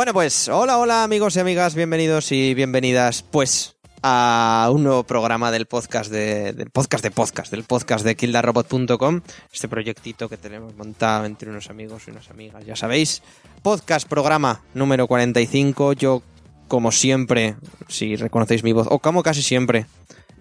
Bueno, pues hola, hola amigos y amigas, bienvenidos y bienvenidas pues a un nuevo programa del podcast de, podcast de podcast, del podcast de kildarobot.com, este proyectito que tenemos montado entre unos amigos y unas amigas, ya sabéis, podcast programa número 45, yo como siempre, si reconocéis mi voz, o como casi siempre,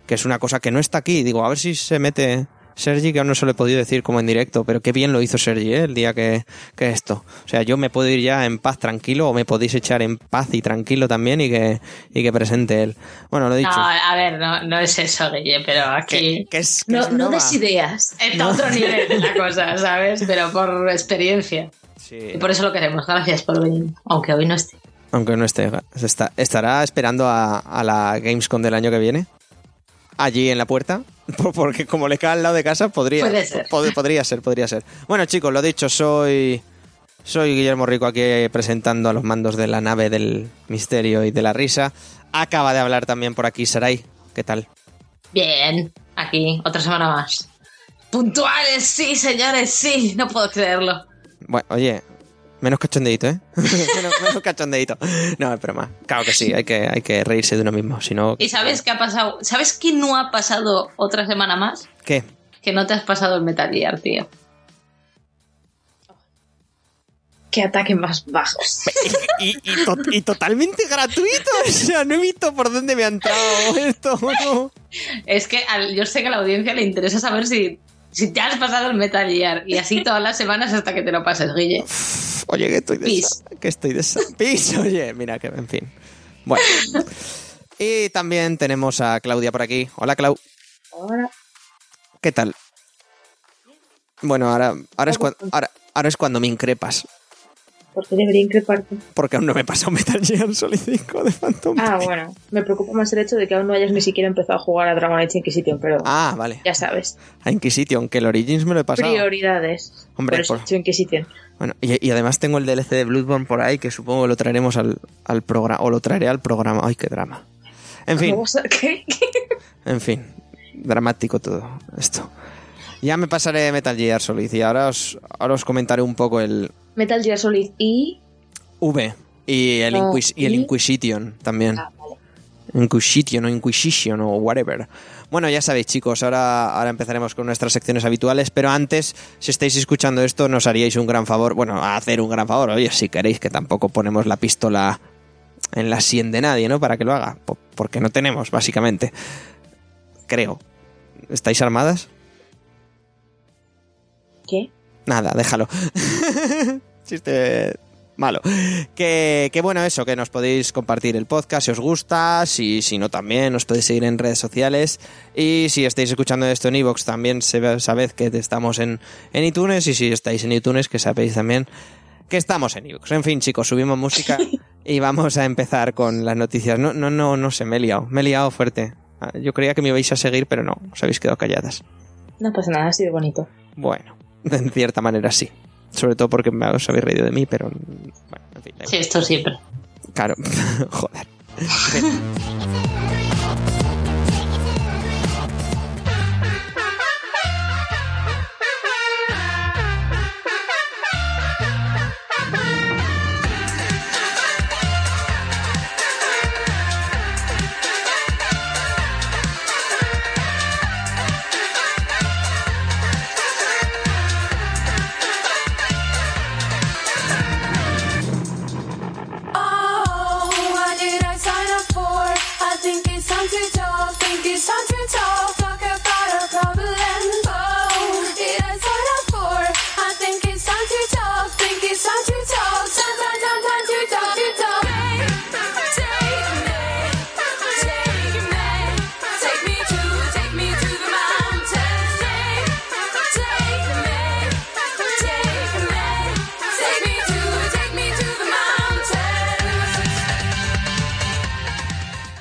que es una cosa que no está aquí, digo, a ver si se mete Sergi, que aún no se lo he podido decir como en directo, pero qué bien lo hizo Sergi ¿eh? el día que, que, esto. O sea, yo me puedo ir ya en paz tranquilo o me podéis echar en paz y tranquilo también y que, y que presente él. Bueno, lo he dicho. No, a ver, no, no es eso, Guille, pero aquí... ¿Qué, qué es, qué No, es no des ideas. Está a otro nivel la cosa, ¿sabes? Pero por experiencia. Sí. Y por eso lo queremos. Gracias por venir. Aunque hoy no esté. Aunque no esté. ¿Estará esperando a, a la Gamescom del año que viene? Allí en la puerta. Por- Porque como le cae al lado de casa, podría, Puede ser. pod- podría ser, podría ser. Bueno, chicos, lo dicho, soy. Soy Guillermo Rico aquí presentando a los mandos de la nave del misterio y de la risa. Acaba de hablar también por aquí Sarai. ¿Qué tal? Bien, aquí, otra semana más. Puntuales, sí, señores, sí. No puedo creerlo. Bueno, oye, menos cachondeito, ¿eh? menos, menos cachondeito. No, es broma. Claro que sí, hay que, hay que reírse de uno mismo. Si no, ¿Y sabes qué ha pasado? ¿Sabes qué no ha pasado otra semana más? ¿qué? Que no te has pasado el Metal Gear, tío. Qué ataque más bajos. y, y to- y totalmente gratuito. O sea, no he visto por dónde me ha entrado esto. Es que al- yo sé que a la audiencia le interesa saber si, si te has pasado el Metal Gear. Y así todas las semanas hasta que te lo pases, Guille. Oye, que estoy de Pis. sa- que estoy de pis. Oye, mira que en fin. Bueno. Y también tenemos a Claudia por aquí. Hola, Clau. Ahora, ¿Qué tal? Bueno, ahora, ahora, es, cuan- ahora, ahora es cuando me increpas. ¿Por qué debería increparte? Porque aún no me he pasado Metal Gear Solid 5 de Phantom. Ah, bueno. Me preocupa más el hecho de que aún no hayas ni siquiera empezado a jugar a Dragon Age Inquisition, pero Ah, vale. ya sabes. A Inquisition, que el Origins me lo he pasado. Prioridades. Hombre, por eso por- he hecho Inquisition. Bueno, y, y además tengo el DLC de Bloodborne por ahí que supongo que lo traeremos al, al programa, o lo traeré al programa. Ay, qué drama. En fin, ¿Cómo sa- ¿Qué? en fin, dramático todo esto. Ya me pasaré Metal Gear Solid y ahora os, ahora os comentaré un poco el Metal Gear Solid y... V y el, Inquis- y el. Inquisition también. Ah, vale. Inquisition o Inquisition o whatever. Bueno, ya sabéis, chicos, ahora, ahora empezaremos con nuestras secciones habituales, pero antes, si estáis escuchando esto, nos haríais un gran favor, bueno, a hacer un gran favor, oye, si queréis, que tampoco ponemos la pistola en la sien de nadie, ¿no? Para que lo haga, po- porque no tenemos, básicamente. Creo. ¿Estáis armadas? ¿Qué? Nada, déjalo. Chiste malo. Que, que bueno, eso, que nos podéis compartir el podcast si os gusta, si, si no también, os podéis seguir en redes sociales. Y si estáis escuchando esto en iVoox, también sabed que estamos en, en iTunes. Y si estáis en iTunes, que sabéis también que estamos en iVoox. En fin, chicos, subimos música y vamos a empezar con las noticias. No, no, no, no sé, me he liado. Me he liado fuerte. Ah, Yo creía que me ibais a seguir, pero no, os habéis quedado calladas. No pasa nada, ha sido bonito. Bueno, en cierta manera sí. Sobre todo porque me os habéis reído de mí, pero bueno, en fin. da Sí, esto siempre. Claro, joder.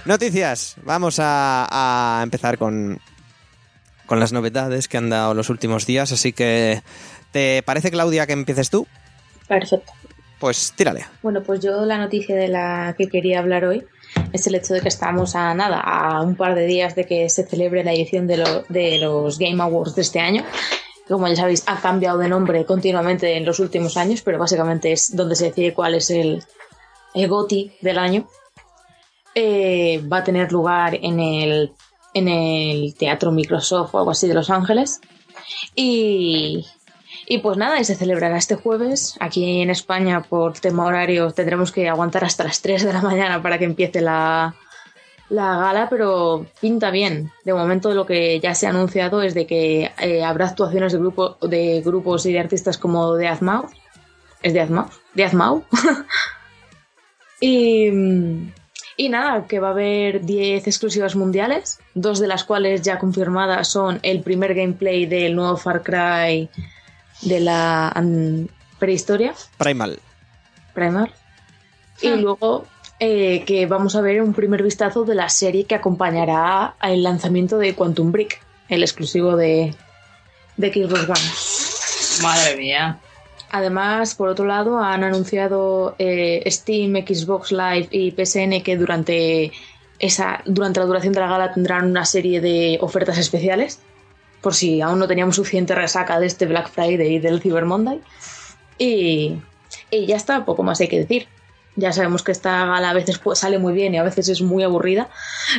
Noticias. Vamos a, a empezar con, con las novedades que han dado los últimos días. Así que, ¿te parece, Claudia, que empieces tú? Perfecto. Pues tírale. Bueno, pues yo la noticia de la que quería hablar hoy es el hecho de que estamos a nada, a un par de días de que se celebre la edición de, lo- de los Game Awards de este año. Como ya sabéis, ha cambiado de nombre continuamente en los últimos años, pero básicamente es donde se decide cuál es el, el GOTI del año, eh, va a tener lugar en el, en el Teatro Microsoft o algo así de Los Ángeles. Y, y pues nada, y se celebrará este jueves. Aquí en España, por tema horario, tendremos que aguantar hasta las 3 de la mañana para que empiece la, la gala, pero pinta bien. De momento lo que ya se ha anunciado es de que eh, habrá actuaciones de, grupo, de grupos y de artistas como de Azmau. ¿Es de Azmau? De Azmau. y, y nada, que va a haber 10 exclusivas mundiales, dos de las cuales ya confirmadas son el primer gameplay del nuevo Far Cry de la an- prehistoria, Primal. Primal. Y Ah. luego eh, que vamos a ver un primer vistazo de la serie que acompañará al lanzamiento de Quantum Break, el exclusivo de, de Xbox One. Madre mía. Además, por otro lado, han anunciado eh, Steam, Xbox Live y PSN que durante, esa, durante la duración de la gala tendrán una serie de ofertas especiales, por si aún no teníamos suficiente resaca de este Black Friday y del Cyber Monday. Y, y ya está, poco más hay que decir. Ya sabemos que esta gala a veces pues, sale muy bien y a veces es muy aburrida.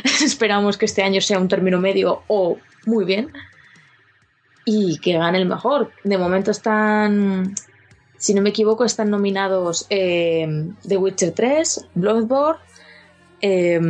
Esperamos que este año sea un término medio o muy bien. Y que gane el mejor. De momento están, si no me equivoco, están nominados eh, The Witcher 3, Bloodborne. eh,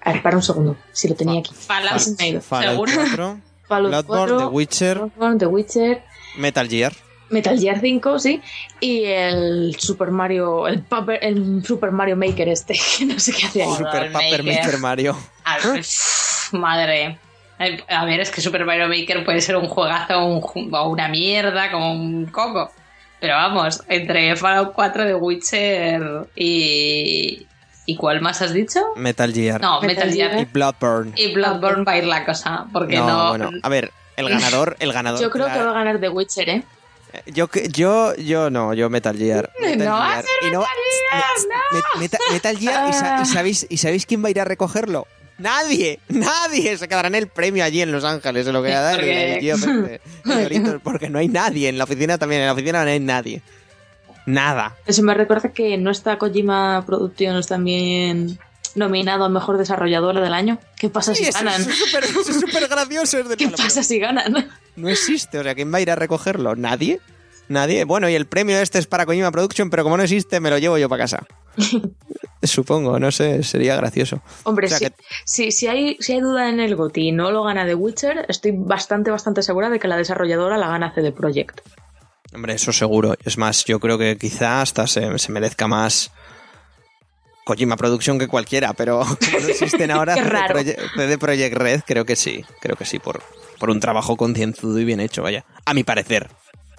a ver, para un segundo, si lo tenía aquí. Fallout. Fallout ¿Seguro? 4, Fallout Bloodborne, 4, The Witcher, Bloodborne, The Witcher, Metal Gear. Metal Gear 5, sí, y el Super Mario, el, Paper- el Super Mario Maker este, que no sé qué hace ahí. Joder. Super Paper Maker. Mario. Ver, pff, madre. Eh, A ver, es que Super Mario Maker puede ser un juegazo o un ju- o una mierda, como un coco. Pero vamos, entre Fallout 4 de Witcher y. ¿Y cuál más has dicho? Metal Gear. No, Metal Metal Y Gear. Bloodborne. Y Bloodborne va a ir la cosa. Porque no, no. bueno, a ver, el ganador, el ganador. Yo creo que va a ganar The Witcher, ¿eh? Yo, que- yo, yo no, yo Metal Gear. Metal No va a Gear. Y no- Metal Me- Meta- Metal Gear, ¿y, sa- y sabéis, ¿y sabéis quién va a ir a recogerlo? Nadie, nadie se quedará en el premio allí en Los Ángeles, se lo queda dar Porque- el tío este, el porque no hay nadie en la oficina también, en la oficina no hay nadie. Nada. Eso me recuerda que no está Kojima Productions también nominado a Mejor Desarrolladora del Año. ¿Qué pasa si Sí, ganan? eso es súper- gracioso. es del ¿Qué pasa si ganan? No existe, o sea, ¿quién va a ir a recogerlo? ¿Nadie? Nadie. Bueno, y el premio este es para Kojima Production, pero como no existe, me lo llevo yo para casa. Supongo, no sé, sería gracioso. Hombre, O sea si, que- si, si hay, si hay duda en el GOTY y no lo gana The Witcher, estoy bastante, bastante segura de que la desarrolladora la gana CD Projekt. Hombre, eso seguro. Es más, yo creo que quizá hasta se, se merezca más Kojima Production que cualquiera, pero como no existen ahora CD Projekt Red, creo que sí. Creo que sí, por, por un trabajo concienzudo y bien hecho, vaya. A mi parecer.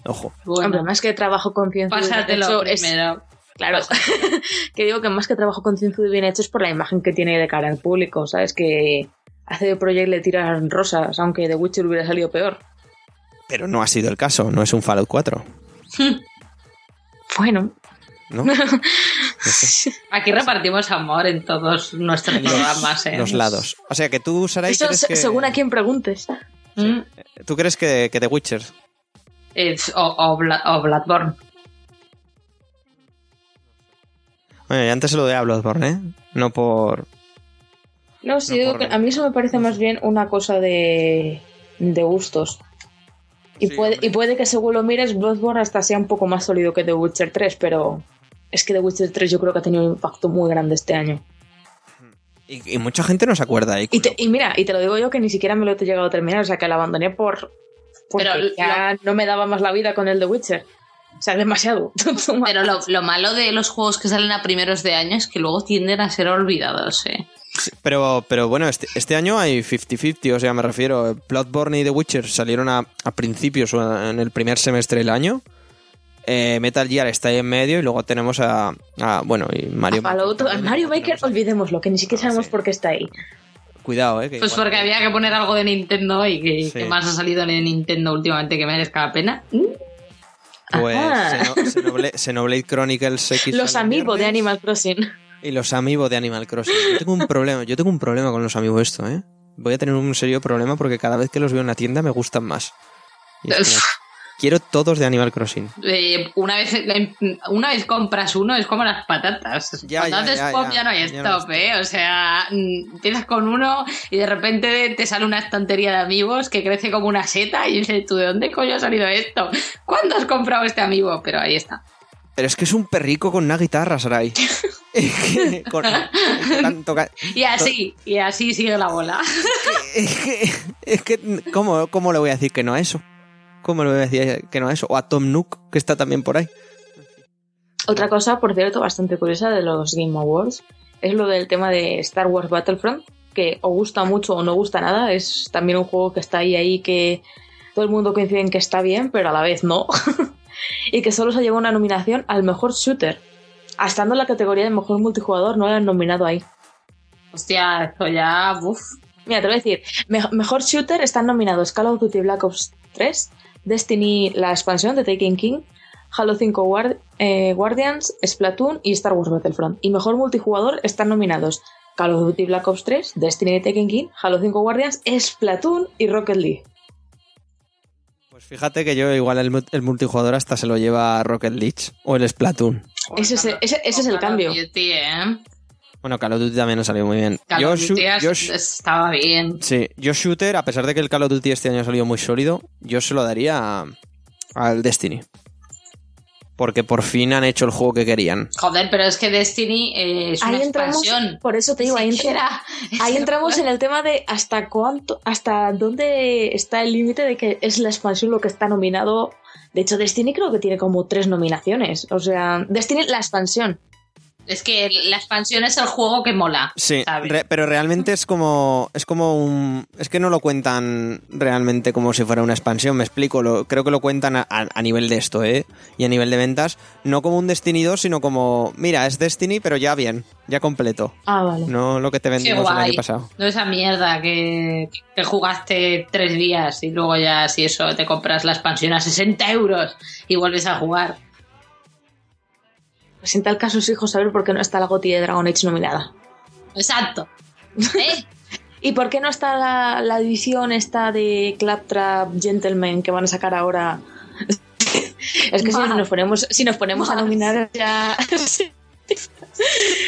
Ojo. Hombre, Bueno, más que trabajo concienzudo y bien pásatelo hecho, es- primero. Claro, que digo que más que trabajo concienzudo y bien hecho es por la imagen que tiene de cara al público, ¿sabes? Que a CD Projekt le tiran rosas, aunque The Witcher hubiera salido peor. Pero no ha sido el caso, no es un Fallout 4. Bueno, ¿no? No sé. Aquí repartimos amor en todos nuestros programas, ¿eh? Los lados. O sea que tú, Sarai, eso crees se- que... según a quien preguntes. ¿Tú crees que, que The Witcher? Es- o, o Bla- o Bloodborne. Bueno, y antes se lo de a Bloodborne, ¿eh? No por... No, sí, No, digo por- que a mí eso me parece más bien una cosa de, de gustos. Y, Sí, puede, y puede que según lo mires, Bloodborne hasta sea un poco más sólido que The Witcher 3, pero es que The Witcher 3 yo creo que ha tenido un impacto muy grande este año. Y, y mucha gente no se acuerda. Y, Y, te- y mira, y te lo digo yo que ni siquiera me lo he llegado a terminar, o sea que lo abandoné por... Porque Pero ya no me daba más la vida con el The Witcher. O sea, demasiado. Pero lo, lo malo de los juegos que salen a primeros de año es que luego tienden a ser olvidados, ¿eh? Sí, Pero, pero bueno, este, este año hay 50-50, o sea, me refiero, Bloodborne y The Witcher salieron a, a principios o en el primer semestre del año. Eh, Metal Gear está ahí en medio y luego tenemos a, a, bueno, y Mario Fallout, Maker. Mario Maker, olvidémoslo, que ni siquiera sabemos Sí. por qué está ahí. Cuidado, eh. que Pues igual- porque había que poner algo de Nintendo y que, Sí. que más ha salido en Nintendo últimamente que merezca la pena. Pues Xenoblade, Xenoblade Chronicles X. Los amigos de Animal Crossing. Y los amigos de Animal Crossing. Yo tengo un problema, yo tengo un problema con los amigos esto, ¿eh? Voy a tener un serio problema porque cada vez que los veo en la tienda me gustan más. Y es Quiero todos de Animal Crossing. Eh, una, vez, una vez compras uno es como las patatas. Ya, Cuando ya, haces ya, pop ya. no hay no stop, ¿eh? O sea, mm, empiezas con uno y de repente te sale una estantería de amigos que crece como una seta y dices, ¿tú de dónde coño ha salido esto? ¿Cuándo has comprado este amigo? Pero ahí está. Pero es que es un perrico con una guitarra, Sarai. Es que con- con- Y así, y así sigue la bola. es que, es que ¿cómo, ¿cómo le voy a decir que no a eso? ¿Cómo le voy a decir que no a eso? O a Tom Nook, que está también por ahí. Otra cosa, por cierto, bastante curiosa de los Game Awards es lo del tema de Star Wars Battlefront, que o gusta mucho o no gusta nada. Es también un juego que está ahí, ahí que todo el mundo coincide en que está bien, pero a la vez no. y que solo se llevó una nominación al mejor shooter. Estando en la categoría de mejor multijugador, no lo han nominado ahí. Hostia, esto ya, uff. Mira, te voy a decir, me- mejor shooter están nominados Call of Duty Black Ops 3, Destiny, la expansión de Taken King, Halo 5 Guard- eh, Guardians, Splatoon y Star Wars Battlefront. Y mejor multijugador están nominados Call of Duty Black Ops 3, Destiny de Taken King, Halo 5 Guardians, Splatoon y Rocket League. Pues fíjate que yo igual el, mu- el multijugador hasta se lo lleva Rocket League o el Splatoon. Ese es el- ese- ese es el cambio. Duty, ¿eh? Bueno, Call of Duty también nos salió muy bien. Call yo, of Duty yo estaba bien. sí, yo shooter, a pesar de que el Call of Duty este año ha salido muy sólido, yo se lo daría a- al Destiny. Porque por fin han hecho el juego que querían. Joder, pero es que Destiny eh, es una entramos, expansión. por eso te digo, ahí, entra- ahí entramos en el tema de hasta cuánto, hasta dónde está el límite de que es la expansión lo que está nominado. De hecho, Destiny creo que tiene como tres nominaciones. O sea, Destiny, la expansión. Es que la expansión es el juego que mola. Sí, pero realmente es como es como un es que no lo cuentan realmente como si fuera una expansión, me explico, lo, creo que lo cuentan a, a- nivel de esto, ¿eh? Y a nivel de ventas, no como un Destiny 2, sino como, mira, es Destiny, pero ya bien, ya completo, Ah, vale. no lo que te vendimos el año pasado. No esa mierda que, que jugaste tres días y luego ya, si eso, te compras la expansión a 60 euros y vuelves a jugar. Pues en tal caso es hijo saber por qué no está la GOTY de Dragon Age nominada. Exacto. ¿Eh? ¿Y por qué no está la, la división esta de Claptrap Gentleman que van a sacar ahora? es que si nos ponemos, si nos ponemos a nominar ya...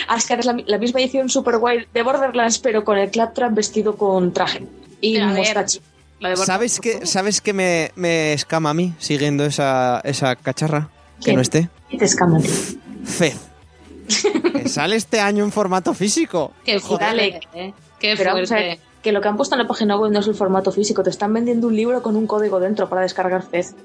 Ah, es la, la misma edición super guay de Borderlands, pero con el Claptrap vestido con traje y a mostacho. Lo de Borderlands, ¿Sabes qué. ¿sabes qué me, me escama a mí siguiendo esa, esa cacharra? Que no esté. ¿Qué te escaman? Fez. que sale este año en formato físico. Qué fuerte, ¿eh? Qué Pero vamos a ver, fuerte. que lo que han puesto en la página web no es el formato físico, te están vendiendo un libro con un código dentro para descargar Fez.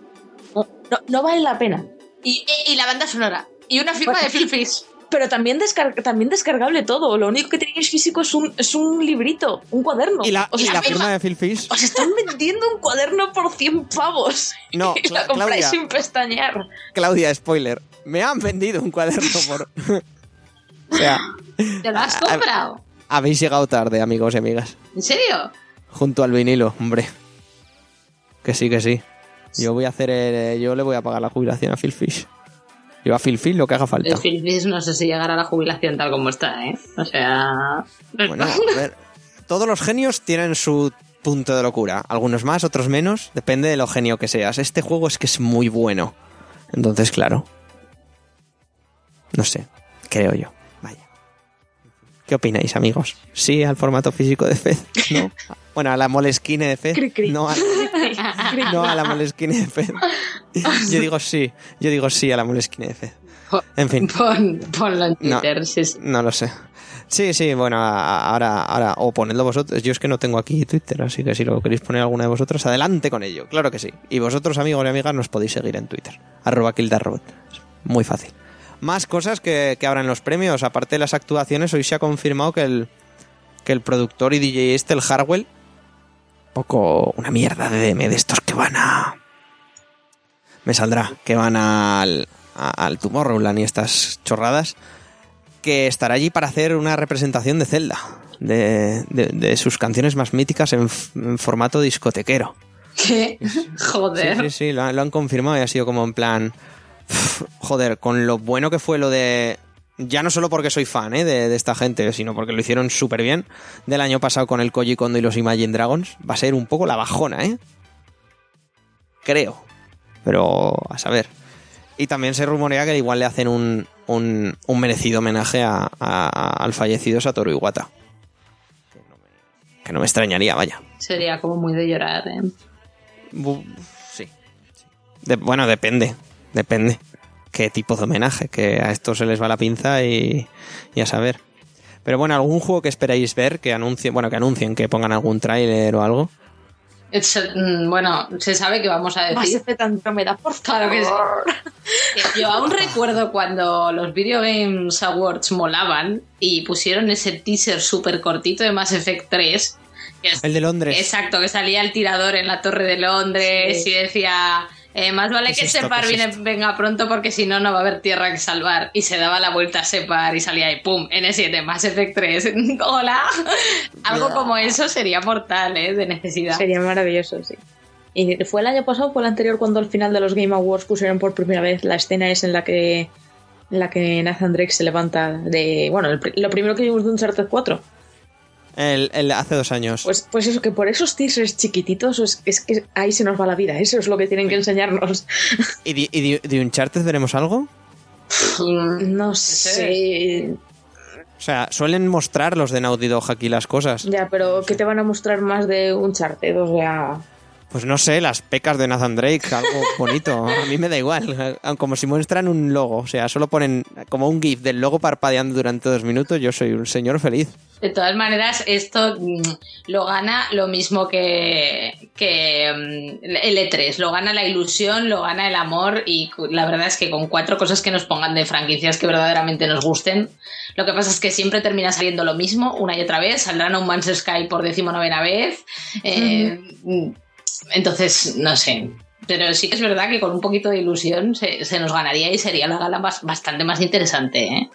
No, no, no vale la pena. Y, la banda sonora. Y una firma de Phil Fish. Pero también, descar- también descargable todo. Lo único que tenéis físico es un, es un librito, un cuaderno. Y la, o y la firma de Phil Fish. os están vendiendo un cuaderno por 100 pavos. No, y lo compráis Claudia. sin pestañear. Claudia, spoiler. Me han vendido un cuaderno por. o sea, ¿Te lo has comprado? habéis llegado tarde, amigos y amigas. ¿En serio? Junto al vinilo, hombre. Que sí, que sí. Yo voy a hacer. el- yo le voy a pagar la jubilación a Phil Fish. Yo a Phil Fish lo que haga falta. El Phil Fish no sé si llegará a la jubilación tal como está, ¿eh? O sea... Bueno, a ver. Todos los genios tienen su punto de locura. Algunos más, otros menos. Depende de lo genio que seas. Este juego es que es muy bueno. Entonces, claro. No sé. Creo yo. Vaya. ¿Qué opináis, amigos? ¿Sí al formato físico de Fez? ¿No? Bueno, a la Moleskine de cri. No a, no a la Moleskine de Fez. Yo digo sí. Yo digo sí a la Moleskine de Fez. En fin. Pon, ponlo en No. Twitter. sí, sí. No lo sé. Sí, sí, bueno, ahora, ahora, o ponedlo vosotros. Yo es que no tengo aquí Twitter, así que si lo queréis poner alguna de vosotros, adelante con ello, claro que sí. Y vosotros, amigos y amigas, nos podéis seguir en Twitter, arroba kildarrobot. Muy fácil. Más cosas que, que habrá en los premios, aparte de las actuaciones, hoy se ha confirmado que el, que el productor y DJ este, el Harwell, poco una mierda de DM de estos que van a... Me saldrá, que van al, al Tomorrowland y estas chorradas, que estará allí para hacer una representación de Zelda, de, de- de sus canciones más míticas en, formato discotequero. ¿Qué? Joder. Sí, sí, sí, lo, han- lo han confirmado y ha sido como en plan. "Pff, Joder, con lo bueno que fue lo de. Ya no solo porque soy fan ¿eh? de, de esta gente, sino porque lo hicieron súper bien del año pasado con el Koji Kondo y los Imagine Dragons, va a ser un poco la bajona, ¿eh? Creo. pero a saber. Y también se rumorea que igual le hacen un, un, un merecido homenaje a, a- al fallecido Satoru Iwata. Que no, me, que no me extrañaría, vaya. Sería como muy de llorar, ¿eh? Bu- sí. De- bueno, depende. Depende. Qué tipo de homenaje. Que a esto se les va la pinza y, y a saber. Pero bueno, ¿algún juego que esperáis ver? Que anuncien, bueno, que anuncien, que pongan algún tráiler o algo. Es, mm, bueno, se sabe que vamos a Más decir. Effect Andromeda, por Claro que sí. Yo aún recuerdo cuando los Video Games Awards molaban y pusieron ese teaser súper cortito de Mass Effect 3. que es- El de Londres. Exacto, que salía el tirador en la Torre de Londres Sí. y decía, eh, más vale ¿Qué que es? Separ venga pronto porque si no, no va a haber tierra que salvar. Y se daba la vuelta a Separ y salía ahí, ¡pum! N7, Mass Effect 3. ¡Hola! Algo como eso sería mortal, ¿eh? De necesidad. Sería maravilloso, sí. Y fue el año pasado, o fue el anterior, cuando al final de los Game Awards pusieron por primera vez la escena es en la que en la que Nathan Drake se levanta de. Bueno, el lo primero que vimos de Uncharted 4. El, el- hace dos años. Pues, pues eso, que por esos teasers chiquititos es, es que ahí se nos va la vida. Eso es lo que tienen que enseñarnos. ¿Y, de, y de- de Uncharted veremos algo? No sé. O sea, suelen mostrar los de Naughty Dog aquí las cosas. Ya, pero ¿qué te van a mostrar más de Uncharted? O sea. Pues no sé, las pecas de Nathan Drake, algo bonito. A mí me da igual. Como si muestran un logo. O sea, solo ponen como un GIF del logo parpadeando durante dos minutos. Yo soy un señor feliz. De todas maneras, esto mm, lo gana lo mismo que, que mm, el E3. Lo gana la ilusión, lo gana el amor y la verdad es que con cuatro cosas que nos pongan de franquicias que verdaderamente nos gusten, lo que pasa es que siempre termina saliendo lo mismo una y otra vez. Saldrán a un Man's Sky por decimonovena vez. Eh, mm, Entonces, no sé. Pero sí que es verdad que con un poquito de ilusión se, se nos ganaría y sería la gala bas- bastante más interesante, ¿eh?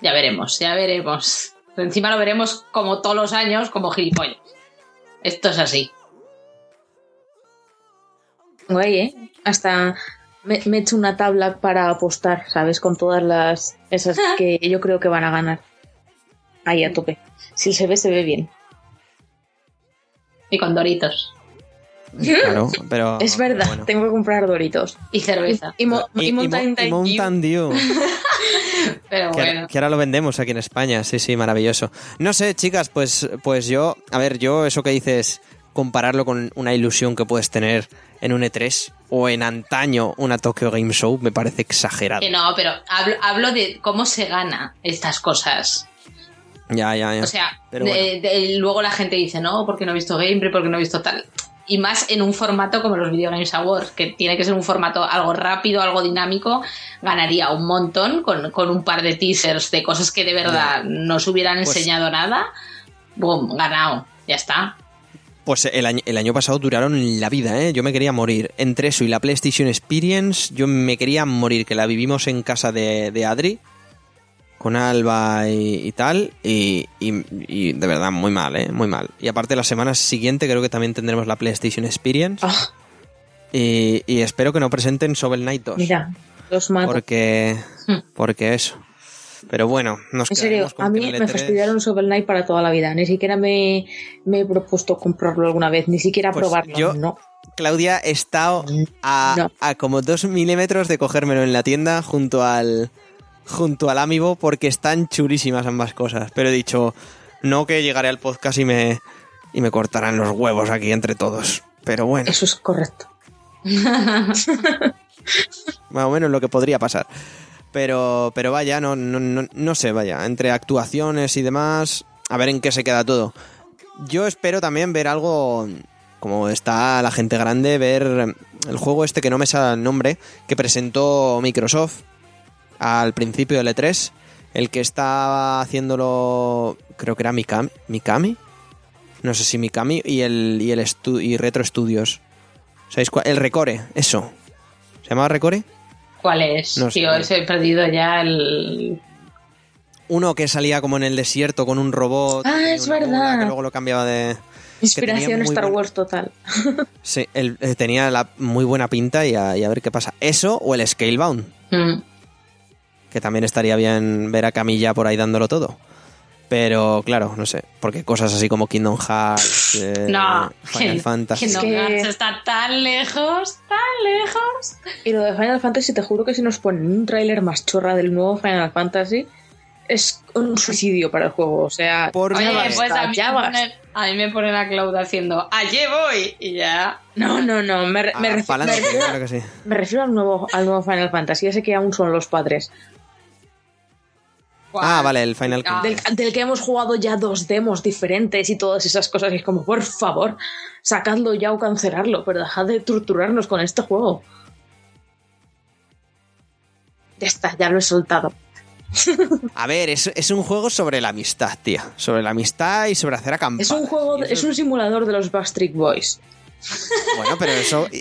Ya veremos, ya veremos. Encima lo veremos como todos los años, como gilipollas. Esto es así. Guay, ¿eh? Hasta me, me he hecho una tabla para apostar, ¿sabes? Con todas las. Esas que yo creo que van a ganar. Ahí a tope. Si se ve, se ve bien. Y con doritos. Claro, pero. es verdad, bueno. tengo que comprar Doritos. Y cerveza. Y, mo- Y, y y Mountain Mo- y Dew. Mountain Dew. Pero Que, bueno. que ahora lo vendemos aquí en España, sí, sí, maravilloso. No sé, chicas, pues, pues yo, a ver, yo eso que dices, compararlo con una ilusión que puedes tener en un E3 o en antaño una Tokyo Game Show, me parece exagerado. Que no, pero hablo, hablo de cómo se gana estas cosas. Ya, ya, ya. O sea, Pero de- bueno. de- luego la gente dice, no, porque no he visto gameplay, porque no he visto tal. Y más en un formato como los Video Games Awards, que tiene que ser un formato algo rápido, algo dinámico, ganaría un montón con, con un par de teasers de cosas que de verdad no se hubieran Pues- enseñado nada. Boom, ganado, ya está. Pues el año, el año pasado duraron la vida, ¿eh? Yo me quería morir. Entre eso y la PlayStation Experience, yo me quería morir, que la vivimos en casa de, de Adri, con Alba y, y tal, y, y- y de verdad, muy mal, ¿eh? Muy mal. Y aparte, la semana siguiente creo que también tendremos la PlayStation Experience, Ah, y, y espero que no presenten Shovel Knight 2. mira, los mato. Porque, Hmm. porque eso. Pero bueno, nos En serio, con a mí me E3 fastidiaron Shovel Knight para toda la vida. Ni siquiera me, me he propuesto comprarlo alguna vez, ni siquiera Pues probarlo. yo- No. Claudia he estado a, No. a como dos milímetros de cogérmelo en la tienda junto al junto al Amiibo porque están chulísimas ambas cosas. Pero he dicho, no que llegaré al podcast y me, y me cortarán los huevos aquí entre todos. Pero bueno, Eso es correcto. más o menos lo que podría pasar. Pero, pero vaya, no, no, no, no sé, vaya, entre actuaciones y demás, a ver en qué se queda todo. Yo espero también ver algo, como está la gente grande, ver el juego este que no me sale el nombre, que presentó Microsoft al principio del E3, el que estaba haciéndolo, creo que era Mikami, Mikami, no sé si Mikami, y el, y el estu- y Retro Studios. ¿Sabéis cuál? El Recore, eso. ¿Se llamaba Recore? ¿Cuál es? No sé. Tío, ese he perdido ya el... Uno que salía como en el desierto con un robot. Ah, es verdad. Que luego lo cambiaba de. Inspiración Star Wars total. Sí, él, eh, tenía la muy buena pinta y a, y a ver qué pasa. Eso o el Scalebound, Mm. Que también estaría bien ver a Camilla por ahí dándolo todo. Pero claro, no sé, porque cosas así como Kingdom Hearts, eh, No, Final que- Fantasy. Kingdom que- Hearts está tan lejos, tan lejos. Y lo de Final Fantasy, te juro que si nos ponen un tráiler más chorra del nuevo Final Fantasy, es un suicidio para el juego. O sea, Por- Oye, ya Oye, basta, pues a mí, ya me ponen, a mí me ponen a Cloud haciendo ¡Allí voy! Y ya. No, no, no, me, me Ah, me refiero, claro que sí. me refiero al nuevo, al nuevo Final Fantasy, ese que aún son los padres. Ah, vale, el Final Ah. Del, del que hemos jugado ya dos demos diferentes y todas esas cosas. Y es como, por favor, sacadlo ya o cancelarlo, pero dejad de torturarnos con este juego. Ya está, ya lo he soltado. A ver, es, es un juego sobre la amistad, tía. Sobre la amistad y sobre hacer acampadas. Es un juego, eso es un simulador de los Backstreet Boys. Bueno, pero eso... Y,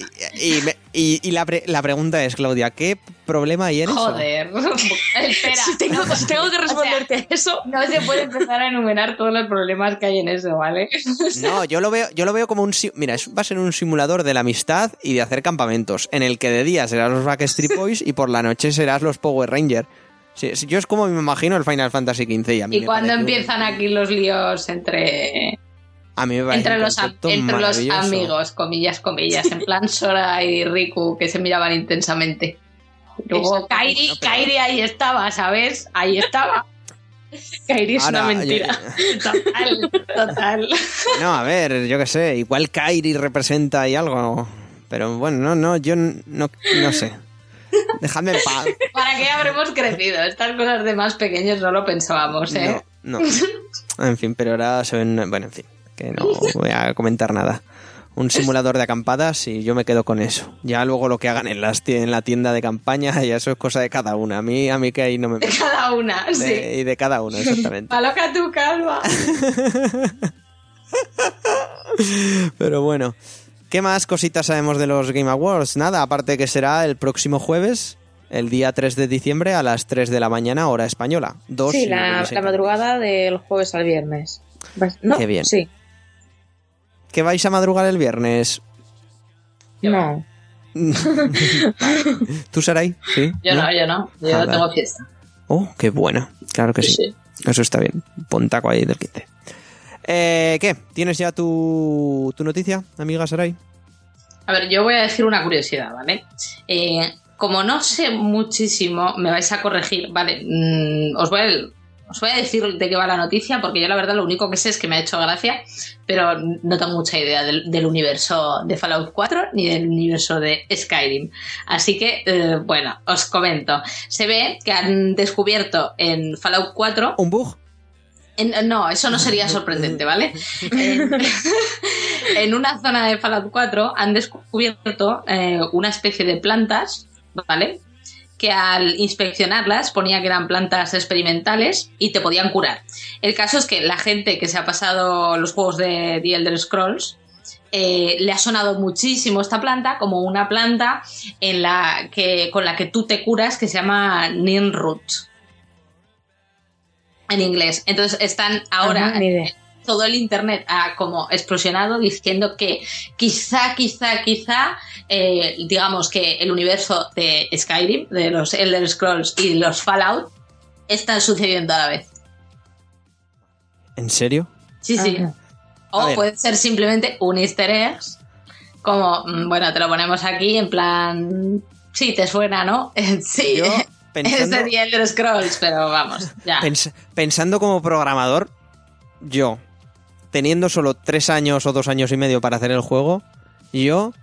y me- y- y la, pre- la pregunta es, Claudia, ¿qué problema hay en eso? Joder. Espera. Si tengo, si tengo que responderte a eso, No se puede empezar a enumerar todos los problemas que hay en eso, ¿vale? No, yo lo veo, yo lo veo como un... Mira, va a ser un simulador de la amistad y de hacer campamentos, en el que de día serás los Backstreet Boys y por la noche serás los Power Rangers. Sí, yo es como me imagino el Final Fantasy XV y a mí Y cuando empiezan aquí los líos entre, a mí me parece entre, los, entre los amigos, comillas, comillas, en plan Sora y Riku que se miraban intensamente. Luego Exacto. Kairi, Bueno, pero- Kairi ahí estaba, ¿sabes? Ahí estaba. Kairi es Ahora, una mentira. Total, total. No, a ver, yo qué sé, igual Kairi representa ahí algo. Pero bueno, no, no, yo no, no sé. Dejadme en paz. ¿Para qué habremos crecido? Estas cosas de más pequeños no lo pensábamos, ¿eh? No, no. En fin, pero ahora se ven. Bueno, en fin, que no voy a comentar nada. Un simulador de acampadas y yo me quedo con eso. Ya luego lo que hagan en, las, en la tienda de campaña, ya eso es cosa de cada una. A mí, a mí que ahí no me De cada una, De- sí. Y de cada uno, exactamente. Paloca tu calva. Pero bueno, ¿qué más cositas sabemos de los Game Awards? Nada, aparte que será el próximo jueves, el día 3 de diciembre a las 3 de la mañana, hora española. Dos Sí, la, la madrugada del jueves al viernes. No, Qué bien. Sí, ¿Que vais a madrugar el viernes? no. ¿Tú, Sarai? Sí. Yo no, yo no. Yo Ah, no vale. tengo fiesta. Oh, qué bueno. Claro que sí. Sí, Eso está bien. Pontaco ahí del 15. Eh, ¿Qué? ¿Tienes ya tu, tu noticia, amiga Sarai? A ver, yo voy a decir una curiosidad, ¿vale? Eh, como no sé muchísimo, me vais a corregir, ¿vale? Mm, os, voy a, os voy a decir de qué va la noticia, porque yo la verdad lo único que sé es que me ha hecho gracia, pero no tengo mucha idea del, del universo de Fallout 4 ni del universo de Skyrim. Así que, eh, bueno, os comento. Se ve que han descubierto en Fallout 4 ¿Un bug? en- no, eso no sería sorprendente, ¿vale? En, en una zona de Fallout 4 han descubierto eh, una especie de plantas, ¿vale? Que al inspeccionarlas ponía que eran plantas experimentales y te podían curar. El caso es que la gente que se ha pasado los juegos de The Elder Scrolls eh, le ha sonado muchísimo esta planta como una planta en la que, con la que tú te curas que se llama Ninroot en inglés. Entonces están ahora idea. Todo el internet ha como explosionado diciendo que quizá, quizá, quizá, eh, digamos que el universo de Skyrim, de los Elder Scrolls y los Fallout están sucediendo a la vez. ¿En serio? Sí, sí. O puede ser simplemente un easter egg, como, mm, bueno, te lo ponemos aquí en plan... Sí, te suena, ¿no? sí. Yo, Es pensando, de The Elder Scrolls, pero vamos, ya. pens- pensando como programador, yo, teniendo solo tres años o dos años y medio para hacer el juego, yo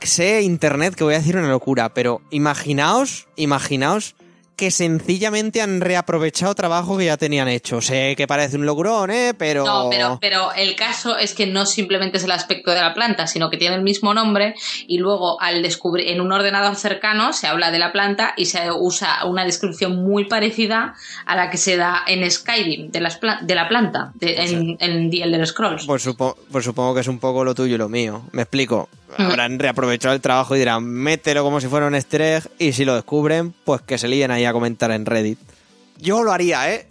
sé internet que voy a decir una locura, pero imaginaos, imaginaos que sencillamente han reaprovechado trabajo que ya tenían hecho. Sé que parece un logrón, ¿eh? Pero... No, pero, pero el caso es que no simplemente es el aspecto de la planta, sino que tiene el mismo nombre y luego al descubrir en un ordenador cercano se habla de la planta y se usa una descripción muy parecida a la que se da en Skyrim de, las pla- de la planta, de- en, en The Elder Scrolls. Pues, supo- pues supongo que es un poco lo tuyo y lo mío. Me explico. Mm. Habrán reaprovechado el trabajo y dirán, mételo como si fuera un easter egg y si lo descubren, pues que se líen ahí a comentar en Reddit. Yo lo haría, ¿eh?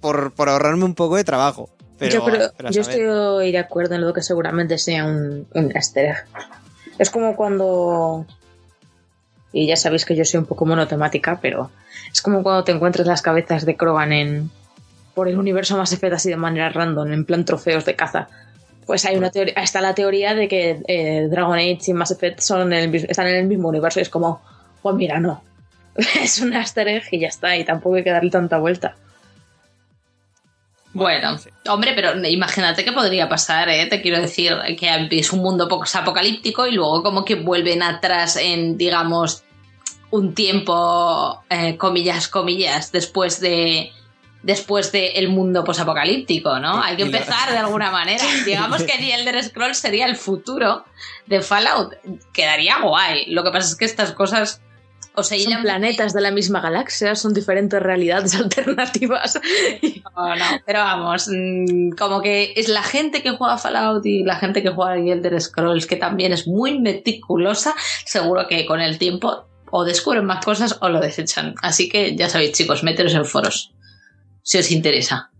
Por, por ahorrarme un poco de trabajo. Pero, yo creo- pero a yo saber. estoy de acuerdo en lo que seguramente sea un, un egg. Es como cuando. Y ya sabéis que yo soy un poco monotemática, pero es como cuando te encuentras las cabezas de Krogan en, por el universo Mass Effect así de manera random, en plan trofeos de caza. Pues hay una teoría, está la teoría de que eh, Dragon Age y Mass Effect son en el mis- están en el mismo universo y es como, pues mira, no. es un easter egg y ya está, y tampoco hay que darle tanta vuelta. Bueno, sí. hombre, pero imagínate que podría pasar, ¿eh? Te quiero decir que es un mundo poco apocalíptico y luego como que vuelven atrás en, digamos, un tiempo, eh, comillas, comillas, después de después del mundo posapocalíptico, ¿no? Hay que empezar de alguna manera. Digamos que The Elder Scrolls sería el futuro de Fallout. Quedaría guay. Lo que pasa es que estas cosas... O sea, Son planetas de la misma galaxia, son diferentes realidades alternativas. No, no, pero vamos, mm, como que es la gente que juega Fallout y la gente que juega The Elder Scrolls, que también es muy meticulosa, seguro que con el tiempo o descubren más cosas o lo desechan. Así que ya sabéis, chicos, meteros en foros, si os interesa.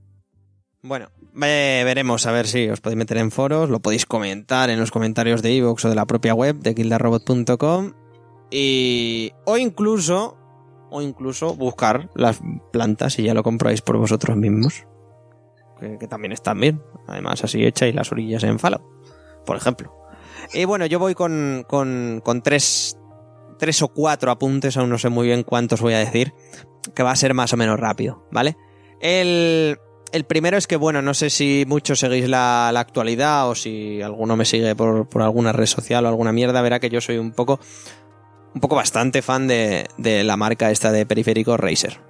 Bueno, ve- veremos a ver si os podéis meter en foros, lo podéis comentar en los comentarios de iVoox o de la propia web de kildarrobot.com y o incluso o incluso buscar las plantas y ya lo compráis por vosotros mismos. Que, también están bien. Además, así echáis las orillas en Fallout, por ejemplo. Y bueno, yo voy con, con, con tres, tres o cuatro apuntes, aún no sé muy bien cuántos voy a decir, que va a ser más o menos rápido, ¿vale? El, el primero es que, bueno, no sé si muchos seguís la, la actualidad o si alguno me sigue por, por alguna red social o alguna mierda, verá que yo soy un poco, un poco bastante fan de, de la marca esta de periféricos Razer.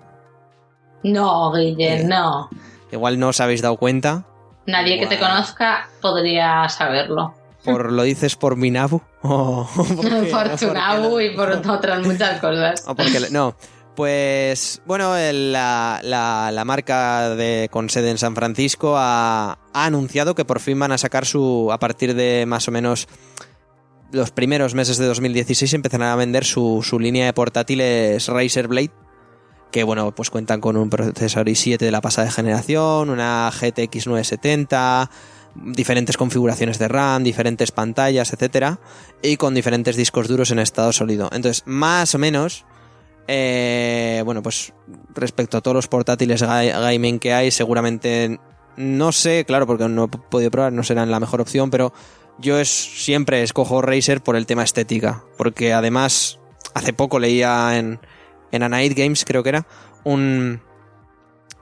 No, Guille, Eh. no. Igual no os habéis dado cuenta, Nadie que te conozca podría saberlo. por lo dices por Minabu o porque- por tu Nabu y por otras muchas cosas. O porque no. Pues bueno, la, la- la marca de, con sede en San Francisco ha, ha anunciado que por fin van a sacar su, a partir de más o menos los primeros meses de 2016 empezarán a vender su, su línea de portátiles Razer Blade, que bueno, pues cuentan con un procesador i7 de la pasada generación, una GTX 970, diferentes configuraciones de RAM, diferentes pantallas, etcétera, y con diferentes discos duros en estado sólido. Entonces, más o menos, eh, bueno, pues respecto a todos los portátiles ga- gaming que hay, seguramente no sé, claro, porque no he podido probar, no serán la mejor opción, pero yo es, siempre escojo Razer por el tema estética, porque además hace poco leía en, en A Night Games, creo que era, un,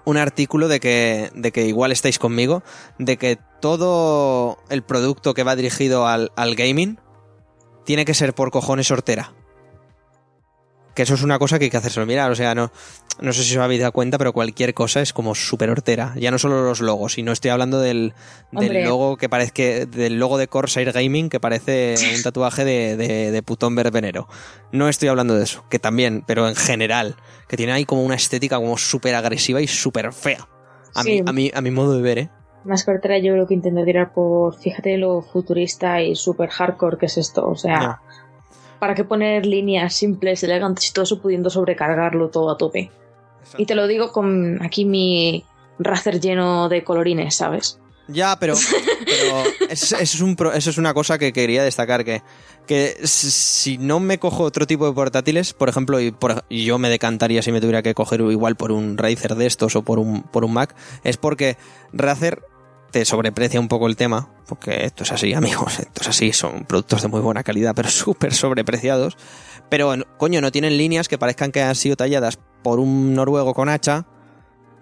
un artículo de que, de que igual estáis conmigo, de que todo el producto que va dirigido al, al gaming tiene que ser por cojones hortera. Que eso es una cosa que hay que hacérselo mirar. O sea, no, no sé si os habéis dado cuenta, pero cualquier cosa es como súper hortera. Ya no solo los logos, sino estoy hablando del, del logo que parece del logo de Corsair Gaming que parece un tatuaje de, de, de putón verbenero. No estoy hablando de eso, que también, pero en general, que tiene ahí como una estética como súper agresiva y súper fea. A, Sí. mí, a, mi modo de ver, ¿eh? Más que hortera, yo creo que intento tirar por, fíjate lo futurista y super hardcore que es esto. O sea. ¿Para qué poner líneas simples, elegantes y todo eso pudiendo sobrecargarlo todo a tope? Y te lo digo con aquí mi Razer lleno de colorines, ¿sabes? Ya, pero, pero es- eso, es un pro- eso es una cosa que quería destacar, que, que si- si no me cojo otro tipo de portátiles, por ejemplo, y, por- y yo me decantaría si me tuviera que coger igual por un Razer de estos o por un, por un Mac, es porque Razer te sobreprecia un poco el tema, porque esto es así, amigos, esto es así, son productos de muy buena calidad, pero súper sobrepreciados. Pero, coño, no tienen líneas que parezcan que han sido talladas por un noruego con hacha,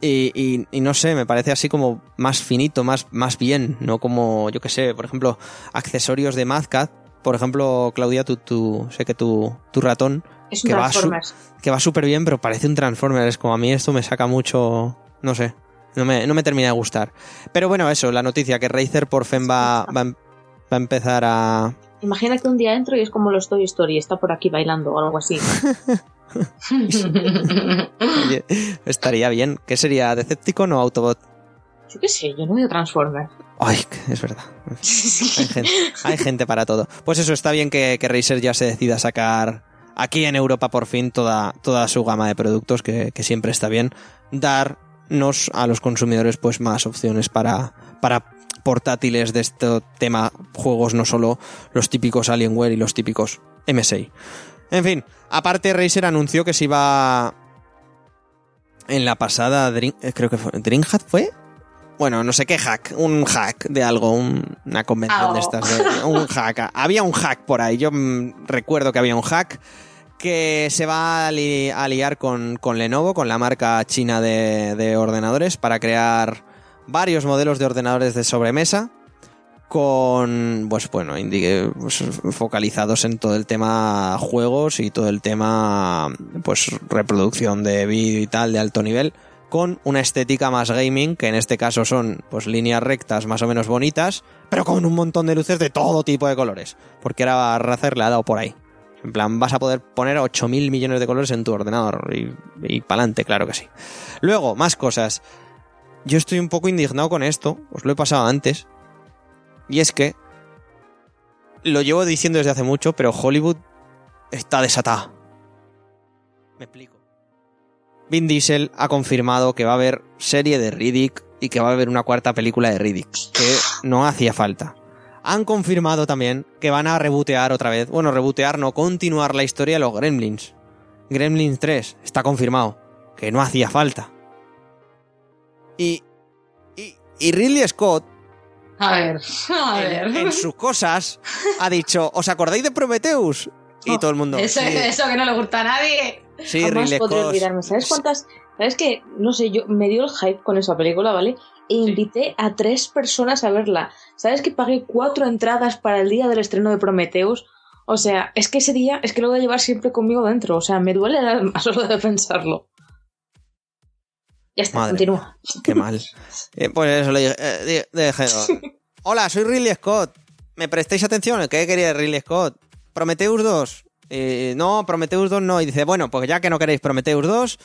y, y- y no sé, me parece así como más finito, más, más bien, no como, yo que sé, por ejemplo, accesorios de Mazcat. Por ejemplo, Claudia, tú, tú sé que tu, tu ratón, Es un Que va su- que va súper bien, pero parece un Transformer. Es como a mí esto me saca mucho, no sé, no me, no me termina de gustar. Pero bueno, eso, la noticia que Razer por fin va, va, a va a empezar a... Imagina que un día entro y es como los Toy Story, está por aquí bailando o algo así. Oye, estaría bien. ¿Qué sería? ¿Decepticon o Autobot? Yo qué sé, yo no veo Transformers. Ay, es verdad. Hay gente, hay gente para todo. Pues eso, está bien que, que Razer ya se decida a sacar aquí en Europa por fin toda, toda su gama de productos, que, que siempre está bien darnos a los consumidores pues más opciones para, para portátiles de este tema juegos, no solo los típicos Alienware y los típicos MSI. En fin, aparte Razer anunció que se iba en la pasada, Dream- eh, creo que fue, ¿Dreamhack fue? Bueno, no sé qué hack, un hack de algo, un- una convención de estas, de- un hack. Había un hack por ahí, yo mm, recuerdo que había un hack que se va a, li- a liar con, con Lenovo, con la marca china de, de ordenadores, para crear varios modelos de ordenadores de sobremesa con, pues bueno, pues, focalizados en todo el tema juegos y todo el tema, pues reproducción de vídeo y tal de alto nivel, con una estética más gaming, que en este caso son pues líneas rectas más o menos bonitas, pero con un montón de luces de todo tipo de colores, porque ahora Razer le ha dado por ahí. En plan, vas a poder poner 8.000 millones de colores en tu ordenador y, y pa'lante, claro que sí. Luego, más cosas. Yo estoy un poco indignado con esto, os lo he pasado antes, y es que lo llevo diciendo desde hace mucho, pero Hollywood está desatada. Me explico. Vin Diesel ha confirmado que va a haber serie de Riddick y que va a haber una cuarta película de Riddick, que no hacía falta. Han confirmado también que van a rebotear otra vez, bueno, rebotear no, continuar la historia de los Gremlins. Gremlins 3, está confirmado, que no hacía falta. Y, y, y Ridley Scott A ver, a ver. en, en sus cosas ha dicho, ¿os acordáis de Prometheus? Y Oh, todo el mundo. Eso, sí, eso que no le gusta a nadie. sí, Jamás Ridley podré Scott. olvidarme. ¿Sabes cuántas? ¿Sabes que No sé, yo me dio el hype con esa película, ¿vale? E invité a tres personas a verla. ¿Sabes que pagué cuatro entradas para el día del estreno de Prometheus? O sea, es que ese día es que lo voy a llevar siempre conmigo dentro. O sea, me duele el alma solo de pensarlo. Ya está, Madre continúa. Qué mal. Eh, pues eso le dije. eh, di- dije, Hola, soy Ridley Scott. ¿Me prestáis atención? ¿Qué quería Ridley Scott? Prometheus 2. Eh, no, Prometheus 2 no. Y dice, bueno, pues ya que no queréis Prometheus 2,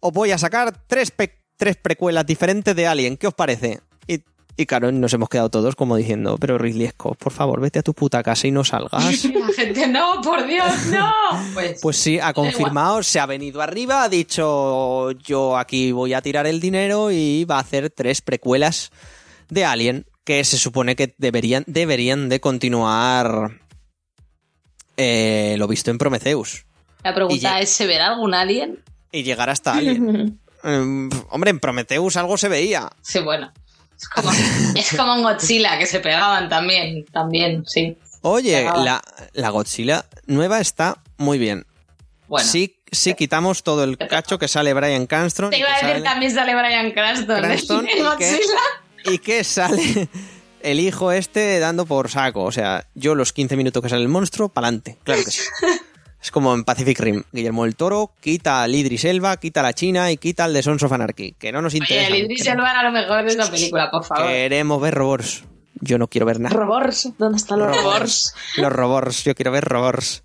os voy a sacar tres, pe- tres precuelas diferentes de Alien. ¿Qué os parece? Y, y claro, nos hemos quedado todos como diciendo, pero Ridley Scott, por favor, vete a tu puta casa y no salgas. La gente, no, por Dios, no. Pues, Pues sí, ha confirmado, se ha venido arriba, ha dicho yo aquí voy a tirar el dinero y va a hacer tres precuelas de Alien que se supone que deberían, deberían de continuar eh, lo visto en Prometheus la pregunta es, ¿se verá algún alien? y llegar hasta Alien. Eh, hombre, en Prometheus algo se veía. Sí, bueno. Es como, es como en Godzilla, que se pegaban también, también, sí. Oye, la, la Godzilla nueva está muy bien. Bueno. Sí, sí quitamos todo el cacho que sale Brian Cranston. Te iba a decir sale- también sale Brian Cranston, ¿eh? Cranston, ¿y qué? Godzilla. y que sale el hijo este dando por saco. O sea, yo los 15 minutos que sale el monstruo, pa'lante. Claro que sí. Es como en Pacific Rim. Guillermo el Toro quita al Idris Elba, quita a la China y quita al de Sons of Anarchy. Que no nos interesa. el Idris Elba era lo mejor de esa película, por favor. Queremos ver robots. Yo no quiero ver nada. Robors, ¿dónde están los Robots. Los robots, yo quiero ver robots.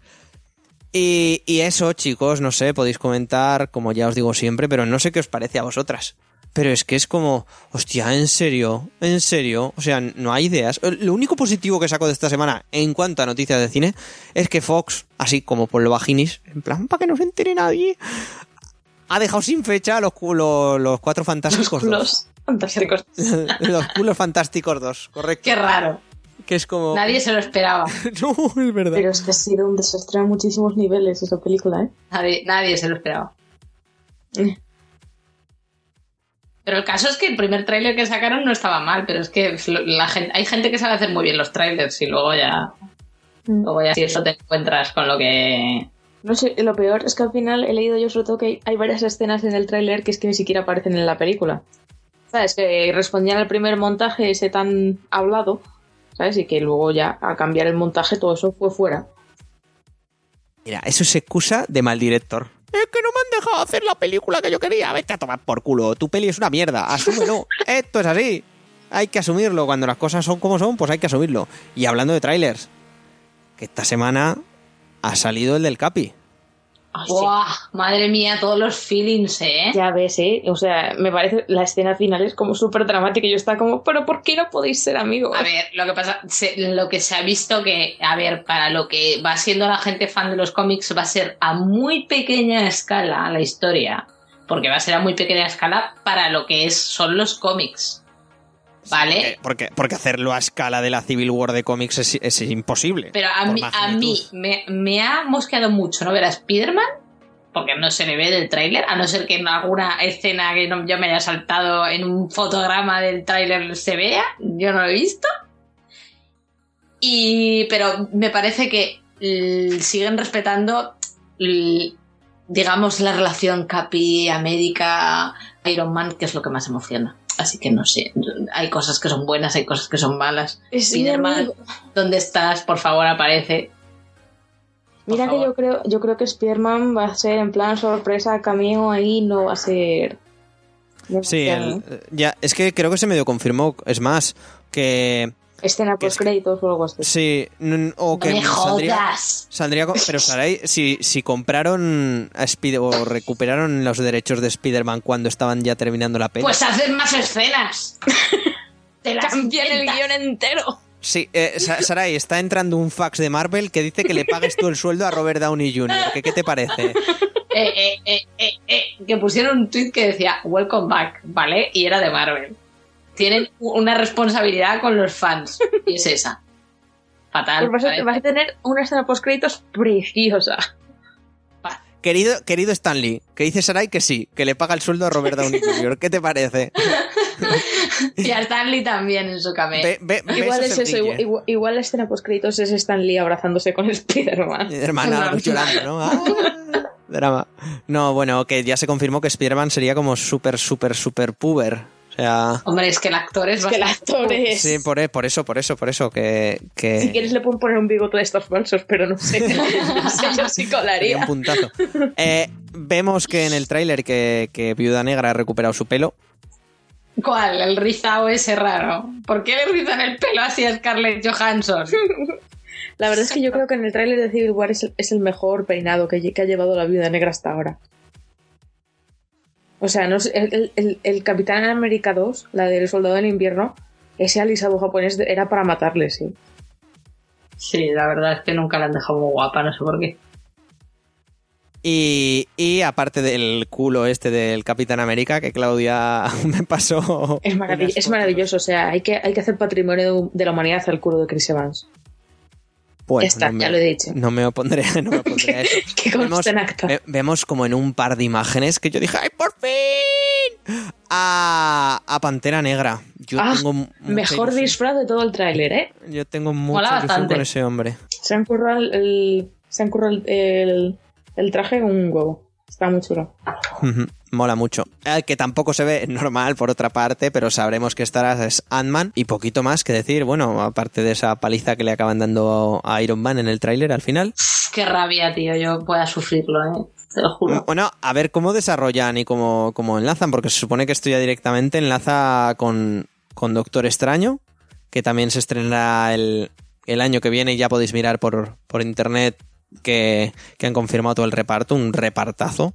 Y, y eso, chicos, no sé, podéis comentar, como ya os digo siempre, pero no sé qué os parece a vosotras. Pero es que es como, hostia, en serio, en serio, o sea, no hay ideas. Lo único positivo que saco de esta semana en cuanto a noticias de cine es que Fox, así como por lo vaginis, en plan, para que no se entere nadie, ha dejado sin fecha los, los, los cuatro Los fantásticos dos. culos fantásticos. los culos fantásticos dos, correcto. Qué raro. Que es como... Nadie se lo esperaba. no, es verdad. Pero es que ha sido un desastre a muchísimos niveles esa película, ¿eh? Nadie, nadie se lo esperaba. Pero el caso es que el primer tráiler que sacaron no estaba mal, pero es que la gente, hay gente que sabe hacer muy bien los trailers y luego ya, luego ya si eso te encuentras con lo que... No sé, lo peor es que al final he leído yo sobre todo que hay, hay varias escenas en el tráiler que es que ni siquiera aparecen en la película. ¿Sabes? Que respondían al primer montaje ese tan hablado, ¿sabes? Y que luego ya a cambiar el montaje todo eso fue fuera. Mira, eso es excusa de mal director. Es que no me han dejado hacer la película que yo quería. Vete a tomar por culo. Tu peli es una mierda. Asúmelo. Esto es así. Hay que asumirlo. Cuando las cosas son como son, pues hay que asumirlo. Y hablando de trailers, que esta semana ha salido el del Capi. Sí. ¡Buah! Madre mía, todos los feelings, ¿eh? Ya ves, ¿eh? O sea, me parece la escena final es como súper dramática y yo estaba como, pero ¿por qué no podéis ser amigos? A ver, lo que pasa, se- lo que se ha visto que, a ver, para lo que va siendo la gente fan de los cómics, va a ser a muy pequeña escala la historia. Porque va a ser a muy pequeña escala para lo que es, son los cómics. ¿Vale? Porque, porque hacerlo a escala de la Civil War de cómics es, es imposible. Pero a mí, a mí me, me ha mosqueado mucho no ver a Spider-Man porque no se le ve del tráiler, a no ser que en alguna escena que no- yo me haya saltado en un fotograma del tráiler se vea, yo no lo he visto. Y, pero me parece que siguen respetando, digamos, la relación Capi, América, Iron Man, que es lo que más emociona. Así que no sé, hay cosas que son buenas, hay cosas que son malas. Spiderman. ¿dónde estás? Por favor, aparece. Por Mira que yo creo, yo creo que Spearman va a ser en plan sorpresa, cameo ahí, no va a ser. Sí, el- ya, es que creo que se medio confirmó. Es más, que. Escena post créditos o algo así. Sí, o que me saldría. jodas. Saldría con- pero Sarai, si, si compraron a Spider o recuperaron los derechos de Spider-Man cuando estaban ya terminando la peli. Pues hacen más escenas. Te las Cambian el guion entero. Sí, eh, Sa- Sarai, está entrando un fax de Marvel que dice que le pagues tú el sueldo a Robert Downey Jr. ¿Qué, qué te parece? Eh, eh, eh, eh, eh, que pusieron un tweet que decía Welcome back, ¿vale? Y era de Marvel. Tienen una responsabilidad con los fans. Y es esa. Fatal. Pues vas, a, parece. vas a tener una escena post créditos preciosa. Querido, querido Stanley, que dice Sarai que sí, que le paga el sueldo a Robert Downey Jr. ¿Qué te parece? Y a Stanley también en su cameo. Igual es eso, igual, la escena post créditos es Stan Lee abrazándose con Spider-Man. Hermana No. llorando, ¿no? Ah, drama. No, bueno, que ya se confirmó que Spider-Man sería como súper, súper, súper puber. O sea, Hombre, es que el actor es Es que el actor es. sí, por, e, por eso, por eso, por eso, que... que Si quieres le pueden poner un bigote de estos falsos, pero no sé. no sé yo si sería un colaría. puntazo. Eh, vemos que en el tráiler que, que Viuda Negra ha recuperado su pelo. ¿Cuál? El rizado ese raro. ¿Por qué le rizan el pelo así a Scarlett Johansson? La verdad es que yo creo que en el tráiler de Civil War es el, es el mejor peinado que ha llevado la viuda negra hasta ahora. O sea, no el, el- el- Capitán América 2, la del Soldado del Invierno, ese alisado japonés era para matarle, sí. Sí, la verdad es que nunca la han dejado muy guapa, no sé por qué. Y, y aparte del culo este del Capitán América, que Claudia me pasó. Es, maravilloso, o sea, hay que, hay que hacer patrimonio de, de la humanidad al culo de Chris Evans. Bueno, ya está, no me- ya lo he dicho. No me opondré, no me opondré a eso. Que vemos, en acta. ve- vemos como en un par de imágenes que yo dije, ¡ay, por fin! A, a Pantera Negra. Yo Ah, tengo Mejor ilusión. disfraz de todo el tráiler, ¿eh? Yo tengo mucha ilusión con ese hombre. Se han currado el, se han currado el, el- el traje con un huevo. Está muy chulo. Mola mucho. El que tampoco se ve normal, por otra parte, pero sabremos que estará es Ant-Man y poquito más que decir. Bueno, aparte de esa paliza que le acaban dando a Iron Man en el tráiler al final. Qué rabia, tío. Yo pueda sufrirlo, ¿eh? Te lo juro. Bueno, a ver cómo desarrollan y cómo, cómo enlazan, porque se supone que esto ya directamente enlaza con, con Doctor Extraño, que también se estrenará el, el año que viene y ya podéis mirar por, por internet que, que han confirmado todo el reparto, un repartazo.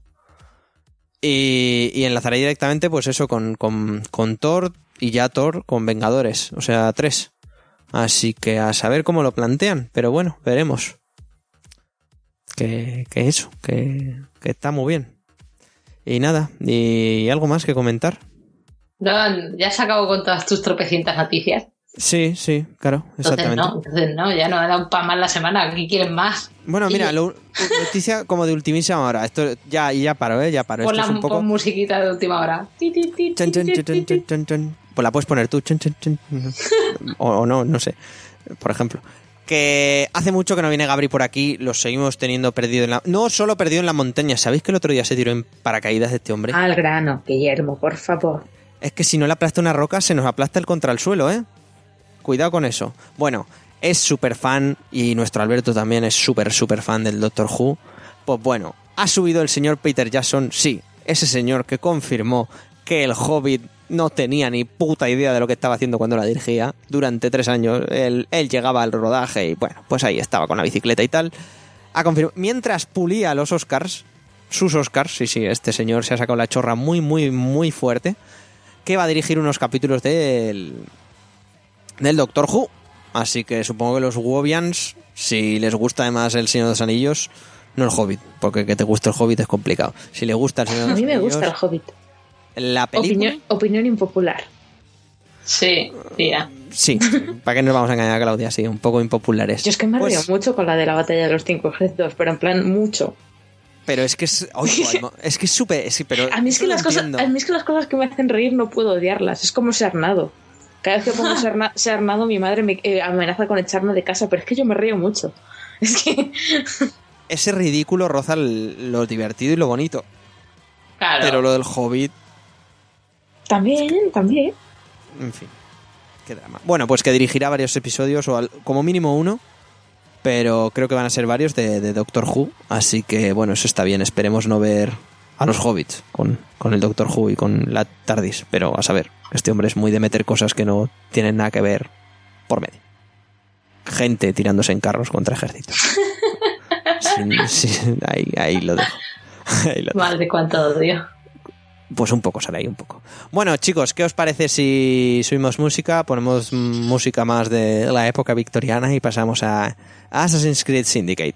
Y, y enlazaré directamente, pues eso, con, con, con Thor y ya Thor con Vengadores, o sea, tres. Así que a saber cómo lo plantean, pero bueno, veremos. Que, que eso, que, que está muy bien. Y nada, y algo más que comentar. Don, ya has acabado con todas tus tropecientas noticias. Sí, sí, claro, Entonces exactamente. no, entonces no, ya no me da un pan más la semana. ¿Qué quieren más? Bueno, mira, lo- noticia como de ultimísima hora. Esto ya, ya paro, ¿eh? Ya paro. Pon Esto la es un poco. pon musiquita de última hora. Ti. chan, chan. Pues la puedes poner tú. O, o no, no sé. Por ejemplo. Que hace mucho que no viene Gabri por aquí. Lo seguimos teniendo perdido en la. No solo perdido en la montaña. ¿Sabéis que el otro día se tiró en paracaídas de este hombre? Al grano, Guillermo, por favor. Es que si no le aplasta una roca, se nos aplasta el contra el suelo, ¿eh? Cuidado con eso. Bueno, es súper fan y nuestro Alberto también es súper, súper fan del Doctor Who. Pues bueno, ha subido el señor Peter Jackson, sí, ese señor que confirmó que el Hobbit no tenía ni puta idea de lo que estaba haciendo cuando la dirigía. Durante tres años él, llegaba al rodaje y bueno, pues ahí estaba con la bicicleta y tal. Ha confirmado, mientras pulía los Oscars, sus Oscars, sí, sí, este señor se ha sacado la chorra muy, muy, muy fuerte que va a dirigir unos capítulos del, del Doctor Who. Así que supongo que los Wobians, si les gusta además el Señor de los Anillos, no el Hobbit, porque que te guste el Hobbit es complicado. Si le gusta el Señor de A los mí me Anillos, gusta el Hobbit. la película. Opinión, opinión impopular. Sí, tía. Sí, ¿para qué nos vamos a engañar a Claudia? Sí, un poco impopulares. Yo es que me Pues, río mucho con la de la batalla de los cinco ejércitos, pero en plan mucho. Pero es que es. mo- es que es súper. sí, pero A mí, es que las cosas, a mí es que las cosas que me hacen reír no puedo odiarlas. Es como Sarnado. Cada vez que pongo Sarna- Sarnado, mi madre me eh, amenaza con echarme de casa, pero es que yo me río mucho. Es que. Ese ridículo roza el- lo divertido y lo bonito. Claro. Pero lo del Hobbit, También, también. en fin. Qué drama. Bueno, pues que dirigirá varios episodios, o al- como mínimo uno. Pero creo que van a ser varios de, de Doctor Who. Así que, bueno, eso está bien. Esperemos no ver a los hobbits con, con el Doctor Who y con la TARDIS. Pero a saber, este hombre es muy de meter cosas que no tienen nada que ver por medio. Gente tirándose en carros contra ejércitos. Sin- sin- ahí, ahí lo dejo. Ahí lo dejo. Madre, cuánto odio. Pues un poco sale ahí, un poco. Bueno, chicos, ¿qué os parece si subimos música? Ponemos música más de la época victoriana y pasamos a Assassin's Creed Syndicate.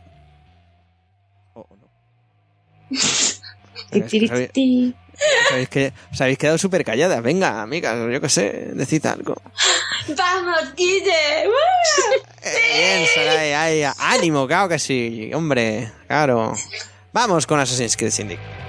Oh, no. Es que sabéis- que os habéis quedado súper calladas. Venga, amigas, yo qué sé, decid algo. ¡Vamos, Guille! Eh, bien, Sarai, ay, ánimo, claro que sí, hombre, claro. Vamos con Assassin's Creed Syndicate.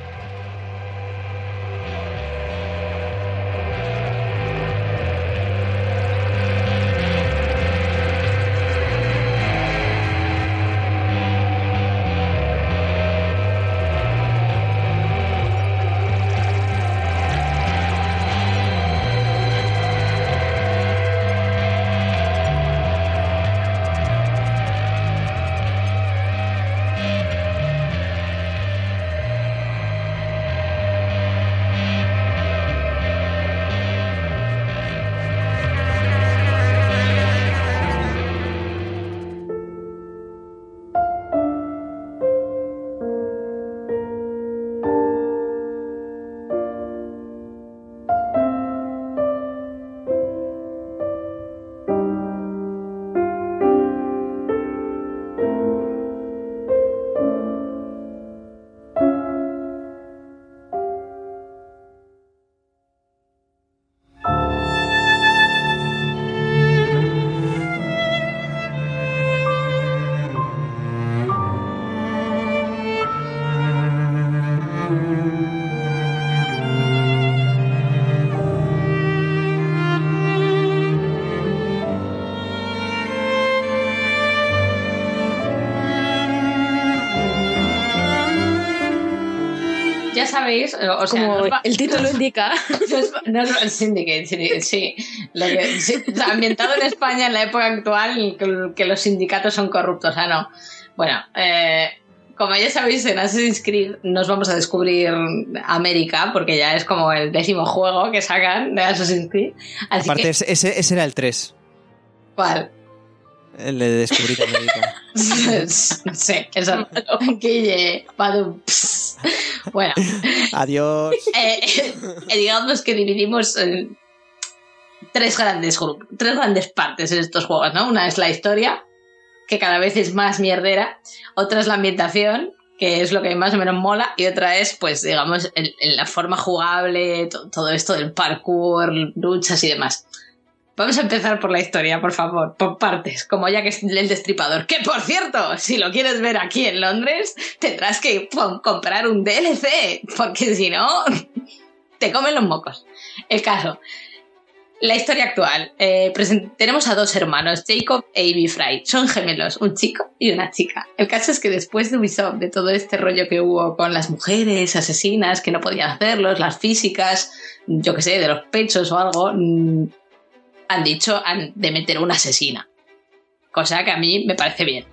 Sabéis, o o sea, Como nos va- el título indica. Nos- no, no, el Syndicate, sí, sí. Lo que, sí, o sea, ambientado en España en la época actual, que, que los sindicatos son corruptos, ah, no. Bueno, eh, como ya sabéis, en Assassin's Creed nos vamos a descubrir América, porque ya es como el décimo juego que sacan de Assassin's Creed. Así Aparte, que, ese, ese- ese era el 3, ¿cuál? El de Descubrir América. sí, eso. Guille, badum, ps. Bueno, Adiós. eh, eh, digamos que dividimos en tres grandes grupos, tres grandes partes en estos juegos, ¿no? Una es la historia, que cada vez es más mierdera, otra es la ambientación, que es lo que más o menos mola, y otra es, pues, digamos, el- el- la forma jugable, to- todo esto del parkour, luchas y demás. Vamos a empezar por la historia, por favor, por partes, como ya que es el destripador. Que por cierto, si lo quieres ver aquí en Londres, tendrás que comprar un DLC, porque si no, te comen los mocos. El caso, la historia actual. Eh, tenemos a dos hermanos, Jacob e Ivy Fry. Son gemelos, un chico y una chica. El caso es que después de Ubisoft, de todo este rollo que hubo con las mujeres asesinas que no podían hacerlos, las físicas, yo que sé, de los pechos o algo, mm, han dicho han- de meter una asesina. Cosa que a mí me parece bien.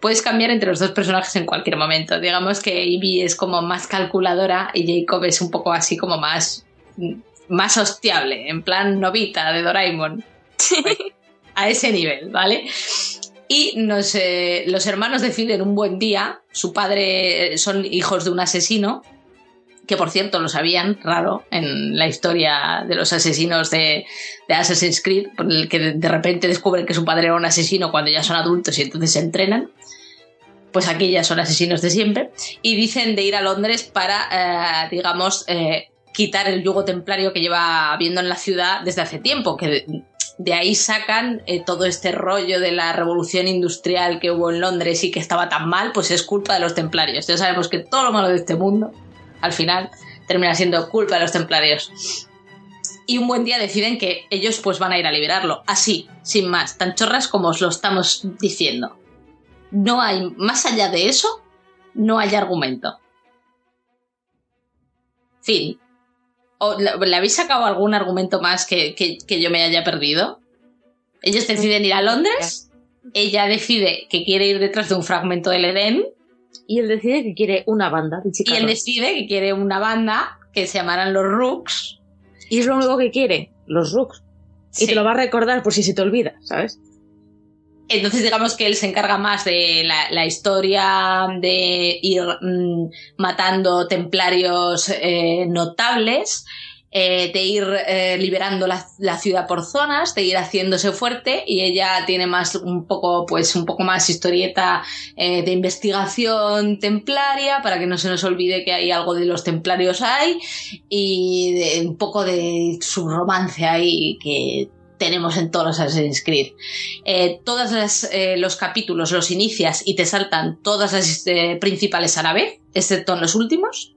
Puedes cambiar entre los dos personajes en cualquier momento. Digamos que Ivy es como más calculadora y Jacob es un poco así como más, más hostiable, en plan novita de Doraemon. A ese nivel, ¿vale? Y nos, eh, los hermanos deciden un buen día, su padre son hijos de un asesino, que por cierto lo sabían, raro, en la historia de los asesinos de, de Assassin's Creed, por el que de, repente descubren que su padre era un asesino cuando ya son adultos y entonces se entrenan. Pues aquí ya son asesinos de siempre. Y dicen de ir a Londres para, eh, digamos, eh, quitar el yugo templario que lleva habiendo en la ciudad desde hace tiempo, que de ahí sacan eh, todo este rollo de la revolución industrial que hubo en Londres y que estaba tan mal, pues es culpa de los templarios. Ya sabemos que todo lo malo de este mundo, al final, termina siendo culpa de los templarios. Y un buen día deciden que ellos pues van a ir a liberarlo, así, sin más, tan chorras como os lo estamos diciendo. No hay, más allá de eso, no hay argumento. Fin. ¿O ¿Le habéis sacado algún argumento más que, que- que yo me haya perdido? Ellos deciden ir a Londres, ella decide que quiere ir detrás de un fragmento del Edén, Y él decide que quiere una banda de y él decide que quiere una banda que se llamarán los Rooks. Y es lo único que quiere, los Rooks. Y te lo va a recordar por si se te olvida, ¿sabes? Entonces digamos que él se encarga más de la, la historia de ir mm, matando templarios eh, notables, eh, de ir eh, liberando la, la ciudad por zonas, de ir haciéndose fuerte y ella tiene más un poco pues un poco más historieta eh, de investigación templaria para que no se nos olvide que hay algo de los templarios ahí y un poco de su romance ahí que tenemos en todos los Assassin's Creed. Eh, todos los capítulos los inicias y te saltan todas las principales a la vez, excepto en los últimos,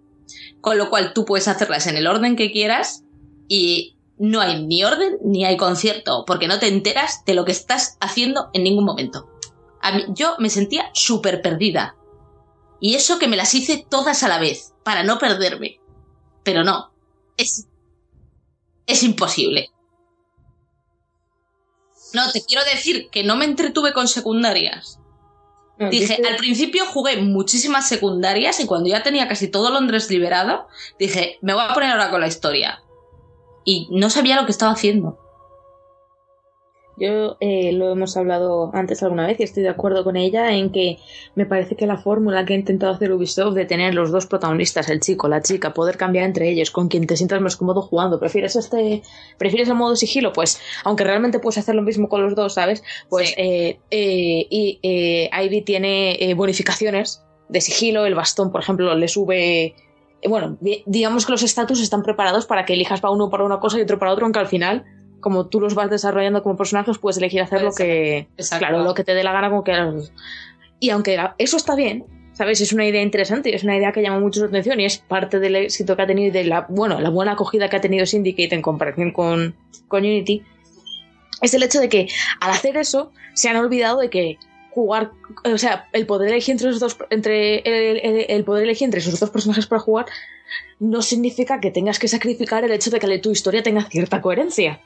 con lo cual tú puedes hacerlas en el orden que quieras y no hay ni orden ni hay concierto, porque no te enteras de lo que estás haciendo en ningún momento. A mí- yo me sentía súper perdida. Y eso que me las hice todas a la vez, para no perderme. Pero no, es, es imposible. No, te quiero decir que no me entretuve con secundarias. Dije, al principio jugué muchísimas secundarias y cuando ya tenía casi todo Londres liberado, dije, me voy a poner ahora con la historia. Y no sabía lo que estaba haciendo. Yo eh, lo hemos hablado antes alguna vez y estoy de acuerdo con ella en que me parece que la fórmula que ha intentado hacer Ubisoft de tener los dos protagonistas, el chico, la chica, poder cambiar entre ellos, con quien te sientas más cómodo jugando, prefieres este, prefieres el modo sigilo, pues aunque realmente puedes hacer lo mismo con los dos, ¿sabes? Pues Sí. eh, eh, y eh, Ivy tiene eh, bonificaciones de sigilo, el bastón, por ejemplo, le sube eh, bueno, di- digamos que los estatus están preparados para que elijas para uno para una cosa y otro para otro, aunque al final, como tú los vas desarrollando como personajes, puedes elegir hacer lo que, Exacto. claro, lo que te dé la gana como que. Y aunque eso está bien, ¿sabes? Es una idea interesante y es una idea que llama mucho la atención y es parte del éxito que ha tenido y de la, bueno, la buena acogida que ha tenido Syndicate en comparación con, con Unity, es el hecho de que al hacer eso se han olvidado de que jugar, o sea, el poder elegir entre los dos, entre el, el- el poder elegir entre esos dos personajes para jugar no significa que tengas que sacrificar el hecho de que tu historia tenga cierta coherencia.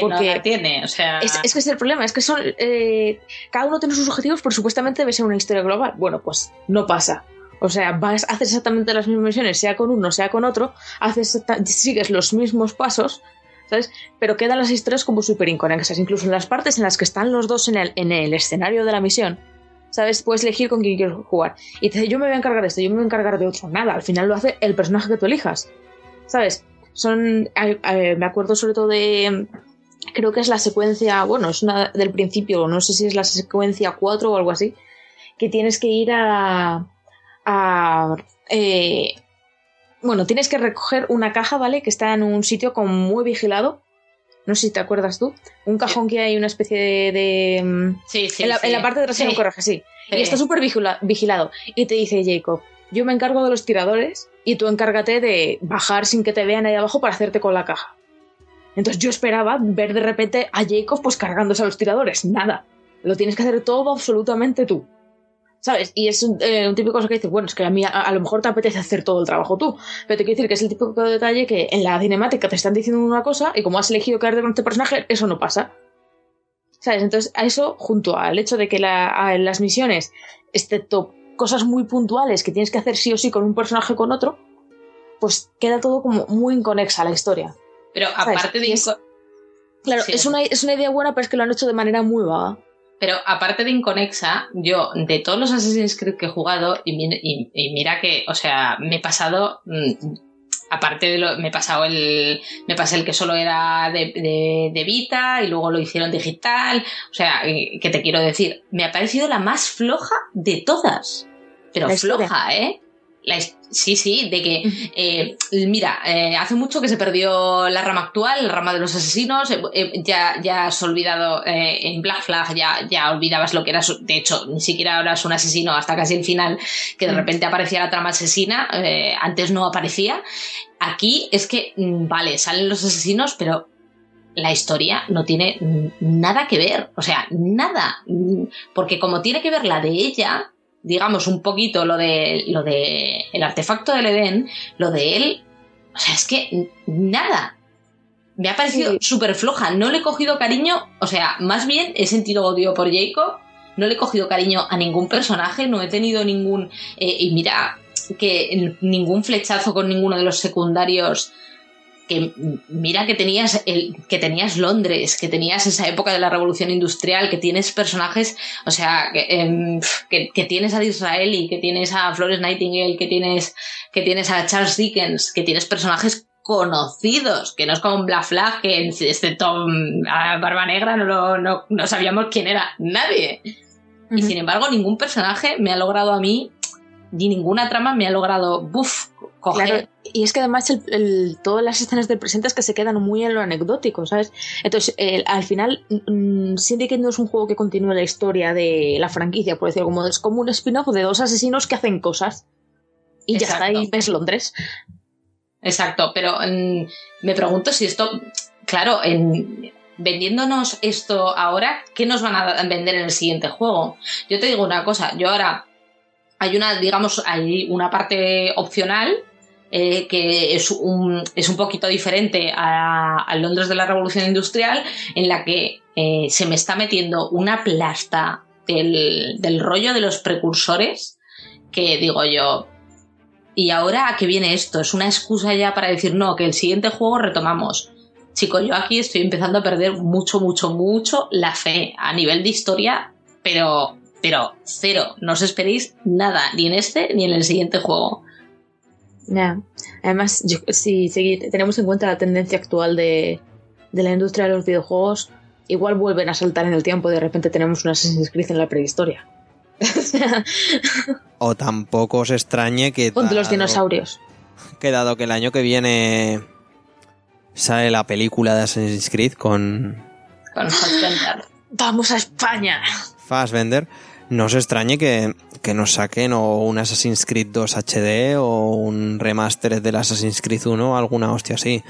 Que no la tiene, o sea... Es, es que es el problema, es que son. eh, cada uno tiene sus objetivos, pero supuestamente debe ser una historia global. Bueno, pues no pasa. O sea, vas, haces exactamente las mismas misiones, sea con uno, sea con otro, haces, sigues los mismos pasos, ¿sabes? Pero quedan las historias como súper inconexas. Incluso en las partes en las que están los dos en el, en el escenario de la misión, ¿sabes? Puedes elegir con quién quieres jugar. Y te dice, yo me voy a encargar de esto, yo me voy a encargar de otro. Nada, al final lo hace el personaje que tú elijas, ¿sabes? Son. a- a- me acuerdo sobre todo de creo que es la secuencia, bueno, es una del principio, no sé si es la secuencia 4 o algo así, que tienes que ir a... a eh, bueno, tienes que recoger una caja, ¿vale? Que está en un sitio como muy vigilado. No sé si te acuerdas tú. Un cajón que hay una especie de... de, Sí, sí, en, la, sí. en la parte de trasera Sí, un coraje, sí. sí. Y está súper vigila- vigilado. Y te dice Jacob, yo me encargo de los tiradores y tú encárgate de bajar sin que te vean ahí abajo para hacerte con la caja. Entonces yo esperaba ver de repente a Jacob pues cargándose a los tiradores. Nada. Lo tienes que hacer todo absolutamente tú. ¿Sabes? Y es un, eh, típico cosa que dices, bueno, es que a mí a, lo mejor te apetece hacer todo el trabajo tú. Pero te quiero decir que es el típico detalle que en la cinemática te están diciendo una cosa y como has elegido caerte con este personaje, eso no pasa. ¿Sabes? Entonces, a eso, junto al hecho de que en las misiones, excepto cosas muy puntuales que tienes que hacer sí o sí con un personaje o con otro, pues queda todo como muy inconexa la historia. Pero aparte de... Es- Claro, Sí. es, una, es una idea buena, pero es que lo han hecho de manera muy vaga. Pero aparte de inconexa, yo de todos los Assassin's Creed que he jugado, y, mi- y- y mira que, o sea, me he pasado, mm, aparte de lo, me he pasado el, me pasé el que solo era de, de, de Vita y luego lo hicieron digital, o sea, que te quiero decir, me ha parecido la más floja de todas. Pero La historia. floja, ¿eh? La sí, sí, de que, eh, mira, eh, hace mucho que se perdió la rama actual, la rama de los asesinos, eh, eh, ya, ya has olvidado, eh, en Black Flag ya, ya olvidabas lo que eras, de hecho, ni siquiera eras un asesino hasta casi el final, que de repente aparecía la trama asesina, eh, antes no aparecía. Aquí es que, mm, vale, salen los asesinos, pero la historia no tiene nada que ver, o sea, nada, Mm, porque como tiene que ver la de ella, digamos un poquito lo de lo de el artefacto del Edén, lo de él, o sea, es que nada. Me ha parecido Sí. súper floja, no le he cogido cariño, o sea, más bien he sentido odio por Jacob, no le he cogido cariño a ningún personaje, no he tenido ningún... eh, y mira, que ningún flechazo con ninguno de los secundarios que mira que tenías el, que tenías Londres, que tenías esa época de la revolución industrial, que tienes personajes, o sea, que, em, que, que tienes a Disraeli, que tienes a Flores Nightingale, que tienes, que tienes a Charles Dickens, que tienes personajes conocidos, que no es como un Black Flag, que excepto mm, a Barba Negra no, lo- no, no sabíamos quién era nadie. Y sin embargo, ningún personaje me ha logrado a mí, ni ninguna trama me ha logrado, buf, coger. Claro, y es que además el- el- todas las escenas del presente es que se quedan muy en lo anecdótico, ¿sabes? Entonces, el- al final, mm, Syndicate no es un juego que continúe la historia de la franquicia, por decirlo como es como un spin-off de dos asesinos que hacen cosas. Y ya está, ahí ves Londres. Exacto, pero mm, me pregunto si esto, claro, en, vendiéndonos esto ahora, ¿qué nos van a vender en el siguiente juego? Yo te digo una cosa, yo ahora hay una, digamos, hay una parte opcional eh, que es un, es un poquito diferente a, al Londres de la Revolución Industrial, en la que eh, se me está metiendo una plasta del, del rollo de los precursores, que digo yo, ¿y ahora a qué viene esto? ¿Es una excusa ya para decir no, que el siguiente juego retomamos? Chico, yo aquí estoy empezando a perder mucho, mucho, mucho la fe a nivel de historia, pero, pero cero. No os esperéis nada, ni en este ni en el siguiente juego. Ya. Además, yo- si segui- tenemos en cuenta la tendencia actual de, de la industria de los videojuegos, igual vuelven a saltar en el tiempo y de repente tenemos un Assassin's Creed en la prehistoria. O tampoco os extrañe que Ponte los dinosaurios. que dado que el año que viene sale la película de Assassin's Creed con Con Fassbender. ¡Vamos a España! Fassbender, no os extrañe que, que nos saquen o un Assassin's Creed 2 HD o un remaster del Assassin's Creed 1 o alguna hostia así.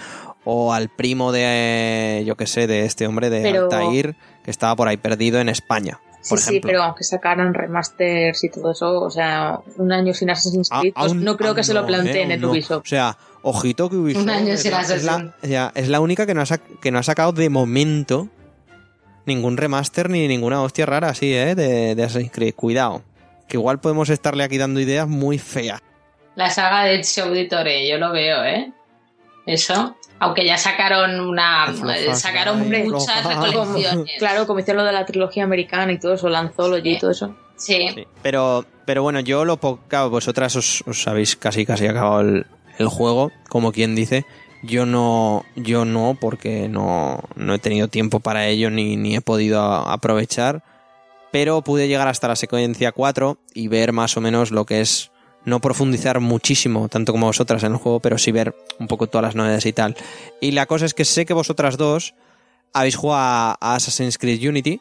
O al primo de, yo que sé, de este hombre de Pero- Altair, que estaba por ahí perdido en España, por sí, sí, pero aunque sacaran remasters y todo eso, o sea, un año sin Assassin's A- Creed, pues no creo que se lo planteen ¿eh? en no. Ubisoft. O sea, ojito que Ubisoft Un año es, sin la, es, la, es la única que no, ha que no ha sacado de momento ningún remaster ni ninguna hostia rara así, ¿eh? De, de Assassin's Creed. Cuidado, que igual podemos estarle aquí dando ideas muy feas. La saga de Ezio Auditore, yo lo veo, ¿eh? Eso. Aunque ya sacaron una. Sacaron hombre, muchas recolecciones. Claro, como hicieron lo de la trilogía americana y todo eso, Lanzology y Sí. todo eso. Sí. Sí, Pero, pero bueno, yo lo claro, vosotras os, os habéis casi casi acabado el, el juego, como quien dice. Yo no, yo no, porque no, no he tenido tiempo para ello ni, ni he podido aprovechar. Pero pude llegar hasta la secuencia 4 y ver más o menos lo que es. No profundizar muchísimo, tanto como vosotras en el juego, pero sí ver un poco todas las novedades y tal. Y la cosa es que sé que vosotras dos habéis jugado a, Assassin's Creed Unity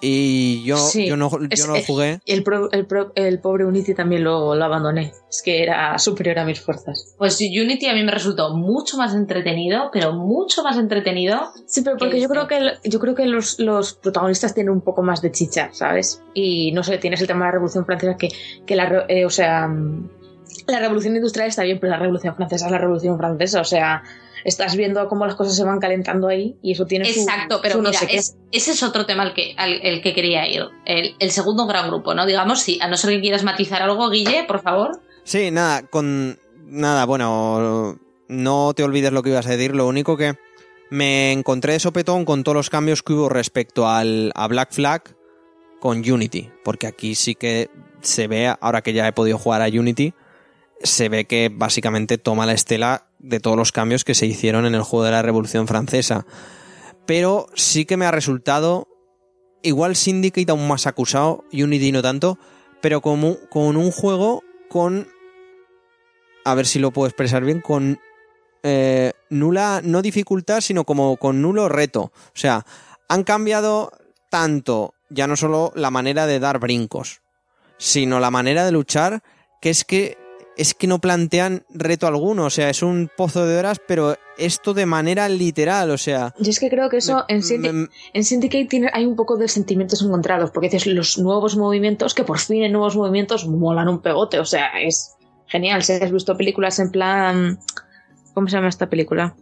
Y yo, Sí, yo no, yo es- no lo jugué. El, pro- el, pro- el pobre Unity también lo, lo abandoné. Es que era superior a mis fuerzas. Pues Unity a mí me resultó mucho más entretenido, pero mucho más entretenido. Sí, pero porque ¿Qué yo creo que, el- yo creo que los, los protagonistas tienen un poco más de chicha, ¿sabes? Y no sé, tienes el tema de la Revolución Francesa que, que la, re- eh, o sea, mm, la Revolución Industrial está bien, pero la Revolución Francesa es la Revolución Francesa, o sea, estás viendo cómo las cosas se van calentando ahí y eso tiene su- Exacto, pero su no mira, sé qué. es- ese es otro tema al que, al el que quería ir. El, el segundo gran grupo, ¿no? Digamos, sí, a no ser que quieras matizar algo, Guille, por favor. Sí, nada, con. Nada, bueno. No te olvides lo que ibas a decir. Lo único que me encontré de sopetón con todos los cambios que hubo respecto al, a Black Flag con Unity. Porque aquí sí que se ve, ahora que ya he podido jugar a Unity, se ve que básicamente toma la estela de todos los cambios que se hicieron en el juego de la Revolución Francesa. Pero sí que me ha resultado. Igual Syndicate aún más acusado, Unity no tanto, pero como, con un juego con a ver si lo puedo expresar bien, con eh, nula, no dificultad, sino como con nulo reto. O sea, han cambiado tanto, ya no solo la manera de dar brincos, sino la manera de luchar, que es que es que no plantean reto alguno, o sea, es un pozo de horas, pero esto de manera literal, o sea... Yo es que creo que eso me- en, Syndi- me- en Syndicate tiene, hay un poco de sentimientos encontrados, porque dices los nuevos movimientos, que por fin en nuevos movimientos molan un pegote, o sea, es genial. Si has visto películas en plan... ¿Cómo se llama esta película?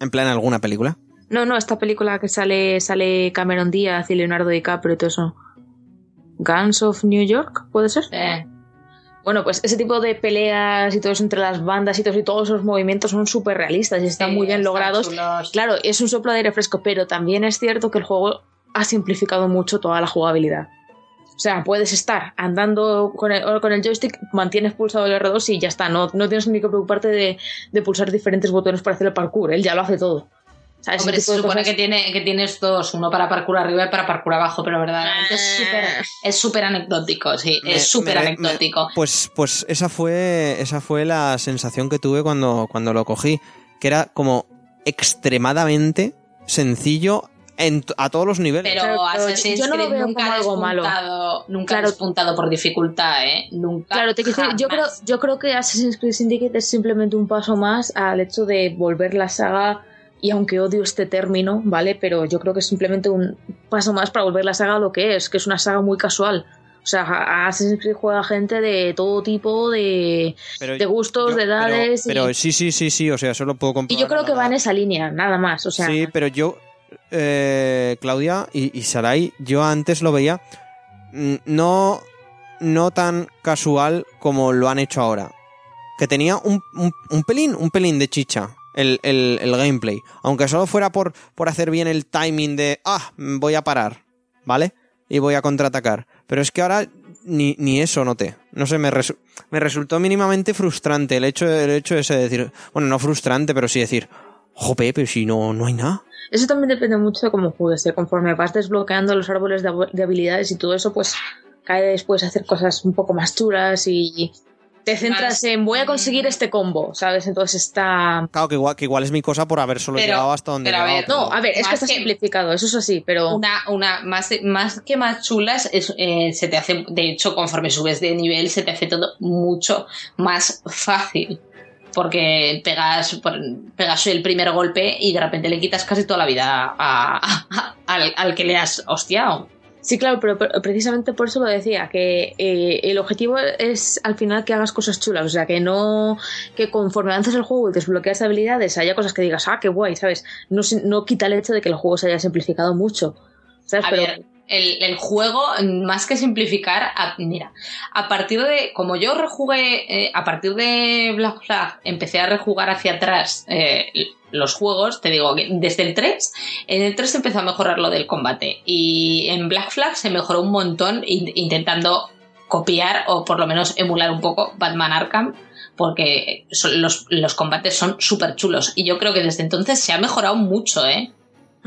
en plan alguna película. No, no, esta película que sale, sale Cameron Díaz y Leonardo DiCaprio y todo eso. Guns of New York, ¿puede ser? Eh, Bueno, pues ese tipo de peleas y todo eso entre las bandas y todos, y todos esos movimientos son súper realistas y están sí, muy bien están logrados. chulos. Claro, es un soplo de aire fresco, pero también es cierto que el juego ha simplificado mucho toda la jugabilidad. O sea, puedes estar andando con el, con el joystick, mantienes pulsado el R2 y ya está. No, no tienes ni que preocuparte de, de pulsar diferentes botones para hacer el parkour. Él ya lo hace todo. Hombre, se supone que, tiene, que tienes dos, uno para parkour arriba y para parkour abajo, pero verdaderamente es Ah. súper es súper anecdótico, sí, Me- es súper anecdótico. me- pues, pues esa fue. Esa fue la sensación que tuve cuando, cuando lo cogí. Que era como extremadamente sencillo en a todos los niveles. Pero Assassin's yo no lo Creed veo nunca como algo malo. nunca Claro. despuntado por dificultad, ¿eh? Nunca. Claro, te quiero creo, yo creo que Assassin's Creed Syndicate es simplemente un paso más al hecho de volver la saga, y aunque odio este término, ¿vale? Pero yo creo que es simplemente un paso más para volver la saga a lo que es, que es una saga muy casual. O sea, a Assassin's Creed juega gente de todo tipo, de, Pero de gustos, yo- de edades. Pero, pero y, sí, sí, sí, sí. O sea, eso lo puedo y comprobar. yo creo que va en esa línea, nada más. O sea, sí, pero yo, eh, Claudia y, y Sarai, yo antes lo veía mm, no, no tan casual como lo han hecho ahora. Que tenía un, un- un pelín, un pelín de chicha. El, el- el gameplay. Aunque solo fuera por, por hacer bien el timing de, ah, voy a parar, ¿vale? Y voy a contraatacar. Pero es que ahora ni, ni eso noté. No sé, me, resu- me resultó mínimamente frustrante el hecho, el hecho ese de decir, bueno, no frustrante, pero sí decir, jope, pero si no, no hay nada. Eso también depende mucho de cómo juegues. ¿eh? Conforme vas desbloqueando los árboles de, de habilidades y todo eso, pues cae después hacer cosas un poco más chulas y te centras en voy a conseguir este combo, ¿sabes? Entonces está... Claro, que igual, que igual es mi cosa por haber solo Pero- llegado hasta donde pero a ver, llegado, No, a ver, es Más que está que- simplificado, eso es así, pero... Una, una más, más que más chulas, es, eh, se te hace, de hecho, conforme subes de nivel, se te hace todo mucho más fácil. Porque pegas, por- pegas el primer golpe y de repente le quitas casi toda la vida a- a- al, al que le has hostiado. Sí, claro, pero, pero precisamente por eso lo decía, que eh, el objetivo es al final que hagas cosas chulas, o sea, que no, que conforme avances el juego y desbloqueas habilidades, haya cosas que digas, ah, qué guay, ¿sabes? No, no quita el hecho de que el juego se haya simplificado mucho, ¿sabes? A pero, ver, el, el juego, más que simplificar, a- mira, a partir de, como yo rejugué, eh, a partir de Black Flag, empecé a rejugar hacia atrás eh, los juegos, te digo que desde el 3, en el 3 empezó a mejorar lo del combate y en Black Flag se mejoró un montón in- intentando copiar o por lo menos emular un poco Batman Arkham porque son- los, los combates son súper chulos y yo creo que desde entonces se ha mejorado mucho, ¿eh?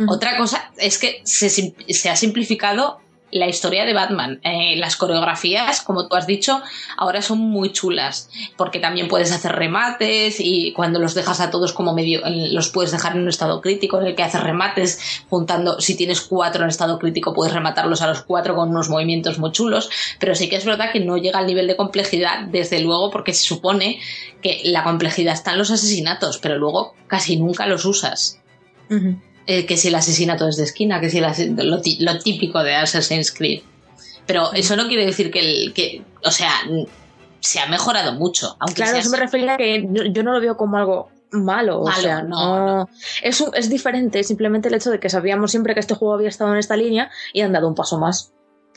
Otra cosa es que se, se ha simplificado la historia de Batman. Eh, las coreografías, como tú has dicho, ahora son muy chulas, porque también puedes hacer remates y cuando los dejas a todos como medio, los puedes dejar en un estado crítico en el que haces remates, juntando, si tienes cuatro en estado crítico, puedes rematarlos a los cuatro con unos movimientos muy chulos, pero sí que es verdad que no llega al nivel de complejidad, desde luego, porque se supone que la complejidad está en los asesinatos, pero luego casi nunca los usas. Eh, que si el asesinato es de esquina, que si el lo, típico de Assassin's Creed. Pero eso no quiere decir que, el, que o sea, se ha mejorado mucho. Aunque Claro, sea eso me refería a que yo, yo no lo veo como algo malo, o sea, no, no, Es, un- es diferente, simplemente el hecho de que sabíamos siempre que este juego había estado en esta línea y han dado un paso más.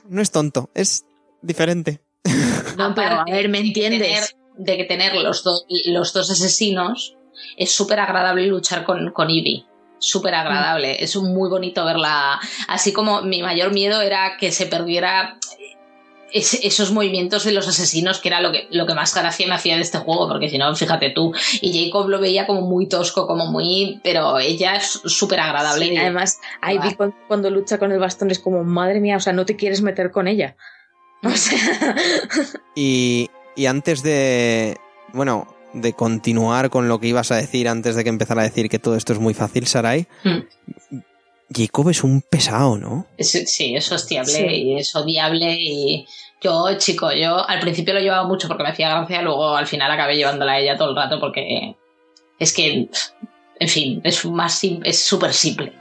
No es tonto, es diferente. No, pero a ver, ¿me de que tener- entiendes? de que tener los, do- los dos asesinos es súper agradable luchar con, con Ivy. Súper agradable. Es un muy bonito verla. Así como mi mayor miedo era que se perdiera esos movimientos de los asesinos, que era lo que, lo que más gracia me hacía de este juego, porque si no, fíjate tú. Y Jacob lo veía como muy tosco, como muy. Pero ella es súper agradable. Sí, además, Ivy cuando, cuando lucha con el bastón es como, madre mía, o sea, no te quieres meter con ella. O sea, Y y antes de, bueno, de continuar con lo que ibas a decir antes de que empezara a decir que todo esto es muy fácil, Sarai, Mm. Jacob es un pesado, ¿no? Es- sí, es hostiable Sí. y es odiable y yo, chico, yo al principio lo llevaba mucho porque me hacía gracia, luego al final acabé llevándola a ella todo el rato porque es que, en fin, es más es súper simple.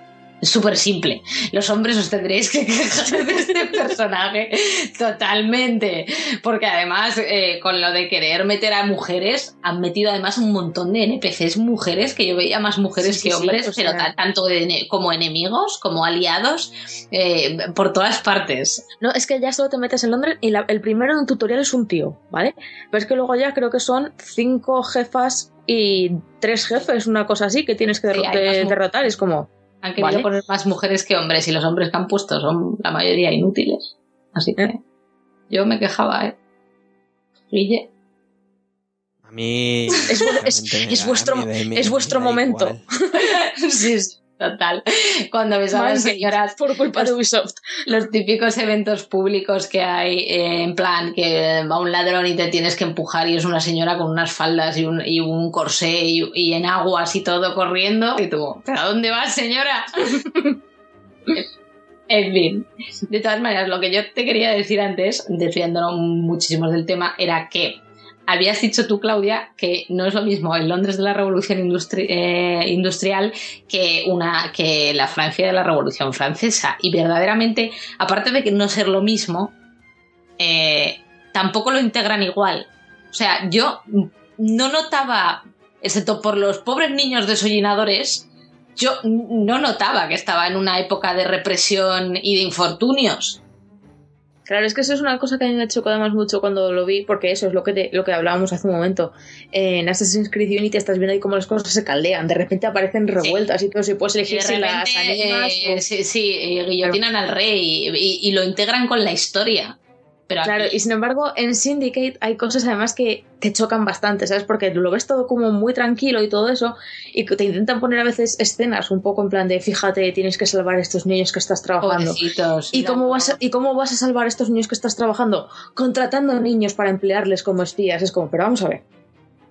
Súper simple. Los hombres os tendréis que quejar de este personaje totalmente. Porque además, eh, con lo de querer meter a mujeres, han metido además un montón de NPCs mujeres, que yo veía más mujeres Sí, que sí, hombres, o pero sea- tanto de como enemigos, como aliados, eh, por todas partes. No, es que ya solo te metes en Londres y la- el primero en un tutorial es un tío, ¿vale? Pero es que luego ya creo que son cinco jefas y tres jefes, una cosa así, que tienes que Sí, derro- hay más de- mu- derrotar. Es como, Han querido Vale. poner más mujeres que hombres y los hombres que han puesto son la mayoría inútiles. Así que ¿Eh? yo me quejaba, ¿eh? Guille. A mí... Es es- vuestro- es vuestro momento. sí, sí, total. Cuando ves a las señoras por culpa de Ubisoft. los típicos eventos públicos que hay, eh, en plan que va un ladrón y te tienes que empujar y es una señora con unas faldas y un, y un corsé y, y en aguas y todo corriendo. Y tú, ¿pero a dónde vas, señora? en fin, de todas maneras, lo que yo te quería decir antes, desviándonos muchísimo del tema, era que habías dicho tú, Claudia, que no es lo mismo el Londres de la Revolución eh, Industrial que, una, que la Francia de la Revolución Francesa. Y verdaderamente, aparte de que no ser lo mismo, eh, tampoco lo integran igual. O sea, yo no notaba, excepto por los pobres niños desollinadores, yo no notaba que estaba en una época de represión y de infortunios. Claro, es que eso es una cosa que a mí me chocó además mucho cuando lo vi, porque eso es lo que, te- lo que hablábamos hace un momento. En Assassin's Creed Unity estás viendo ahí cómo las cosas se caldean, de repente aparecen revueltas y todo, si puedes elegir si las animas eh, o- sí, sí, eh, guillotinan al rey y, y- y lo integran con la historia. Pero aquí- Claro, y sin embargo, en Syndicate hay cosas además que te chocan bastante, ¿sabes? Porque lo ves todo como muy tranquilo y todo eso, y te intentan poner a veces escenas un poco en plan de, fíjate, tienes que salvar a estos niños que estás trabajando. Pobrecitos. ¿Y cómo, vas a, ¿Y cómo vas a salvar a estos niños que estás trabajando? Contratando niños para emplearles como espías. Es como, pero vamos a ver.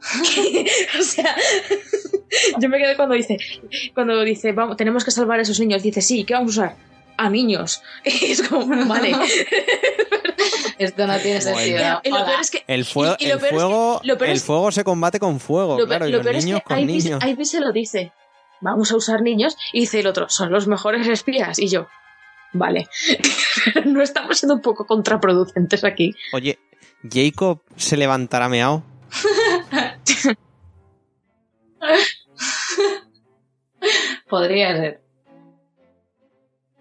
o sea, yo me quedé cuando dice, cuando dice, vamos, tenemos que salvar a esos niños. Dice, sí, ¿qué vamos a usar? A niños. Y es como, vale. Esto no tiene sentido. Y lo Hola. peor es que El fuego, Y- y lo el peor es que- fuego, lo peor el es- fuego se combate con fuego, Lo, claro, y lo los peor es niños que con Ivy, niños. Ivy se lo dice. Vamos a usar niños. Y dice el otro, son los mejores espías. Y yo, vale. no estamos siendo un poco contraproducentes aquí. Oye, Jacob se levantará meao. Podría ser.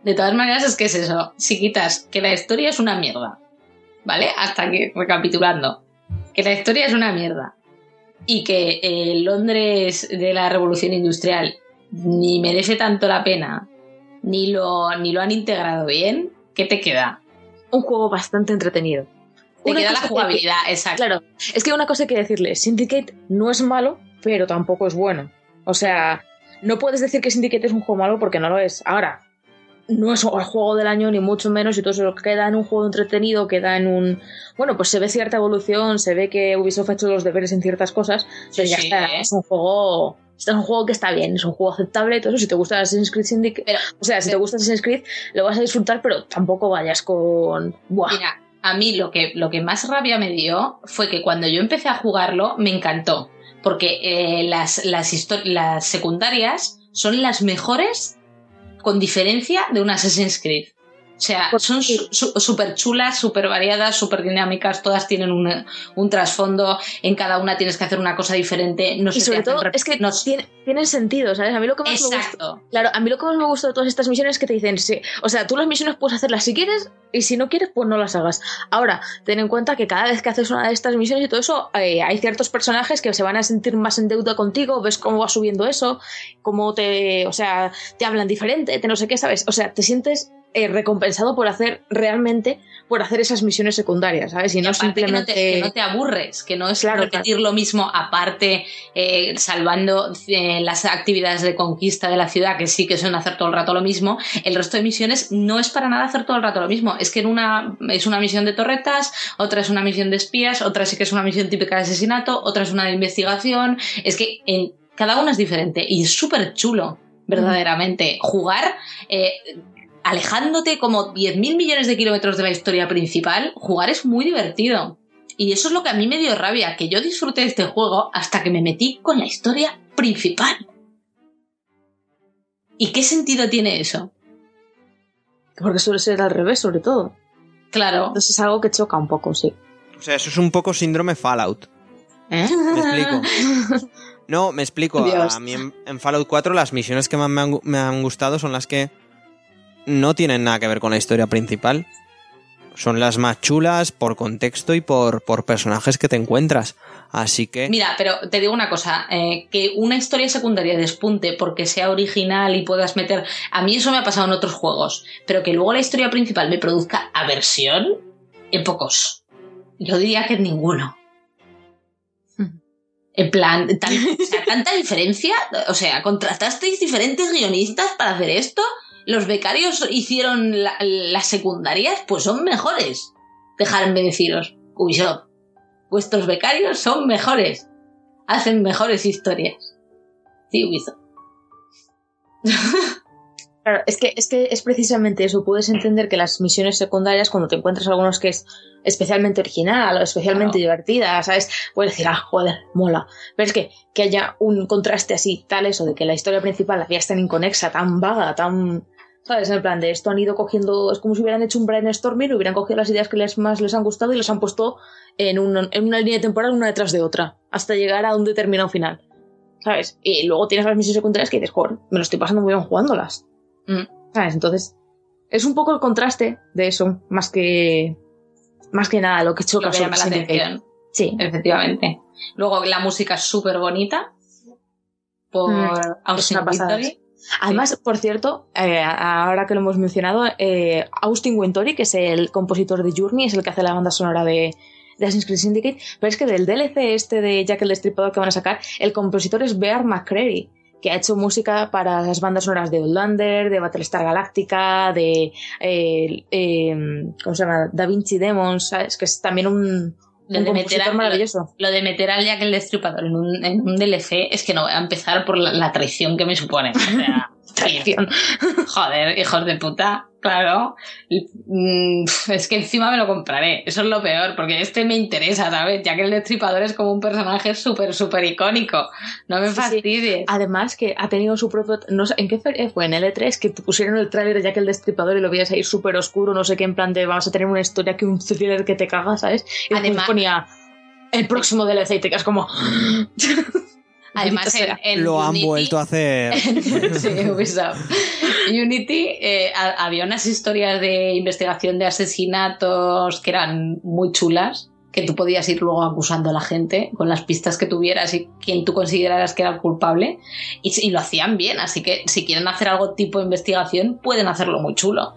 De todas maneras, es que es eso. Si quitas que la historia es una mierda, ¿vale? Hasta que, recapitulando, que la historia es una mierda y que el Londres de la Revolución Industrial ni merece tanto la pena, ni lo, ni lo han integrado bien, ¿qué te queda? Un juego bastante entretenido. Te Una queda la que- jugabilidad, exacto. Claro, es que una cosa hay que decirle, Syndicate no es malo, pero tampoco es bueno. O sea, no puedes decir que Syndicate es un juego malo porque no lo es. Ahora, no es el juego del año ni mucho menos y todo eso queda en un juego entretenido, queda en un... Bueno, pues se ve cierta evolución, se ve que Ubisoft ha hecho los deberes en ciertas cosas, pero ya sí, está, ¿eh? es un juego... Este es un juego que está bien, es un juego aceptable, todo eso. Si te gusta Assassin's Creed Syndicate, Pero- o sea, si te gusta Assassin's Creed, lo vas a disfrutar, pero tampoco vayas con. ¡Buah! Mira, a mí lo que, lo que más rabia me dio fue que cuando yo empecé a jugarlo me encantó. Porque eh, las, las, las secundarias son las mejores con diferencia de un Assassin's Creed. O sea, Pues son súper chulas, súper variadas, súper dinámicas, todas tienen un, un trasfondo, en cada una tienes que hacer una cosa diferente, no Y se sobre todo, es que no- tiene- tienen sentido, ¿sabes? A mí lo que más me gusta. Exacto. Claro, a mí lo que más me gusta de todas estas misiones es que te dicen, sí, o sea, tú las misiones puedes hacerlas si quieres y si no quieres, pues no las hagas. Ahora, ten en cuenta que cada vez que haces una de estas misiones y todo eso, eh, hay ciertos personajes que se van a sentir más en deuda contigo, ves cómo va subiendo eso, cómo te, o sea, te hablan diferente, te no sé qué, ¿sabes? O sea, te sientes eh, recompensado por hacer realmente, por hacer esas misiones secundarias, ¿sabes? Y Y no aparte que no, simplemente... te, que no te aburres, que no es Claro, repetir lo mismo aparte, eh, salvando eh, las actividades de conquista de la ciudad, que sí que son hacer todo el rato lo mismo. El resto de misiones no es para nada hacer todo el rato lo mismo. Es que en una es una misión de torretas, otra es una misión de espías, otra sí que es una misión típica de asesinato, otra es una de investigación. Es que en, cada una es diferente y es súper chulo, verdaderamente. Jugar. eh, alejándote como 10.000 millones de kilómetros de la historia principal, jugar es muy divertido. Y eso es lo que a mí me dio rabia, que yo disfruté de este juego hasta que me metí con la historia principal. ¿Y qué sentido tiene eso? Porque suele ser al revés, sobre todo. Claro. Entonces es algo que choca un poco, sí. O sea, eso es un poco síndrome Fallout. ¿Eh? Me explico. No, me explico. Dios. A mí en, en Fallout 4 las misiones que más me han, gu- me han gustado son las que no tienen nada que ver con la historia principal. Son las más chulas por contexto y por, por personajes que te encuentras. Así que... Mira, pero te digo una cosa, eh, que una historia secundaria despunte porque sea original y puedas meter... A mí eso me ha pasado en otros juegos, pero que luego la historia principal me produzca aversión, en pocos. Yo diría que en ninguno. En plan, tanta diferencia, o sea, contratasteis diferentes guionistas para hacer esto, los becarios hicieron la- las secundarias, pues son mejores. Dejadme deciros, Ubisoft, vuestros becarios son mejores, hacen mejores historias. Sí, Ubisoft. Claro, es que, es que es precisamente eso. Puedes entender que las misiones secundarias, cuando te encuentras algunos que es especialmente original o especialmente Claro. divertida, ¿sabes? Puedes decir, ah, joder, mola. Pero es que, que haya un contraste así, tal eso, de que la historia principal había tan inconexa, tan vaga, tan. ¿Sabes? En el plan de esto han ido cogiendo. Es como si hubieran hecho un brainstorming, hubieran cogido las ideas que les más les han gustado y las han puesto en, un- en una línea temporal una detrás de otra, hasta llegar a un determinado final. ¿Sabes? Y luego tienes las misiones secundarias que dices, joder, me lo estoy pasando muy bien jugándolas. Mm. ¿Sabes? Entonces, es un poco el contraste de eso, más que. Más que nada lo que choca Lo que llama la atención. Sí. Efectivamente. Luego la música es súper bonita. Por Mm, Austin una Además, por cierto, eh, ahora que lo hemos mencionado, eh, Austin Wintory, que es el compositor de Journey, es el que hace la banda sonora de, de Assassin's Creed Syndicate, pero es que del DLC este de Jack el Destripador que van a sacar, el compositor es Bear McCreary, que ha hecho música para las bandas sonoras de Outlander, de Battlestar Galactica, de... eh, eh, ¿Cómo se llama? Da Vinci Demons, ¿sabes? Que es también un, Lo de, meter a, maravilloso. lo de meter al Jack el Destripador en un, en un DLC es que no voy a empezar por la, la traición que me supone. O sea, Traición. Joder, hijos de puta, claro. Mm, Es que encima me lo compraré. Eso es lo peor, porque este me interesa, ¿sabes? Ya que el destripador es como un personaje súper, súper icónico. No me Sí, sí. fastidies. Además que ha tenido su propio... No sé, ¿En qué feria fue? En L3 que pusieron el tráiler de Jack el Destripador y lo veías ahí súper oscuro, no sé qué, en plan de vamos a tener una historia que un thriller que te caga, ¿sabes? Y Además- ponía el próximo DLC y te quedas como... Además, en, en Lo han Unity- vuelto a hacer. sí, Ubisoft. Unity eh, ha- había unas historias de investigación de asesinatos que eran muy chulas, que tú podías ir luego acusando a la gente con las pistas que tuvieras y quien tú consideraras que era el culpable, y, y lo hacían bien, así que si quieren hacer algo tipo de investigación, pueden hacerlo muy chulo.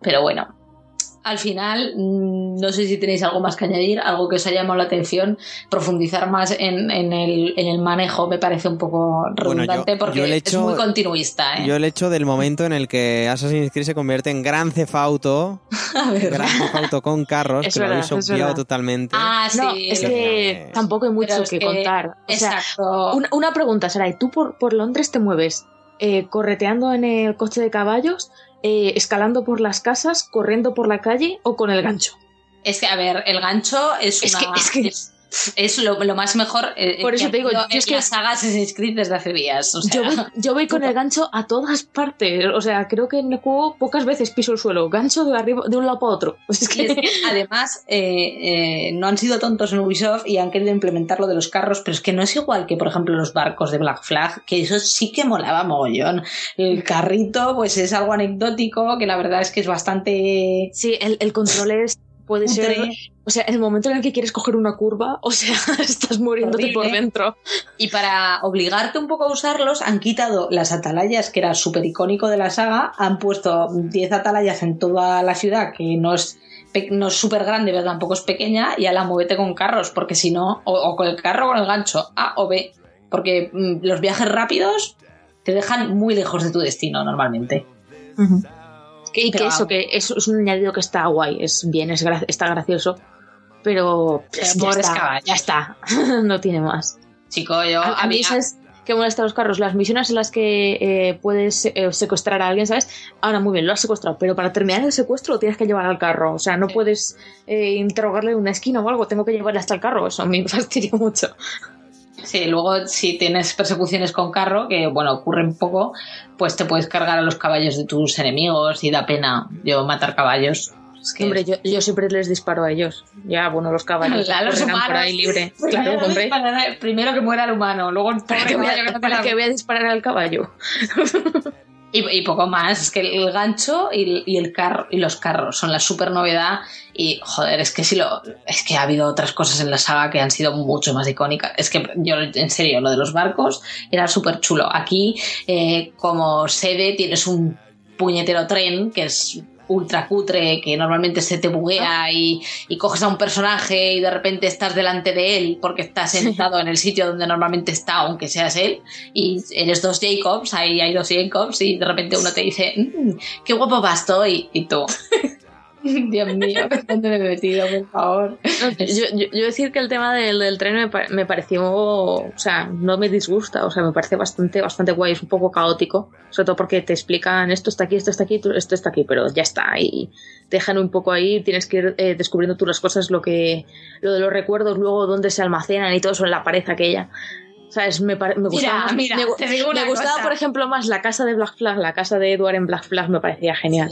Pero bueno, al final, mm, no sé si tenéis algo más que añadir, algo que os haya llamado la atención, profundizar más en, en el, en el manejo me parece un poco Bueno, yo- redundante porque yo le es muy continuista. ¿eh? Yo el hecho del momento en el que Assassin's Creed se convierte en Gran Cefauto. Gran Cefauto con carros, Es que lo habéis obviado totalmente. Ah, sí. No, es que tampoco hay mucho que, que- contar. O sea, Exacto. una, una pregunta, Saray, ¿tú por, por Londres te mueves eh, correteando en el coche de caballos, eh, escalando por las casas, corriendo por la calle o con el gancho? Es que, a ver, el gancho es, Es una- que- es que- es, es lo, lo más mejor eh, Por que eso te digo, yo es que- la saga Assassin's Creed desde hace días. O sea, Yo voy, yo voy con el gancho a todas partes. O sea, creo que en el juego pocas veces piso el suelo. Gancho de arriba, de un lado para otro. Es Y que, es que, además, eh, eh, no han sido tontos en Ubisoft y han querido implementar lo de los carros, pero es que no es igual que, por ejemplo, los barcos de Black Flag, que eso sí que molaba mogollón. El carrito, pues es algo anecdótico, que la verdad es que es bastante... sí, el, el control es puede ser. O sea, en el momento en el que quieres coger una curva, o sea, estás muriéndote por dentro. Y para obligarte un poco a usarlos, han quitado las atalayas, que era súper icónico de la saga, han puesto 10 atalayas en toda la ciudad, que no es no es súper grande, pero tampoco es pequeña, y a la muévete con carros, porque si no, o, o con el carro o con el gancho, A o B, porque mm, los viajes rápidos te dejan muy lejos de tu destino normalmente. Que, y que eso, que eso es un añadido que está guay, es bien, es gra- está gracioso, pero Pero ya, está, ya está, no tiene más. Chico, yo A, a mí, había- ¿sabes qué molesta los carros? Las misiones en las que eh, puedes eh, secuestrar a alguien, ¿sabes? Ahora, muy bien, lo has secuestrado, pero para terminar el secuestro lo tienes que llevar al carro. O sea, no puedes eh, interrogarle en una esquina o algo, tengo que llevarle hasta el carro. Eso a mí me fastidia mucho. Sí, luego si tienes persecuciones con carro, que bueno, ocurren poco, pues te puedes cargar a los caballos de tus enemigos y da pena yo matar caballos. Es que Hombre, yo, yo siempre les disparo a ellos. Ya, bueno, los caballos A los correrán por humanos. ahí libre. Primero, Claro, hombre. disparar- primero que muera el humano, luego el ¿Para pobre qué voy que a, te para qué voy a disparar al caballo? y, y poco más, es que el gancho y, y el carro y los carros son la super novedad y joder, es que si lo es que ha habido otras cosas en la saga que han sido mucho más icónicas. Es que yo en serio, lo de los barcos era súper chulo. Aquí eh, como sede tienes un puñetero tren que es ultra cutre que normalmente se te buguea y, y coges a un personaje y de repente estás delante de él porque está sentado en el sitio donde normalmente está aunque seas él y eres dos Jacobs, ahí hay dos Jacobs y de repente uno te dice "Mm, qué guapo vas estoy y tú Dios mío, ¿dónde me he metido, por favor? Yo, yo, yo decir que el tema del, del tren me, pa- me pareció, o sea, no me disgusta, o sea, me parece bastante, bastante guay, es un poco caótico, sobre todo porque te explican esto está aquí, esto está aquí, esto está aquí, pero ya está, y te dejan un poco ahí, tienes que ir eh, descubriendo tú las cosas, lo que, lo de los recuerdos, luego dónde se almacenan y todo eso en la pared aquella. ¿Sabes? Me, me gustaba, Mira, más- mira, me, gustaba por ejemplo, más la casa de Black Flag, la casa de Edward en Black Flag me parecía genial.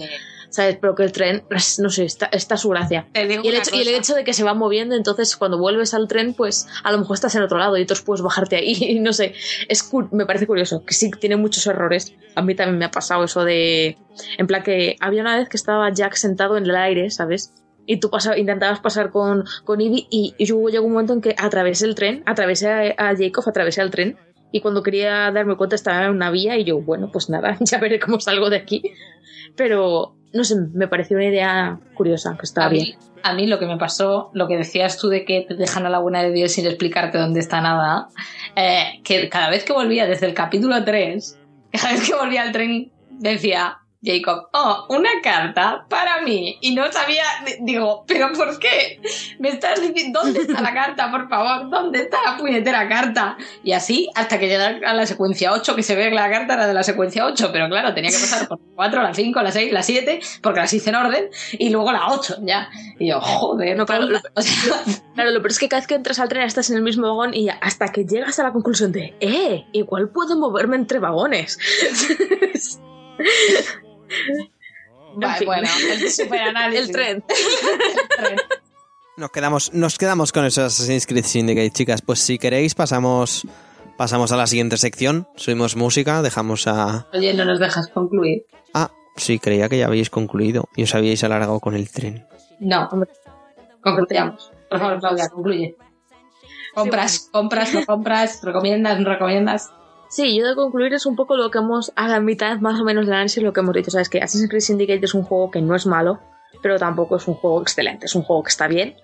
¿Sabes? Pero que el tren, no sé, está, está su gracia. Te digo Y el, hecho, y el hecho de que se va moviendo, entonces cuando vuelves al tren, pues a lo mejor estás en otro lado y otros puedes bajarte ahí. Y no sé, es me parece curioso, que sí tiene muchos errores. A mí también me ha pasado eso de. En plan, que había una vez que estaba Jack sentado en el aire, ¿sabes? Y tú intentabas pasar con, con Ivy y, y llegó un momento en que atravesé el tren, atravesé a, a Jacob, atravesé el tren. Y cuando quería darme cuenta estaba en una vía y yo, bueno, pues nada, ya veré cómo salgo de aquí. Pero, no sé, me pareció una idea curiosa, que estaba a bien. a mí lo que me pasó, lo que decías tú de que te dejan a la buena de Dios sin explicarte dónde está nada, eh, que cada vez que volvía desde el capítulo 3, cada vez que volvía al tren decía Jacob, oh, una carta para mí. Y no sabía, digo, pero ¿por qué? Me estás diciendo, ¿dónde está la carta, por favor? ¿Dónde está la puñetera carta? Y así hasta que llega a la secuencia 8, que se ve que la carta era de la secuencia 8, pero claro, tenía que pasar por 4, la 5, la 6, la 7, porque las hice en orden, y luego la 8, ya. Y yo, joder, No, claro, tonta. o sea, Claro, lo peor es que cada vez que entras al tren estás en el mismo vagón y hasta que llegas a la conclusión de, eh, igual puedo moverme entre vagones. vale, fin. bueno, el superanálisis. el tren. El tren. Nos quedamos, nos quedamos con esos Assassin's Creed Syndicate, chicas. Pues si queréis, pasamos, pasamos a la siguiente sección. Subimos música, dejamos a. Oye, no nos dejas concluir. Ah, sí, creía que ya habéis concluido y os habíais alargado con el tren. No, concluyamos. Por favor, Claudia, concluye. Compras, compras, no compras, recomiendas, no recomiendas. Sí, yo de concluir es un poco lo que hemos, a la mitad más o menos del análisis, lo que hemos dicho. Sabes que Assassin's Creed Syndicate es un juego que no es malo, pero tampoco es un juego excelente. Es un juego que está bien.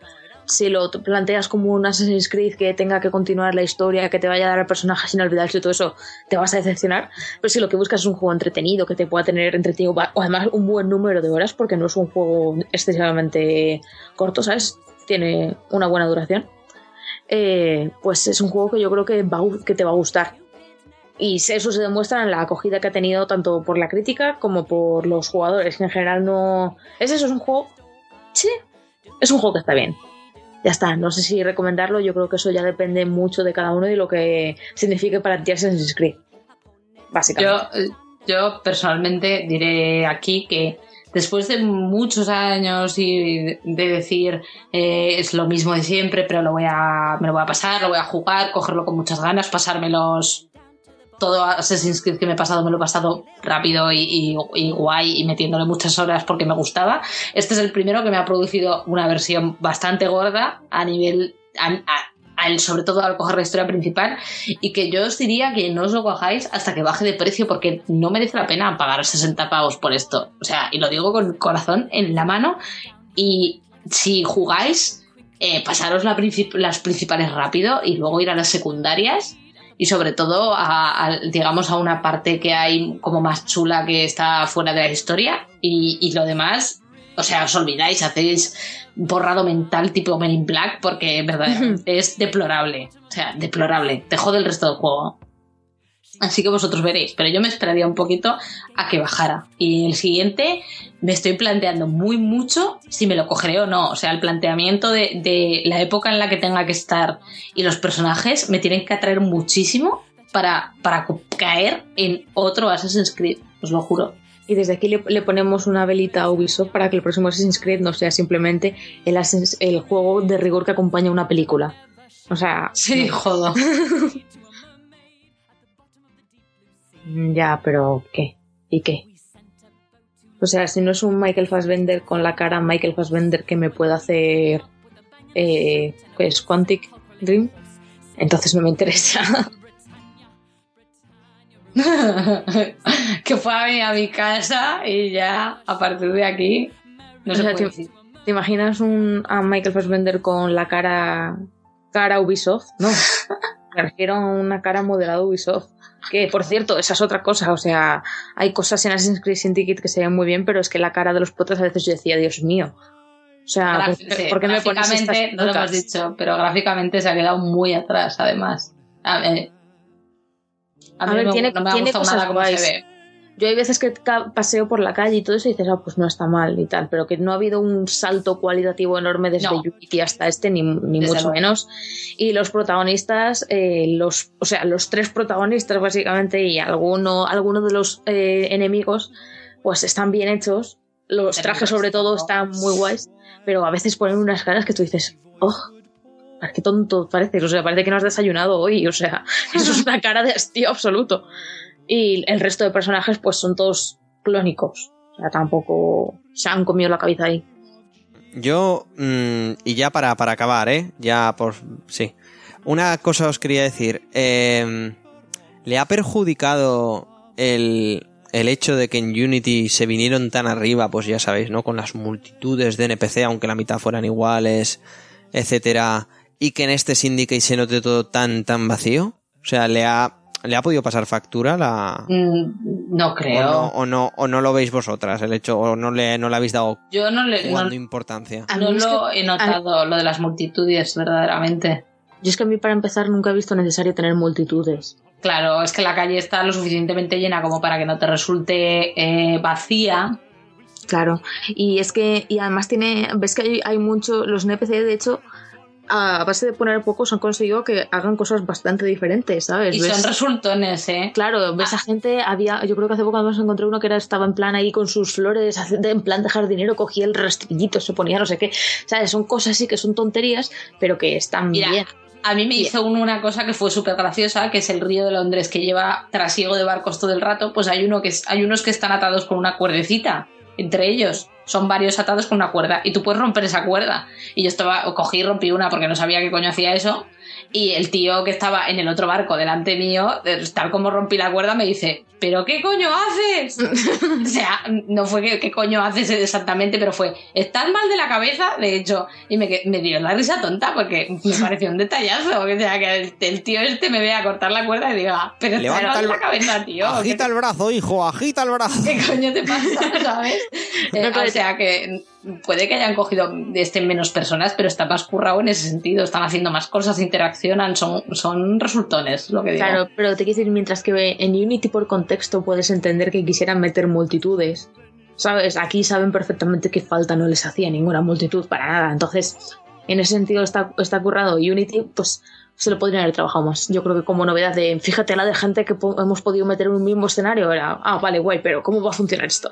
Si lo planteas como un Assassin's Creed que tenga que continuar la historia, que te vaya a dar personajes inolvidables y todo eso, te vas a decepcionar. Pero si lo que buscas es un juego entretenido, que te pueda tener entretenido, o además un buen número de horas, porque no es un juego excesivamente corto, ¿sabes? Tiene una buena duración. eh, pues es un juego que yo creo que, va que te va a gustar. Y eso se demuestra en la acogida que ha tenido tanto por la crítica como por los jugadores, que en general no... Es eso, es un juego... Sí, es un juego que está bien. Ya está, no sé si recomendarlo, yo creo que eso ya depende mucho de cada uno y lo que signifique para ti Assassin's Creed. Básicamente. Yo, eh, yo personalmente diré aquí que después de muchos años y de de decir eh, es lo mismo de siempre, pero lo voy a, me lo voy a pasar, lo voy a jugar, cogerlo con muchas ganas, pasármelos todo Assassin's Creed que me he pasado me lo he pasado rápido y, y- y guay y metiéndole muchas horas porque me gustaba. Este es el primero que me ha producido una versión bastante gorda a nivel, a- a- al- sobre todo al coger la historia principal y que yo os diría que no os lo cojáis hasta que baje de precio porque no merece la pena pagar 60 pavos por esto. O sea, y lo digo con corazón en la mano y si jugáis, eh, pasaros la princip- las principales rápido y luego ir a las secundarias y sobre todo a, a, digamos a una parte que hay como más chula que está fuera de la historia. Y, y lo demás o sea os olvidáis hacéis borrado mental tipo Men in Black porque verdaderamente es deplorable. O sea deplorable. Te jode el resto del juego así que vosotros veréis pero yo me esperaría un poquito a que bajara y el siguiente me estoy planteando muy mucho si me lo cogeré o no o sea el planteamiento de, de la época en la que tenga que estar y los personajes me tienen que atraer muchísimo para, para caer en otro Assassin's Creed, os lo juro. Y desde aquí le, le ponemos una velita a Ubisoft para que el próximo Assassin's Creed no sea simplemente el, el juego de rigor que acompaña una película. O sea, Sí, jodo. mm, ya, pero ¿qué? ¿Y qué? O sea, si no es un Michael Fassbender con la cara Michael Fassbender que me pueda hacer eh, pues Quantic Dream, entonces no me interesa. que fue a mi, a mi casa y ya a partir de aquí no O se sea, puede tío, decir. ¿Te imaginas un, a Michael Fassbender con la cara cara Ubisoft? No. Me refiero a una cara modelada Ubisoft. Que, por cierto, esa es otra cosa. O sea, hay cosas en Assassin's Creed Syndicate que se ven muy bien, pero es que la cara de los protas a veces yo decía, Dios mío. O sea, Graf- ¿por, sí, por qué me pones estas no lo hemos dicho, pero gráficamente se ha quedado muy atrás, además. A, eh, a mí A ver, no, tiene- no me ha tiene gustado cosas nada cómo se ve. Yo hay veces que paseo por la calle y todo eso y dices, ah, pues no está mal y tal, pero que no ha habido un salto cualitativo enorme desde No. Unity hasta este, ni, ni mucho luego. menos. Y los protagonistas, eh, los, o sea, los tres protagonistas básicamente y alguno, alguno de los eh, enemigos, pues están bien hechos. Los trajes sobre todo están muy guays, pero a veces ponen unas caras que tú dices, oh, qué tonto pareces, o sea, parece que no has desayunado hoy, o sea, eso es una cara de hastío absoluto. Y el resto de personajes, pues son todos clónicos. O sea, tampoco se han comido la cabeza ahí. Yo, mm, y ya para, para acabar, ¿eh? Ya por... Sí. Una cosa os quería decir. eh, ¿Le ha perjudicado el, el hecho de que en Unity se vinieron tan arriba, pues ya sabéis, ¿no? Con las multitudes de NPC, aunque la mitad fueran iguales, etcétera, y que en este Syndicate se note todo tan, tan vacío? O sea, ¿le ha, le ha podido pasar factura la... Mm, No O creo. no, o, no, o no lo veis vosotras, el hecho, o no le, no le habéis dado Yo no le no, importancia. A no lo he notado, lo de las multitudes, verdaderamente. Yo es que a mí para empezar nunca he visto necesario tener multitudes. Claro, es que la calle está lo suficientemente llena como para que no te resulte eh, vacía. Claro. Y es que, y además tiene, ves que hay, hay mucho, los NPC de hecho, a base de poner pocos han conseguido que hagan cosas bastante diferentes, ¿sabes? Y ¿Ves? son resultones, ¿eh? Claro, ves a gente, había, yo creo que hace poco además encontré uno que era, estaba en plan ahí con sus flores, en plan de jardinero, cogía el rastillito, se ponía no sé qué, ¿sabes? Son cosas así que son tonterías, pero que están Mira, bien. A mí me Bien. hizo uno una cosa que fue súper graciosa, que es el río de Londres que lleva trasiego de barcos todo el rato. Pues hay, uno que hay unos que están atados con una cuerdecita entre ellos. Son varios atados con una cuerda y tú puedes romper esa cuerda. Y yo estaba, cogí y rompí una porque no sabía qué coño hacía eso. Y el tío que estaba en el otro barco delante mío, tal como rompí la cuerda, me dice, ¿pero qué coño haces? o sea, no fue que qué coño haces exactamente, pero fue, ¿estás mal de la cabeza? De hecho, y me, me dio la risa tonta porque me pareció un detallazo. O sea, que el, el tío este me vea cortar la cuerda y diga, pero estás mal de la cabeza, tío. ¿qué Agita el brazo, hijo, agita el brazo. ¿Qué coño te pasa? ¿Sabes? Eh, No, o sea que puede que hayan cogido este menos personas, pero está más currado en ese sentido. Están haciendo más cosas, interaccionan, son, son resultones, lo que digo. Claro, pero te quiero decir, mientras que en Unity por contexto puedes entender que quisieran meter multitudes, ¿sabes? Aquí saben perfectamente que falta no les hacía ninguna multitud para nada. Entonces, en ese sentido está, está currado. Unity, pues se lo podrían haber trabajado más. Yo creo que como novedad de, fíjate la de gente que hemos podido meter en un mismo escenario, era, ah, vale, guay, pero ¿cómo va a funcionar esto?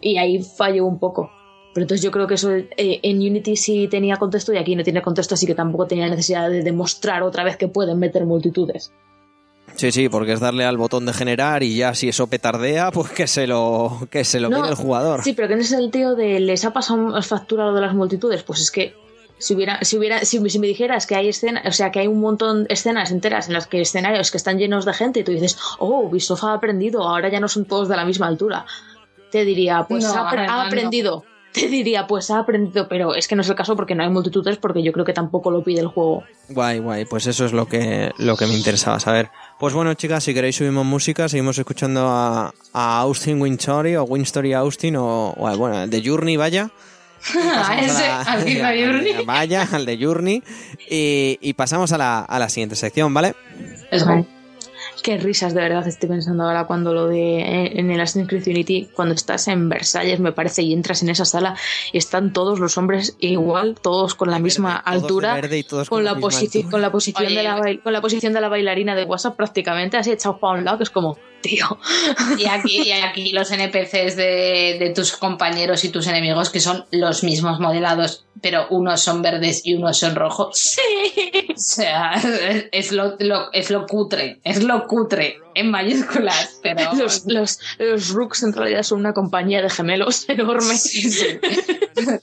Y ahí falló un poco. Pero entonces yo creo que eso eh, en Unity sí tenía contexto y aquí no tiene contexto, así que tampoco tenía necesidad de demostrar otra vez que pueden meter multitudes. Sí, sí, porque es darle al botón de generar y ya si eso petardea, pues que se lo, que se lo No, mire el jugador. Sí, pero que en ese sentido de les ha pasado factura lo de las multitudes, pues es que si hubiera, si hubiera, si, si me dijeras que hay escenas, o sea que hay un montón de escenas enteras en las que escenarios que están llenos de gente y tú dices, oh, Ubisoft ha aprendido, ahora ya no son todos de la misma altura. Te diría, pues No, ha, apre- además ha no. Te diría, pues ha aprendido, pero es que no es el caso porque no hay multitudes, porque yo creo que tampoco lo pide el juego. Guay, guay, pues eso es lo que, lo que me interesaba saber. Pues bueno, chicas, si queréis subimos música, seguimos escuchando a, a Austin Wintory o Winstory Austin o, bueno, el de Journey, vaya. A ese, la- al FIFA Journey. Vaya, al de Journey. Y, y pasamos a la, a la siguiente sección, ¿vale? Es Qué risas de verdad estoy pensando ahora cuando lo de eh, en el Assassin's Creed Unity, cuando estás en Versalles, me parece, y entras en esa sala y están todos los hombres igual, todos con la misma altura, verde y todos con la, misma posición altura. con la posición Oye, de la con la posición de la bailarina de WhatsApp prácticamente así echados para un lado, que es como, tío, Y aquí, y aquí los NPCs de, de tus compañeros y tus enemigos, que son los mismos modelados, pero unos son verdes y unos son rojos. sí, O sea, es, es lo, lo- es lo cutre, es lo cutre, en mayúsculas, pero... los, los, los Rooks en realidad son una compañía de gemelos enorme. Sí, sí.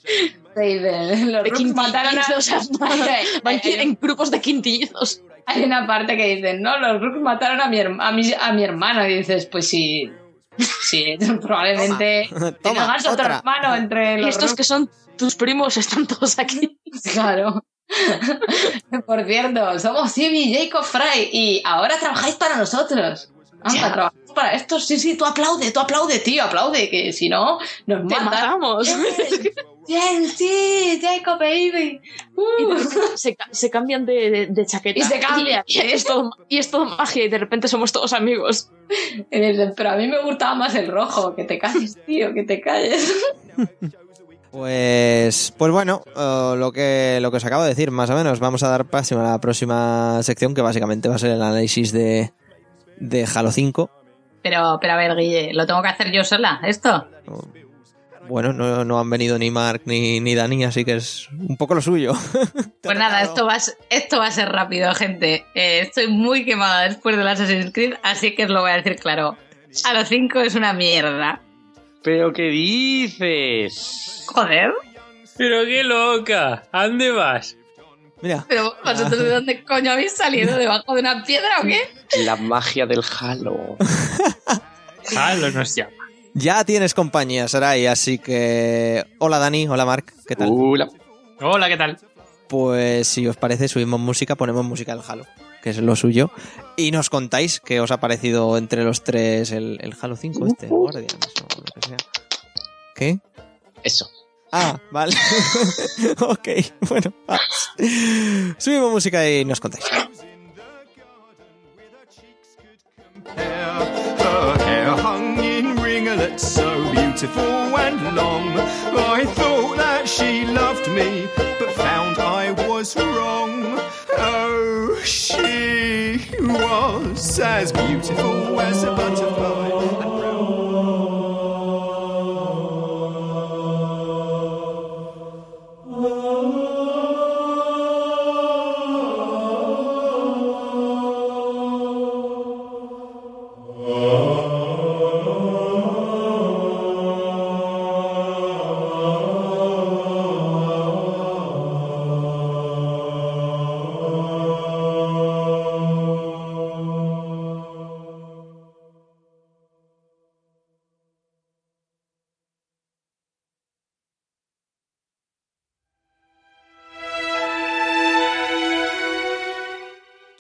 Los De Rooks mataron a... van- en grupos de quintillizos. Hay una parte que dicen, no, los Rooks mataron a mi, a mi, a mi hermano. Y dices, pues sí, sí, probablemente Toma, toma, tengas otro hermano entre Y los estos Rooks. que son tus primos están todos aquí. Claro. Por cierto, somos Civi y Jacob Fry y ahora trabajáis para nosotros. Anda, trabajamos para esto. Sí, sí, tú aplaude, tú aplaude, tío, aplaude, que si no, nos Te matan. matamos. Bien, sí, Jacob Baby. Uh. se, se cambian de, de- de chaqueta. Y se cambian. Y, y es todo, y es todo magia y de repente somos todos amigos. Dice, Pero a mí me gustaba más el rojo. Que te calles, tío, que te calles. Pues, pues bueno, eh, lo que lo que os acabo de decir, más o menos, vamos a dar paso a la próxima sección que básicamente va a ser el análisis de, de Halo 5. Pero, pero a ver, Guille, ¿lo tengo que hacer yo sola, esto? Bueno, no, no han venido ni Mark ni, ni Dani, así que es un poco lo suyo. Pues nada, esto va, a ser- esto va a ser rápido, gente. Eh, estoy muy quemada después del Assassin's Creed, así que os lo voy a decir claro. A los 5 es una mierda. ¿Pero qué dices? Joder. ¡Pero qué loca! ¿A dónde vas? Mira, Pero vosotros de dónde coño habéis salido? ¿Debajo de una piedra o qué? La magia del Halo. Halo nos llama. ya tienes compañía, Sarai, así que... Hola Dani, hola Mark, ¿qué tal? Hola. Hola, ¿qué tal? Pues si os parece, subimos música, ponemos música del Halo, que es lo suyo, y nos contáis qué os ha parecido entre los tres el, el Halo 5 este, Guardians, o lo que sea. ¿Qué? Eso. Ah, vale. ok, bueno, va. Subimos música y nos contáis. Her hair hung in ringlets so beautiful and long. I thought that she loved me, but found I was wrong. Was as beautiful as a butterfly.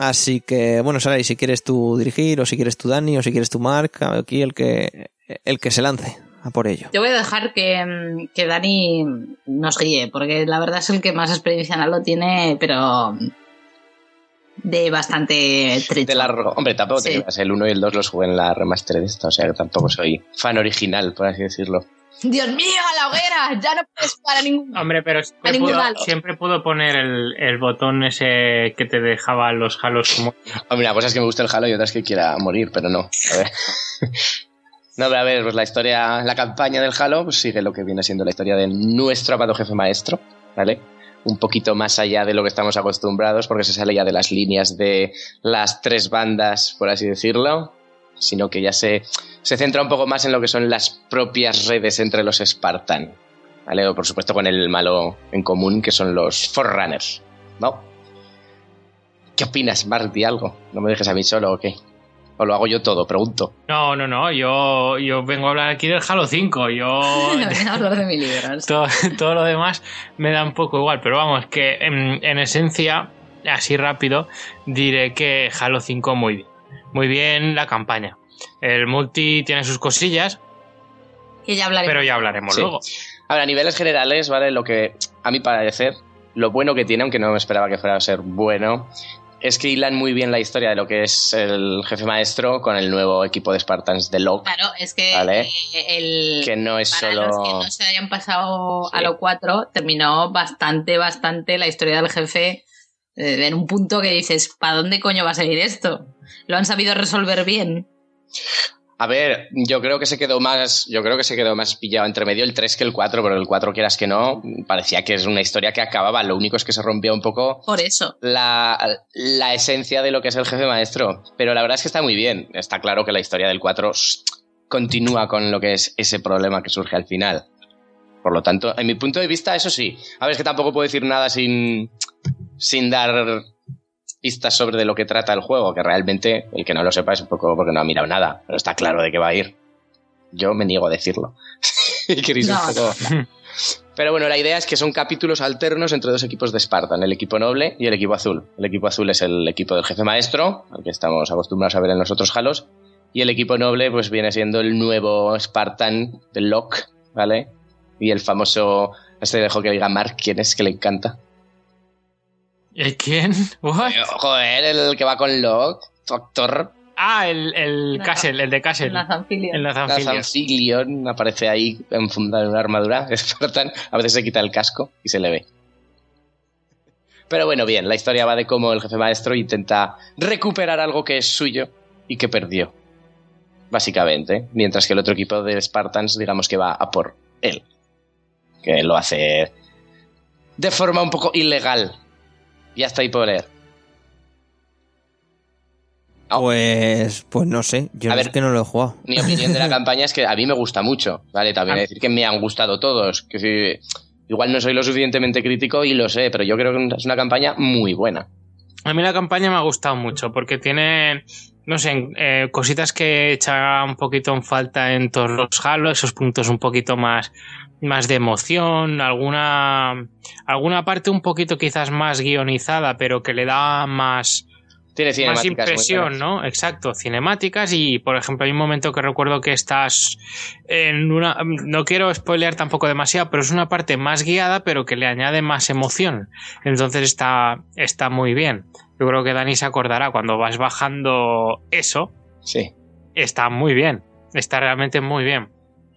Así que, bueno, Sarai, si quieres tú dirigir, o si quieres tú Dani, o si quieres tú Mark, aquí el que, el que se lance a por ello. Yo voy a dejar que, que Dani nos guíe, porque la verdad es el que más experiencia en Halo tiene, pero de bastante trecho. De largo. Hombre, tampoco te creas, El 1 y el 2 los jugué en la remaster de esta, o sea que tampoco soy fan original, por así decirlo. ¡Dios mío, a la hoguera! Ya no puedes para ningún... Hombre, pero A siempre pudo, pudo poner el, el botón ese que te dejaba los halos como... Hombre, una cosa es que me guste el Halo y otra es que quiera morir, pero no. A ver. No, pero a ver, pues la historia, la campaña del Halo pues sigue lo que viene siendo la historia de nuestro amado jefe maestro, ¿vale? un poquito más allá de lo que estamos acostumbrados, porque se sale ya de las líneas de las tres bandas, por así decirlo, sino que ya se, se centra un poco más en lo que son las propias redes entre los Spartan. ¿Vale? O, por supuesto con el malo en común, que son los Forerunners, ¿no? ¿Qué opinas, Mark? Di algo. No me dejes a mí solo, ¿o qué? O lo hago yo todo, pregunto. No, no, no, yo, yo vengo a hablar aquí del Halo 5. Yo. No hablar de mi libro. todo, todo lo demás me da un poco igual, pero vamos, que en, en esencia, así rápido, diré que Halo 5 muy bien. Muy bien la campaña. El multi tiene sus cosillas, Que ya hablaré. pero ya hablaremos Sí. luego. A ver, a niveles generales, ¿vale? Lo que, a mi parecer, lo bueno que tiene, aunque no me esperaba que fuera a ser bueno, es que hilan muy bien la historia de lo que es el jefe maestro con el nuevo equipo de Spartans de Locke. Claro, es que Vale. eh, el. Que no es para solo- los que no se hayan pasado Sí. a lo 4, terminó bastante, bastante la historia del jefe en un punto que dices, ¿para dónde coño va a seguir esto? ¿Lo han sabido resolver bien? A ver, yo creo que se quedó más, yo creo que se quedó más pillado entre medio el 3 que el 4, pero el 4 quieras que no, parecía que es una historia que acababa, lo único es que se rompía un poco Por eso. la, la esencia de lo que es el jefe maestro. Pero la verdad es que está muy bien. Está claro que la historia del 4 s- continúa con lo que es ese problema que surge al final. Por lo tanto, en mi punto de vista, eso sí. A ver, es que tampoco puedo decir nada sin, sin dar pistas sobre de lo que trata el juego, que realmente el que no lo sepa es un poco porque no ha mirado nada, pero está claro de qué va a ir. Yo me niego a decirlo. Un poco- pero bueno, la idea es que son capítulos alternos entre dos equipos de Spartan, el equipo noble y el equipo azul. El equipo azul es el equipo del jefe maestro, al que estamos acostumbrados a ver en los otros halos, y el equipo noble pues viene siendo el nuevo Spartan del Locke, ¿vale? Y el famoso, este dejo que diga Mark, ¿quién es? Que le encanta. ¿El quién? What? Joder, el que va con Locke, Doctor Ah, el, el Castle, el de Castle. Nathan Fillion. El Nathan Fillion. Nathan Fillion aparece ahí enfundado en una armadura Spartan. A veces se quita el casco y se le ve. Pero bueno, bien, la historia va de cómo el jefe maestro intenta recuperar algo que es suyo y que perdió. Básicamente. Mientras que el otro equipo de Spartans, digamos que va a por él. Que lo hace de forma un poco ilegal. Ya está ahí por leer. No. Pues, pues no sé, yo A no ver. es que no lo he jugado. Mi opinión de la campaña es que a mí me gusta mucho, ¿vale? También A- decir que me han gustado todos. Que si, igual no soy lo suficientemente crítico y lo sé, pero yo creo que es una campaña muy buena. A mí la campaña me ha gustado mucho porque tiene, no sé, eh, cositas que echa un poquito en falta en todos los Halo, esos puntos un poquito más, más de emoción, alguna, alguna parte un poquito quizás más guionizada, pero que le da más, Tiene más impresión. ¿no? Exacto, cinemáticas y, por ejemplo, hay un momento que recuerdo que estás en una... No quiero spoilear tampoco demasiado, pero es una parte más guiada, pero que le añade más emoción. Entonces está, está muy bien. Yo creo que Dani se acordará cuando vas bajando eso, Sí. está muy bien. Está realmente muy bien.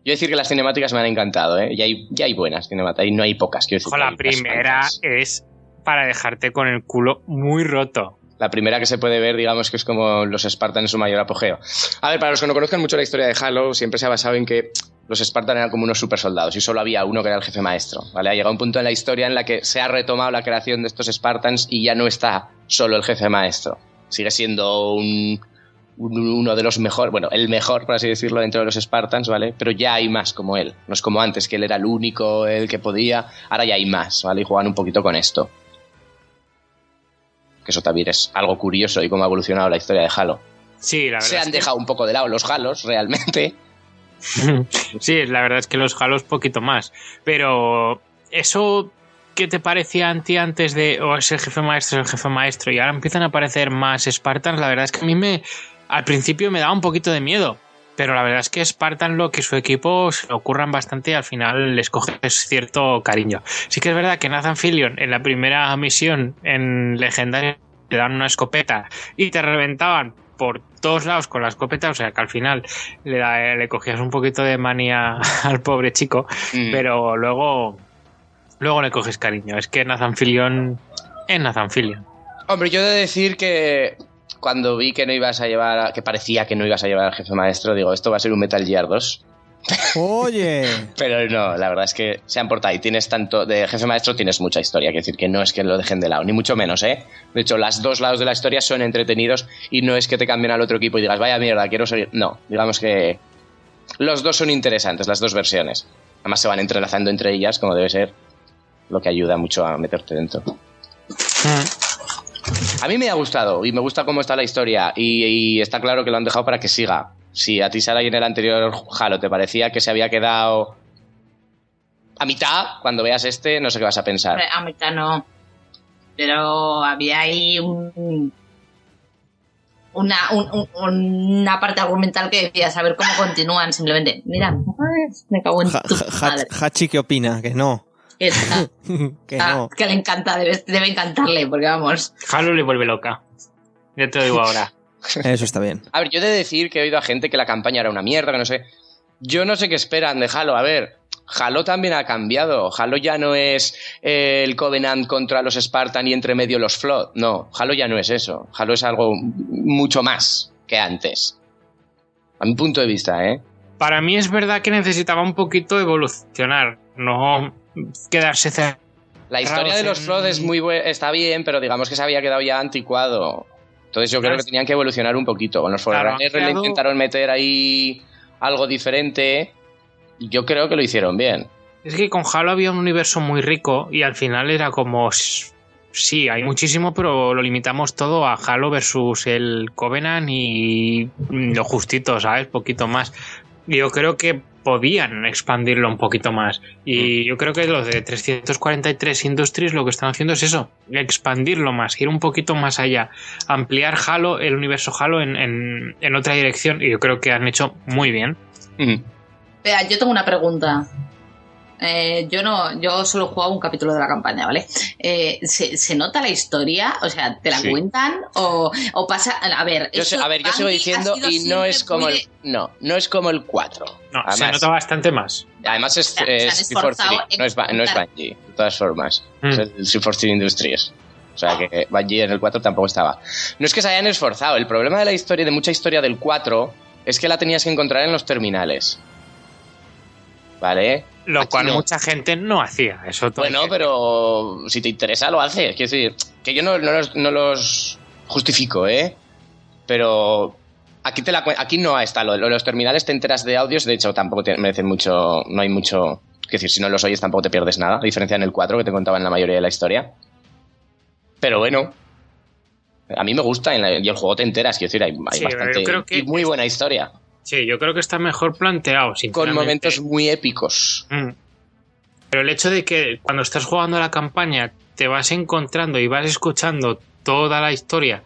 Yo decir que las cinemáticas me han encantado, ¿eh? Ya hay, ya hay buenas cinemáticas, y no hay pocas. Quiero decir, la primera es para dejarte con el culo muy roto. La primera que se puede ver, digamos que es como los Spartan en su mayor apogeo. A ver, para los que no conozcan mucho la historia de Halo, siempre se ha basado en que los Spartan eran como unos super soldados y solo había uno que era el jefe maestro. ¿vale? Ha llegado un punto en la historia en la que se ha retomado la creación de estos Spartans y ya no está solo el jefe maestro. Sigue siendo un- uno de los mejores, bueno, el mejor, por así decirlo, dentro de los Spartans, ¿vale? Pero ya hay más como él. No es como antes, que él era el único, el que podía. Ahora ya hay más, ¿vale? Y juegan un poquito con esto. Que eso también es algo curioso y cómo ha evolucionado la historia de Halo. Sí, la verdad. Se es han que- dejado un poco de lado los Halos, realmente. Sí, la verdad es que los Halos poquito más. Pero eso que te parecía a ti antes de o es el jefe maestro, es el jefe maestro, y ahora empiezan a aparecer más Spartans, la verdad es que a mí me al principio me daba un poquito de miedo. Pero la verdad es que Spartan lo que su equipo se lo ocurran bastante y al final les coges cierto cariño. Sí que es verdad que Nathan Fillion en la primera misión en Legendaria te dan una escopeta y te reventaban por todos lados con la escopeta, o sea que al final le, da- le cogías un poquito de manía al pobre chico, Mm. pero luego luego le coges cariño. Es que Nathan Fillion es Nathan Fillion. Hombre, yo he de decir que cuando vi que no ibas a llevar, a- que parecía que no ibas a llevar al jefe maestro, digo, esto va a ser un Metal Gear 2. Oye. Pero no, la verdad es que se han portado y tienes tanto de jefe maestro, tienes mucha historia, quiero decir que no es que lo dejen de lado, ni mucho menos, ¿eh? De hecho, los dos lados de la historia son entretenidos y no es que te cambien al otro equipo y digas, vaya mierda, quiero seguir. No, digamos que los dos son interesantes, las dos versiones. Además se van entrelazando entre ellas, como debe ser, lo que ayuda mucho a meterte dentro. Mm. A mí me ha gustado y me gusta cómo está la historia y, y está claro que lo han dejado para que siga. Si a ti, Sara, y en el anterior Halo te parecía que se había quedado a mitad, cuando veas este, no sé qué vas a pensar. A mitad no. Pero había ahí un. Una, un- un- una parte argumental que decía saber cómo continúan simplemente. Mira, me cago en tu madre. Hachi, ¿qué opina? Que no. Que ah, no. que le encanta, debe, debe encantarle, porque vamos. Halo le vuelve loca. Ya te lo digo ahora. Eso está bien. A ver, yo he de decir que he oído a gente que la campaña era una mierda, que no sé. Yo no sé qué esperan de Halo. A ver, Halo también ha cambiado. Halo ya no es eh, el Covenant contra los Spartan y entre medio los Flood. No, Halo ya no es eso. Halo es algo mucho más que antes. A mi punto de vista, ¿eh? Para mí es verdad que necesitaba un poquito evolucionar, no quedarse cerrado. La historia de los Flood es muy está bien, pero digamos que se había quedado ya anticuado. Entonces yo creo Claro. que tenían que evolucionar un poquito. Con los Claro, Forerunners le creado- intentaron meter ahí algo diferente. Yo creo que lo hicieron bien. Es que con Halo había un universo muy rico y al final era como... Sí, hay muchísimo, pero lo limitamos todo a Halo versus el Covenant y lo justito, ¿sabes? Poquito más. Yo creo que podían expandirlo un poquito más. Y yo creo que los de 343 Industries lo que están haciendo es eso, expandirlo más, ir un poquito más allá, ampliar Halo, el universo Halo en, en- en otra dirección. Y yo creo que han hecho muy bien. Ujú. Espera, yo tengo una pregunta. Eh, yo no, yo solo he jugado un capítulo de la campaña, ¿vale? Eh, ¿se, se nota la historia? O sea, ¿te la Sí. cuentan? O, o pasa, a ver, Yo sé- a ver, yo sigo diciendo y no es como muy el no, no es como el 4. No, se nota bastante más. Además es, sea, se han es 343, esforzado en no es, no es. Bungie, de todas formas. Mm. Es el 343 Industries. O sea que Bungie en el 4 tampoco estaba. No es que se hayan esforzado, el problema de la historia, de mucha historia del 4, es que la tenías que encontrar en los terminales. ¿Vale? Lo Aquí cual no. mucha gente no hacía. Eso todo Bueno, pero si te interesa lo haces. Quiero decir, que yo no, no los, no los justifico, ¿eh? Pero aquí, te la, aquí no está. Lo, los terminales te enteras de audios, de hecho tampoco te merecen mucho, no hay mucho... Es decir, si no los oyes tampoco te pierdes nada, a diferencia en el 4 que te contaba en la mayoría de la historia. Pero bueno, a mí me gusta en la- y el juego te enteras, quiero decir, hay, hay Sí, bastante... yo creo que y muy buena historia, Sí, yo creo que está mejor planteado, con momentos muy épicos. Mm. Pero el hecho de que cuando estás jugando la campaña te vas encontrando y vas escuchando toda la historia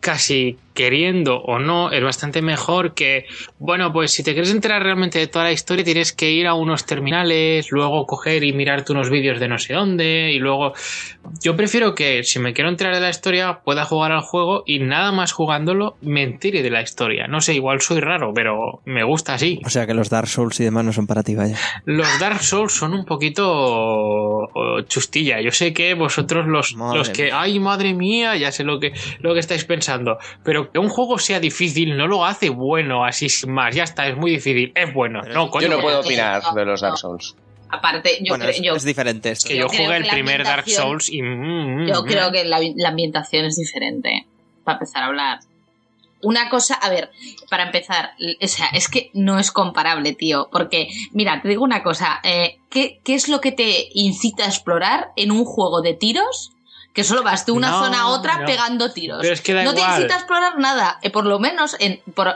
casi queriendo o no es bastante mejor que bueno pues si te quieres enterar realmente de toda la historia tienes que ir a unos terminales luego coger y mirarte unos vídeos de no sé dónde y luego yo prefiero que si me quiero enterar de la historia pueda jugar al juego y nada más jugándolo me entere de la historia no sé igual soy raro pero me gusta así O sea que los Dark Souls y demás no son para ti, vaya. los Dark Souls son un poquito oh, chustilla. Yo sé que vosotros los, Madre los que, ay madre mía, ya sé lo que, lo que estáis pensando. Pero que un juego sea difícil no lo hace bueno así sin más. Ya está, es muy difícil. Es bueno. Pero No, yo coño, Yo no puedo que- opinar de los Dark. Souls. Aparte, yo, bueno, creo, es, yo, es diferente esto. que yo jugué que el la primer Dark ambientación- Souls y. mm, mm, yo mm. creo que la, la ambientación es diferente. Para empezar a hablar. Una cosa, a ver, para empezar, o sea, es que no es comparable, tío. Porque, mira, te digo una cosa. eh, ¿qué, ¿Qué es lo que te incita a explorar en un juego de tiros? Que solo vas de una No, zona a otra no. pegando tiros. Pero es que da no te igual. incita a explorar nada. eh, por lo menos, en, por,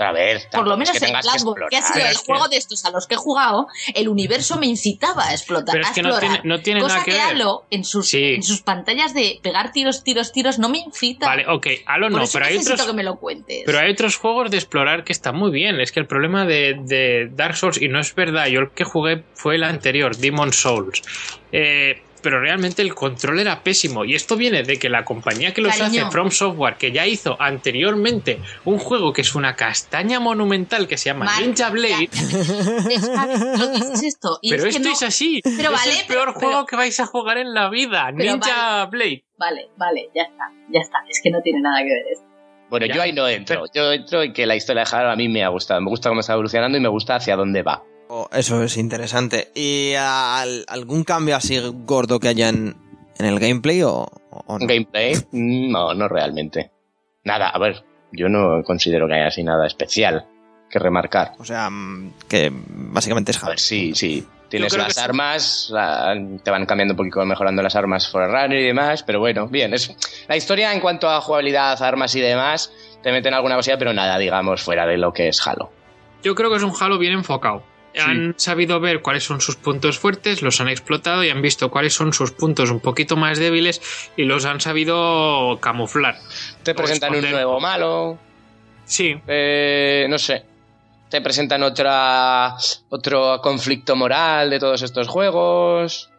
a ver, por lo es menos que en que Bloodborne, que ha sido el juego de estos a los que he jugado, el universo me incitaba a explotar. Pero es que no explorar. tiene, no tiene Cosa nada que, que, ver. Halo, en sus, Sí. en sus pantallas de pegar tiros, tiros, tiros, no me incita. Vale, ok, Halo Por no, pero hay otros. que me lo cuentes. Pero hay otros juegos de explorar que están muy bien. Es que el problema de, de Dark Souls, y no es verdad, yo el que jugué fue el anterior, Demon Souls. Eh, pero realmente el control era pésimo. Y esto viene de que la compañía que los Cariño. hace, From Software, que ya hizo anteriormente un juego que es una castaña monumental que se llama Ninja Blade. lo que es esto. Y Pero es que esto no- es así. Pero es vale, el peor pero- juego que vais a jugar en la vida. Ninja Blade. Vale, vale, ya está, ya está. Es que no tiene nada que ver esto. Bueno, Ya. yo ahí no entro. Yo entro en que la historia de Halo a mí me ha gustado. Me gusta cómo está evolucionando y me gusta hacia dónde va. Oh, eso es interesante. ¿Y al- algún cambio así gordo que haya en, en el gameplay o, o no? ¿Gameplay? No, no realmente. Nada, a ver, yo no considero que haya así nada especial que remarcar. O sea, mm, que básicamente es A Halo. ver, sí, sí. Tienes las armas, la- te van cambiando un poquito, mejorando las armas Forerunner y demás, pero bueno, bien. Es, la historia en cuanto a jugabilidad, armas y demás, te meten alguna cosilla, pero nada, digamos, fuera de lo que es Halo. Yo creo que es un Halo bien enfocado. Han sabido ver cuáles son sus puntos fuertes, los han explotado y han visto cuáles son sus puntos un poquito más débiles y los han sabido camuflar. Te presentan un nuevo malo, Sí, eh, no sé. Te presentan otra otro conflicto moral de todos estos juegos.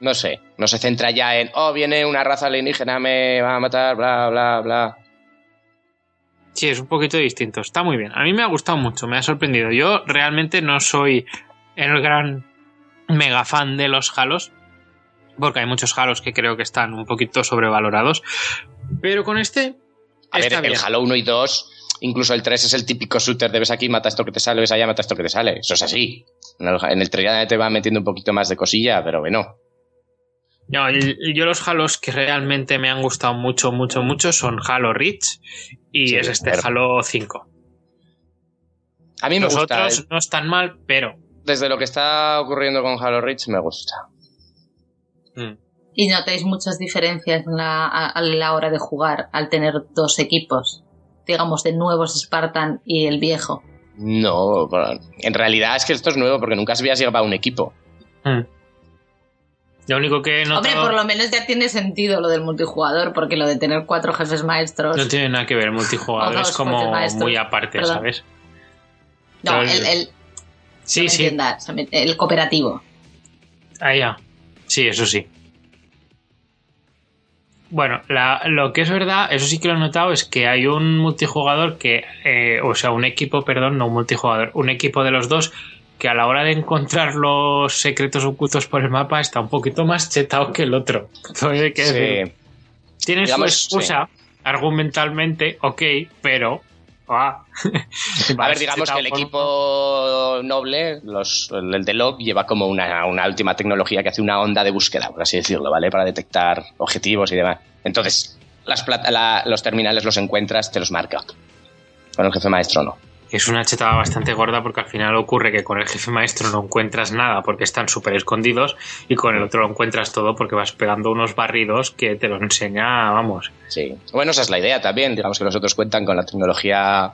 No sé, no se centra ya en, oh, viene una raza alienígena, me va a matar, bla, bla, bla. Sí, es un poquito distinto. Está muy bien. A mí me ha gustado mucho, me ha sorprendido. Yo realmente no soy el gran mega fan de los Halos, porque hay muchos Halos que creo que están un poquito sobrevalorados. Pero con este A ver, está el bien. Halo 1 y 2, incluso el 3 es el típico shooter de ves aquí, mata esto que te sale, ves allá, mata esto que te sale. Eso es así. En el, en el 3 ya te va metiendo un poquito más de cosilla, pero bueno. No, yo los Halos que realmente me han gustado mucho, mucho, mucho son Halo Reach y Sí, es este pero- Halo 5. A mí me Los gusta. otros eh, no están mal, pero... Desde lo que está ocurriendo con Halo Reach, me gusta. mm, ¿Y notáis muchas diferencias en la- a, a la hora de jugar al tener dos equipos? Digamos, de nuevos Spartan y el viejo. No, en realidad es que esto es nuevo porque nunca se había llegado a un equipo. mm. Lo único que he Hombre, por lo menos ya tiene sentido lo del multijugador, porque lo de tener cuatro jefes maestros. no tiene nada que ver, el multijugador es como muy aparte, Perdón. ¿sabes? No, el, el, Sí, no sí, el cooperativo. Ah, ya. Sí, eso sí. Bueno, la- lo que es verdad, eso sí que lo he notado, es que hay un multijugador que, eh, o sea, un equipo, perdón, no un multijugador, un equipo de los dos que a la hora de encontrar los secretos ocultos por el mapa está un poquito más chetado que el otro. Decir. Sí. Tiene digamos, su excusa, argumentalmente, ok, pero... ah, A ver, digamos que el equipo noble, los, el de Log, lleva como una, una última tecnología que hace una onda de búsqueda, por así decirlo, ¿vale? Para detectar objetivos y demás. Entonces, las la- los terminales los encuentras, te los marca. Con el jefe maestro no. Es una chetada bastante gorda porque al final ocurre que con el jefe maestro no encuentras nada porque están súper escondidos y con el otro lo encuentras todo porque vas pegando unos barridos que te lo enseña, vamos. Sí. Bueno, esa es la idea también. Digamos que los otros cuentan con la tecnología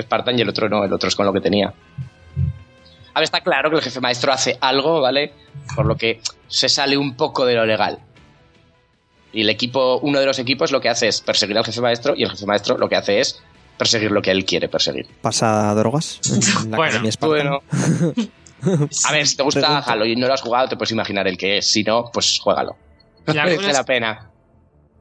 Spartan y el otro no, el otro es con lo que tenía. A ver, está claro que el jefe maestro hace algo, ¿vale? Por lo que se sale un poco de lo legal. Y el equipo, uno de los equipos lo que hace es perseguir al jefe maestro y el jefe maestro lo que hace es perseguir lo que él quiere perseguir. ¿Pasa drogas? en la Bueno? Bueno. A ver, si te gusta Pregunta. Halo y no lo has jugado, te puedes imaginar el que es. Si no, pues juégalo. La Merece la pena.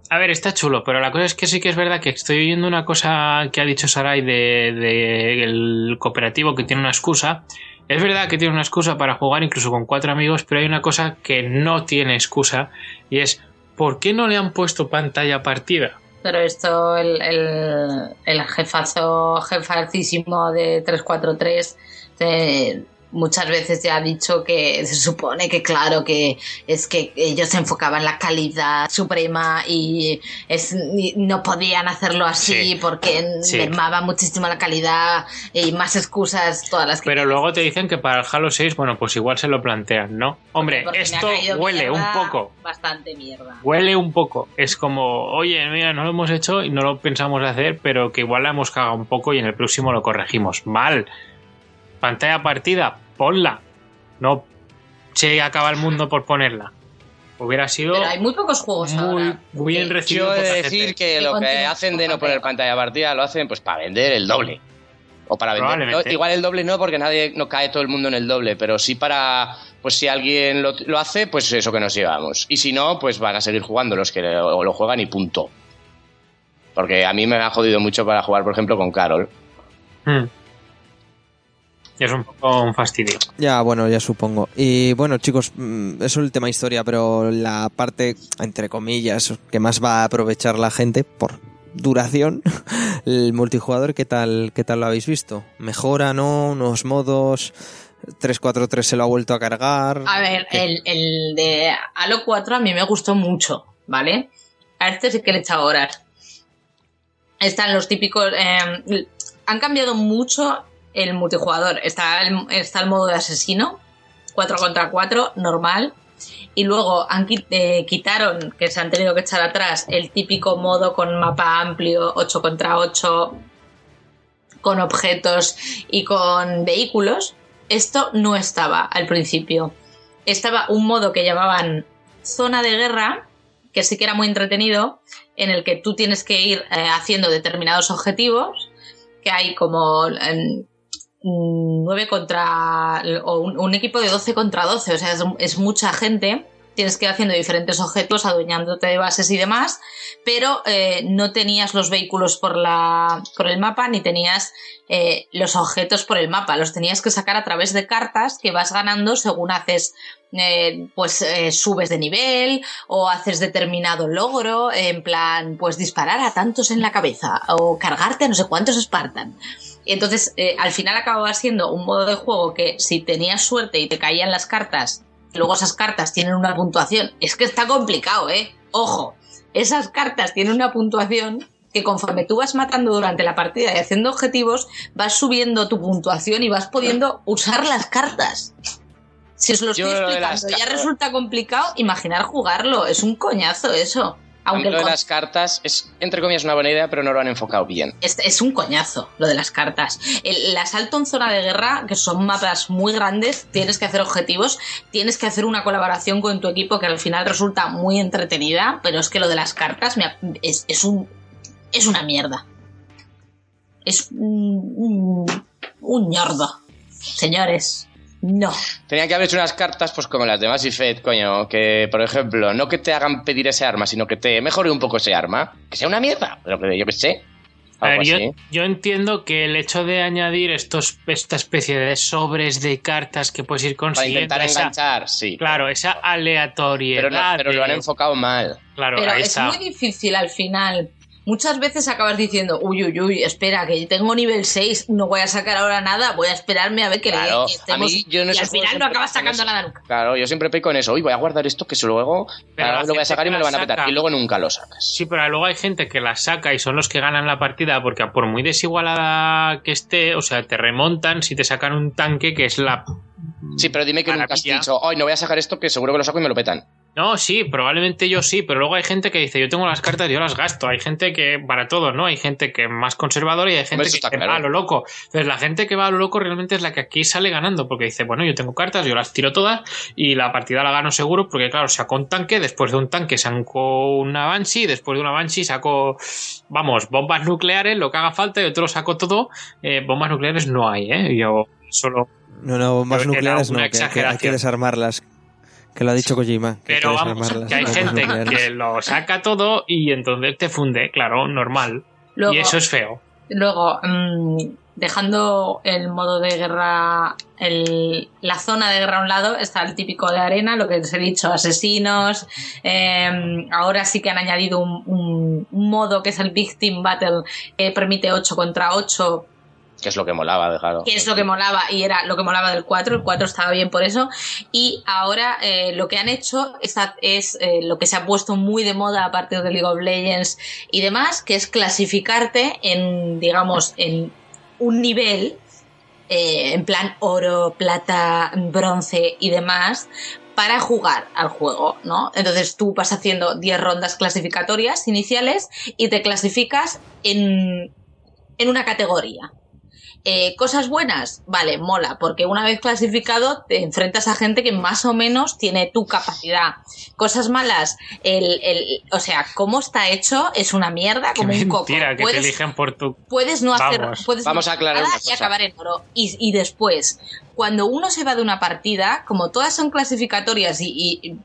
A ver, está chulo, pero la cosa es que sí que es verdad que estoy oyendo una cosa que ha dicho Sarai de, de el cooperativo que tiene una excusa. Es verdad que tiene una excusa para jugar incluso con cuatro amigos, pero hay una cosa que no tiene excusa y es ¿por qué no le han puesto pantalla partida? Pero esto, el, el, el jefazo, jefacísimo de 343, eh, muchas veces ya ha dicho que se supone que, claro, que es que ellos se enfocaban en la calidad suprema y es, y no podían hacerlo así Sí. porque Sí. mermaba muchísimo la calidad y más excusas, todas las que. Pero luego te dicen que para el Halo 6, bueno, pues igual se lo plantean, ¿no? Hombre, Porque esto huele un poco. Bastante mierda. Huele un poco. Es como, oye, mira, no lo hemos hecho y no lo pensamos hacer, pero que igual la hemos cagado un poco y en el próximo lo corregimos. Mal. Pantalla partida, ponla. No se acaba el mundo por ponerla. Hubiera sido Pero hay muy pocos juegos muy ahora. bien recibido Yo he de decir gente. que lo que hacen de no poner pantalla. partida lo hacen pues para vender el doble. O para vender. No, igual el doble no, porque nadie no cae todo el mundo en el doble, pero sí para. Pues si alguien lo, lo hace, pues eso que nos llevamos. Y si no, pues van a seguir jugando los que lo, lo juegan y punto. Porque a mí me ha jodido mucho para jugar, por ejemplo, con Carol. Hmm. Es un poco un fastidio. Ya, bueno, ya supongo. Y bueno, chicos, mm, eso es el tema historia, pero la parte, entre comillas, que más va a aprovechar la gente, por duración, el multijugador, ¿qué tal, qué tal lo habéis visto? ¿Mejora, no? ¿Unos modos? 343 se lo ha vuelto a cargar. A ver, el, el de Halo 4 a mí me gustó mucho, ¿vale? A este sí que le he echado horas. Están los típicos. eh, han cambiado mucho el multijugador. Está el, está el modo de asesino, 4 contra 4, normal. Y luego han, eh, quitaron, que se han tenido que echar atrás, el típico modo con mapa amplio, 8 contra 8, con objetos y con vehículos. Esto no estaba al principio. Estaba un modo que llamaban zona de guerra, que sí que era muy entretenido, en el que tú tienes que ir eh, haciendo determinados objetivos, que hay como... 9 contra. o un, equipo de 12 contra 12, o sea, es, mucha gente tienes que ir haciendo diferentes objetos, adueñándote de bases y demás, pero eh, no tenías los vehículos por, la, por el mapa ni tenías eh, los objetos por el mapa, los tenías que sacar a través de cartas que vas ganando según haces, eh, pues eh, subes de nivel o haces determinado logro, en plan, pues disparar a tantos en la cabeza o cargarte a no sé cuántos Spartan. Y entonces, eh, al final acababa siendo un modo de juego que si tenías suerte y te caían las cartas, y luego esas cartas tienen una puntuación, es que está complicado, ¿eh? Ojo, esas cartas tienen una puntuación que conforme tú vas matando durante la partida y haciendo objetivos, vas subiendo tu puntuación y vas pudiendo usar las cartas. Si os lo estoy Yo lo explicando, ya resulta complicado, imaginar jugarlo. Es un coñazo eso. Aunque lo de las cartas es, entre comillas, una buena idea, pero no lo han enfocado bien. es, es un coñazo lo de las cartas. El, el asalto en zona de guerra, que son mapas muy grandes, tienes que hacer objetivos, tienes que hacer una colaboración con tu equipo que al final resulta muy entretenida, pero es que lo de las cartas me es, es un es una mierda. Es un, un, un ñordo. Señores, no. Tenían que haber hecho unas cartas, pues como las de Mass Effect, coño, que, por ejemplo, no que te hagan pedir ese arma, sino que te mejore un poco ese arma. Que sea una mierda, pero que yo que sé. A ver, yo, entiendo que el hecho de añadir estos, esta especie de sobres de cartas que puedes ir Para consiguiendo. intentar esa- enganchar, sí. claro, esa aleatoriedad. Pero, no- pero lo han enfocado mal. Claro, Pero ahí es está. muy difícil al final. Muchas veces acabas diciendo, uy, uy, uy, espera, que tengo nivel 6, no voy a sacar ahora nada, voy a esperarme a ver que, le- Claro, que estemos... a mí yo en y al final no acabas sacando eso. nada nunca. Claro, yo siempre peco en eso. Uy, voy a guardar esto que luego lo voy a sacar y me lo van a petar. saca- Y luego nunca lo sacas. Sí, pero luego hay gente que la saca y son los que ganan la partida porque por muy desigualada que esté, o sea, te remontan si te sacan un tanque que es la... Sí, pero dime que nunca has Maravilla. dicho, hoy no voy a sacar esto que seguro que lo saco y me lo petan. No, sí, probablemente yo sí, pero luego hay gente que dice, yo tengo las cartas, yo las gasto. Hay gente que, para todo, ¿no? Hay gente que es más conservadora y hay gente que claro. va a lo loco. Entonces, la gente que va a lo loco realmente es la que aquí sale ganando, porque dice, bueno, yo tengo cartas, yo las tiro todas y la partida la gano seguro, porque claro, saco un tanque, después de un tanque saco una Banshee, después de una Banshee saco, vamos, bombas nucleares, lo que haga falta, y otro lo saco todo. Eh, bombas nucleares no hay, ¿eh? Yo solo... No, no, bombas nucleares no, que, hay que desarmarlas. Que lo ha dicho Kojima. Que Pero vamos, que hay gente nucleares. que lo saca todo y entonces te funde, claro, normal. Luego, Y eso es feo. luego mm, dejando el modo de guerra, el- la zona de guerra a un lado, está el típico de arena, lo que os he dicho, asesinos. eh, ahora sí que han añadido un, un- un modo que es el Victim Battle, que permite 8 contra 8 Que es lo que molaba, de claro. que es lo que molaba y era lo que molaba del 4, el 4 estaba bien por eso y ahora eh, lo que han hecho es, es, eh, lo que se ha puesto muy de moda a partir de League of Legends y demás, que es clasificarte en, digamos, en un nivel, eh, en plan oro, plata, bronce y demás, para jugar al juego, ¿no? Entonces tú vas haciendo 10 rondas clasificatorias iniciales y te clasificas en, en una categoría. Eh, cosas buenas, vale, mola, porque una vez clasificado te enfrentas a gente que más o menos tiene tu capacidad. Cosas malas, el, el, o sea, cómo está hecho es una mierda, Qué como un coco. mentira que te eligen por tu... puedes no hacer, Vamos. puedes no Vamos a aclarar nada y acabar en oro. Y, y después, cuando uno se va de una partida, como todas son clasificatorias y, y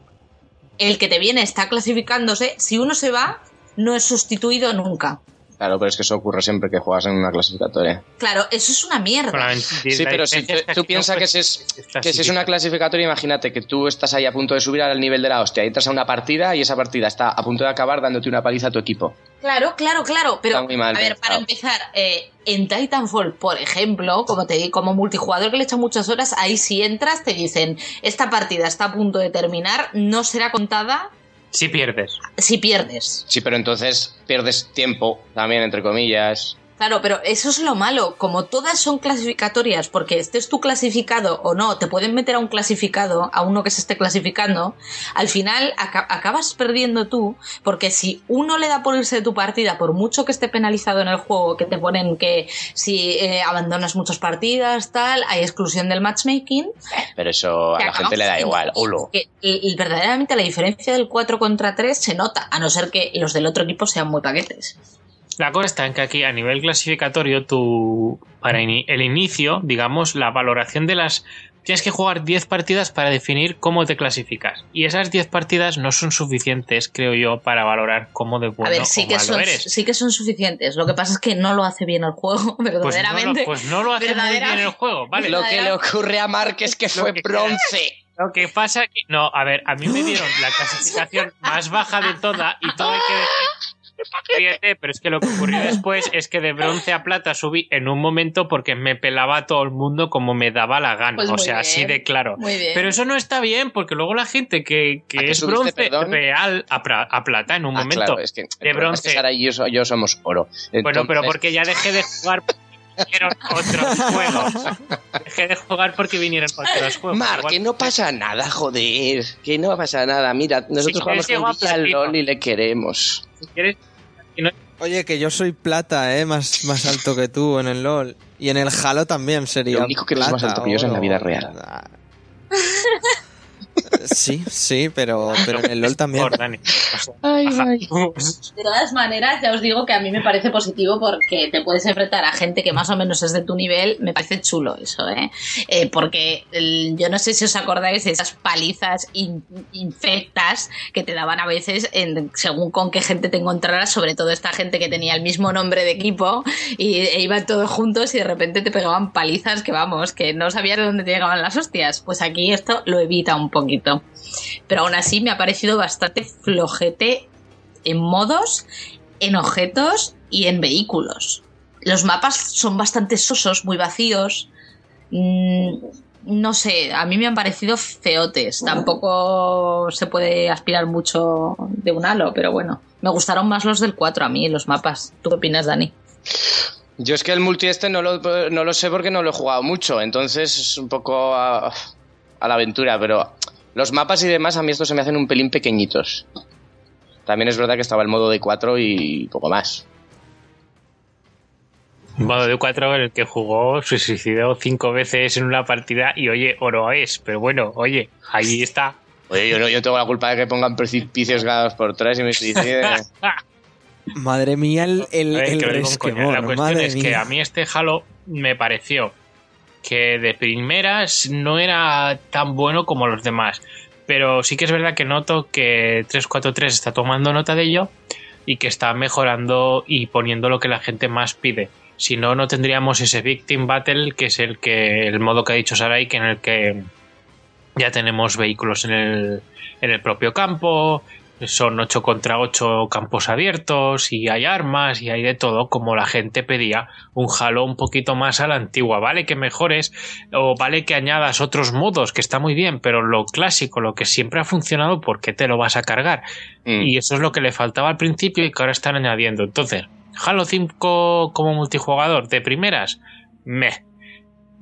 el que te viene está clasificándose, si uno se va, no es sustituido nunca. Claro, pero es que eso ocurre siempre que juegas en una clasificatoria. Claro, eso es una mierda. Sí, pero si tú, piensas que si es, es que si es una clasificatoria. imagínate que tú estás ahí a punto de subir al nivel de la hostia, entras a una partida y esa partida está a punto de acabar dándote una paliza a tu equipo. Claro, claro, claro. Pero, Está muy mal a ver, para empezar, eh, en Titanfall, por ejemplo, como te di, como multijugador que le echa muchas horas, ahí si entras te dicen, esta partida está a punto de terminar, no será contada Si pierdes. si pierdes. Sí, pero entonces pierdes tiempo también, entre comillas. Claro, pero eso es lo malo. Como todas son clasificatorias, porque estés tú clasificado o no, te pueden meter a un clasificado, a uno que se esté clasificando, al final aca- acabas perdiendo tú, porque si uno le da por irse de tu partida, por mucho que esté penalizado en el juego, que te ponen que si eh, abandonas muchas partidas, tal, hay exclusión del matchmaking, Pero eso a la gente le da igual. Ulo. que- y, y verdaderamente la diferencia del 4 contra 3 se nota, a no ser que los del otro equipo sean muy paquetes. La cosa está en que aquí a nivel clasificatorio, tú, para el inicio, digamos, la valoración de las... Tienes que jugar 10 partidas para definir cómo te clasificas. Y esas 10 partidas no son suficientes, creo yo, para valorar cómo de bueno a ver, sí o que, malo son, eres. sí que son suficientes. Lo que pasa es que no lo hace bien el juego, Pues no, lo, verdaderamente. pues no lo hace muy bien el juego, ¿vale? Lo que le ocurre a Mark es que fue que- bronce. Lo que pasa que... No, a ver, a mí me dieron la clasificación más baja de toda y todo hay que decir... Fíjate, pero es que lo que ocurrió después es que de bronce a plata subí en un momento porque me pelaba a todo el mundo como me daba la gana. Pues o sea, así de claro. Muy bien. Pero eso no está bien porque luego la gente que, que ¿A qué es subiste, bronce perdón? real a, pra- a plata en un Ah, momento. claro, es que el de problema es que bronce. Sara y yo, yo somos oro. Bueno, pero porque ya dejé de jugar porque vinieron otros juegos. Dejé de jugar porque vinieron otros juegos. Igual- que no pasa nada, joder. Que no pasa nada. Mira, nosotros Si jugamos con al. LOL y le queremos. si quieres, Oye, que yo soy plata, ¿eh? Más, más alto que tú en el LOL. Y en el Halo también sería Lo único que plata, más alto que yo es en la vida real. Sí, sí, pero, pero en el LOL también. por Dani. Ajá. De todas maneras, ya os digo que a mí me parece positivo porque te puedes enfrentar a gente que más o menos es de tu nivel. Me parece chulo eso, ¿eh? Eh, porque el- yo no sé si os acordáis de esas palizas in- infectas que te daban a veces en- según con qué gente te encontraras, sobre todo esta gente que tenía el mismo nombre de equipo y e iban todos juntos y de repente te pegaban palizas que vamos, que no sabías de dónde te llegaban las hostias. Pues aquí esto lo evita un poquito. Pero aún así me ha parecido bastante flojete en modos, en objetos y en vehículos. Los mapas son bastante sosos, muy vacíos. Mm, no sé, a mí me han parecido feotes. Tampoco se puede aspirar mucho de un halo, pero bueno. Me gustaron más los del 4 a mí, los mapas. ¿Tú qué opinas, Dani? Yo es que el multi este no lo, no lo sé porque no lo he jugado mucho, entonces es un poco a, a la aventura, pero los mapas y demás a mí estos se me hacen un pelín pequeñitos. También es verdad que estaba el modo de 4 y poco más. Modo de 4 en el que jugó, se suicidó cinco veces en una partida y oye, oro es. Pero bueno, oye, ahí está. Oye, yo no yo tengo la culpa de que pongan precipicios cada dos por tres y me suicide. Madre mía, el, el, el que resquemor, La cuestión madre es que a mí este Halo me pareció que de primeras no era tan bueno como los demás. Pero sí que es verdad que noto que 343 está tomando nota de ello y que está mejorando y poniendo lo que la gente más pide. Si no, no tendríamos ese Victim Battle, que es el que el modo que ha dicho Sarai, que en el que ya tenemos vehículos en el, en el propio campo, son 8 contra 8 campos abiertos y hay armas y hay de todo como la gente pedía un Halo un poquito más a la antigua vale que mejores o vale que añadas otros modos que está muy bien pero lo clásico lo que siempre ha funcionado ¿por qué te lo vas a cargar? Mm. y eso es lo que le faltaba al principio y que ahora están añadiendo entonces Halo 5 como multijugador de primeras meh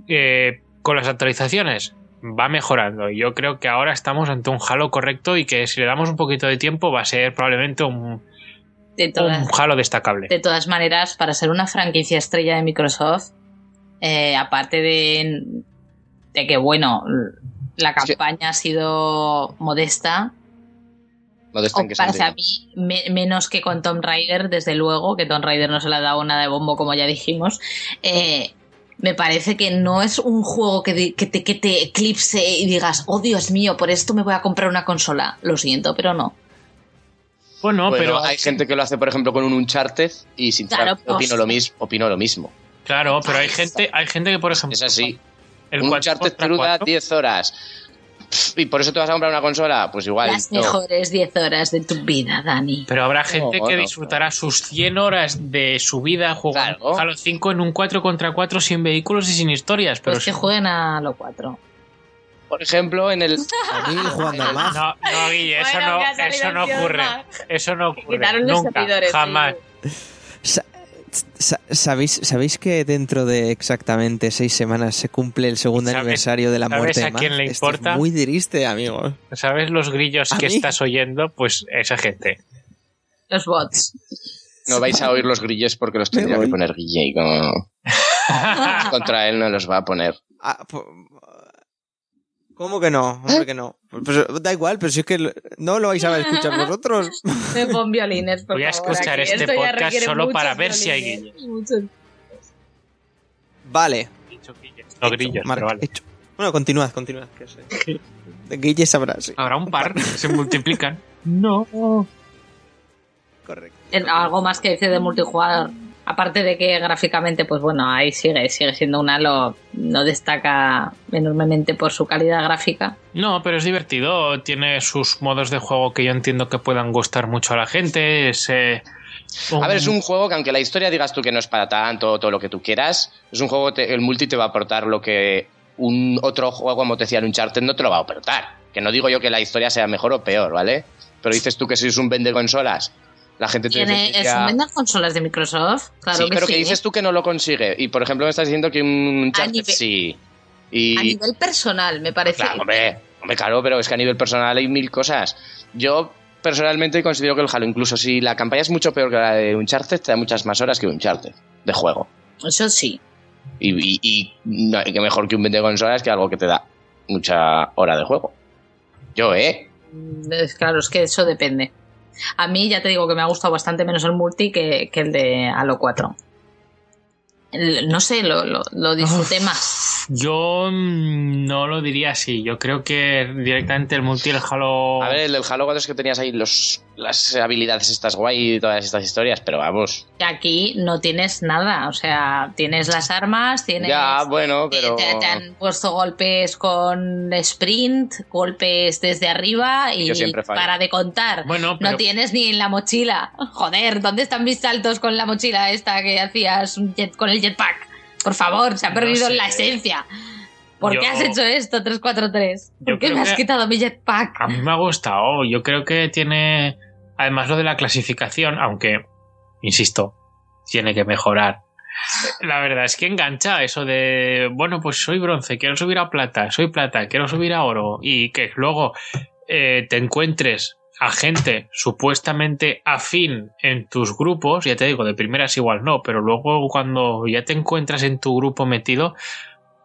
Eh, con las actualizaciones va mejorando. Y yo creo que ahora estamos ante un Halo correcto y que si le damos un poquito de tiempo va a ser probablemente un, De un Halo destacable. de todas maneras, para ser una franquicia estrella de Microsoft, eh, aparte de, de que, bueno, la Sí. campaña ha sido modesta, Modesta en a mí me- menos que con Tomb Raider, desde luego, que Tomb Raider no se le ha dado nada de bombo, como ya dijimos. eh, me parece que no es un juego que, que te, que te eclipse y digas, oh Dios mío, por esto me voy a comprar una consola. Lo siento, pero no. Bueno, Bueno, pero hay gente que lo hace, por ejemplo, con un Uncharted y sinceramente Claro, opino, pues- lo mismo, opino lo mismo. claro, pero hay gente, hay gente que por ejemplo Es así. el un 4 Uncharted cruda 4, 10 horas. Y por eso te vas a comprar una consola, pues igual. Las no. mejores 10 horas de tu vida, Dani. pero habrá gente que bueno, disfrutará sus 100 horas de su vida jugando Claro. Halo 5 en un 4 contra 4 sin vehículos y sin historias, pero Pues que sí- jueguen a lo 4. Por ejemplo, en el. A jugando al. No, no, Guille, eso Bueno, no, eso no ocurre. Eso no ocurre. quitaron los Nunca, servidores, jamás. Sa- sa- ¿Sabéis, ¿Sabéis que dentro de exactamente seis semanas se cumple el segundo ¿Sabes- aniversario de la sabes muerte a de Max? quién le Esto importa? Es muy triste, amigos. ¿Sabes los grillos ¿A que mí? estás oyendo? Pues esa gente. Los bots. No vais a oír los grilles porque los tendría que poner Guille y como. Contra él no los va a poner. Ah, ¿Cómo que no? Hombre, que no. Pues, da igual, pero si es que no lo vais a escuchar vosotros. Me pon violines, por Voy a favor, escuchar aquí. este Esto podcast solo para ver si hay guillos. muchos. Vale. No grillos, Marc, pero vale. hecho. Bueno, continuad, continuad. Que sé. De Guille sabrá, sí. Habrá un par, se multiplican. No. Correcto. Algo más que decir de multijugador. Aparte de que gráficamente, pues bueno, ahí sigue, sigue siendo un Halo, no destaca enormemente por su calidad gráfica. No, pero es divertido. Tiene sus modos de juego que yo entiendo que puedan gustar mucho a la gente. Es, eh, A ver, es un juego que aunque la historia digas tú que no es para tanto, todo lo que tú quieras, es un juego, te- el multi te va a aportar lo que un otro juego, como te decía, el Uncharted, no te lo va a aportar. Que no digo yo que la historia sea mejor o peor, ¿vale? Pero dices tú que sois un vende consolas. La gente te ¿Tiene, dice ¿Es que- un vender consolas de Microsoft? Claro sí, que pero sí. que dices tú que no lo consigue. Y por ejemplo me estás diciendo que un Uncharted sí. A Y nivel personal, me parece. Claro, hombre, hombre, claro, pero es que a nivel personal hay mil cosas. Yo personalmente considero que el Halo, incluso si la campaña es mucho peor que la de Uncharted, te da muchas más horas que Uncharted de juego. Eso sí. Y, y, y no que mejor que un 20 consolas que algo que te da mucha hora de juego. Yo, ¿eh? Mm, claro, es que eso depende. A mí ya te digo que me ha gustado bastante menos el multi que, que el de Halo 4. El- no sé, lo, lo, lo disfruté más. Yo mm, no lo diría así. Yo creo que directamente el multi del Halo. A ver, el del Halo 4 es que tenías ahí los, las habilidades estas guay y todas estas historias, pero vamos. Aquí no tienes nada, o sea, tienes las armas, tienes... Ya, bueno, te- pero. Te, te han puesto golpes con sprint, golpes desde arriba y Yo siempre fallo. para de contar. Bueno, pero- No tienes ni en la mochila. Joder, ¿dónde están mis saltos con la mochila esta que hacías jet- con el jetpack? Por favor, se ha No perdido sé. la esencia. ¿Por Yo- qué has hecho esto, 343? Yo ¿Por qué me has que- quitado mi jetpack? A mí me ha gustado. Yo creo que tiene. Además, lo de la clasificación, aunque, insisto, tiene que mejorar. La verdad es que engancha eso de. Bueno, pues soy bronce, quiero subir a plata, soy plata, quiero subir a oro. Y que luego eh, te encuentres a gente supuestamente afín en tus grupos, ya te digo, de primeras igual no, pero luego cuando ya te encuentras en tu grupo metido,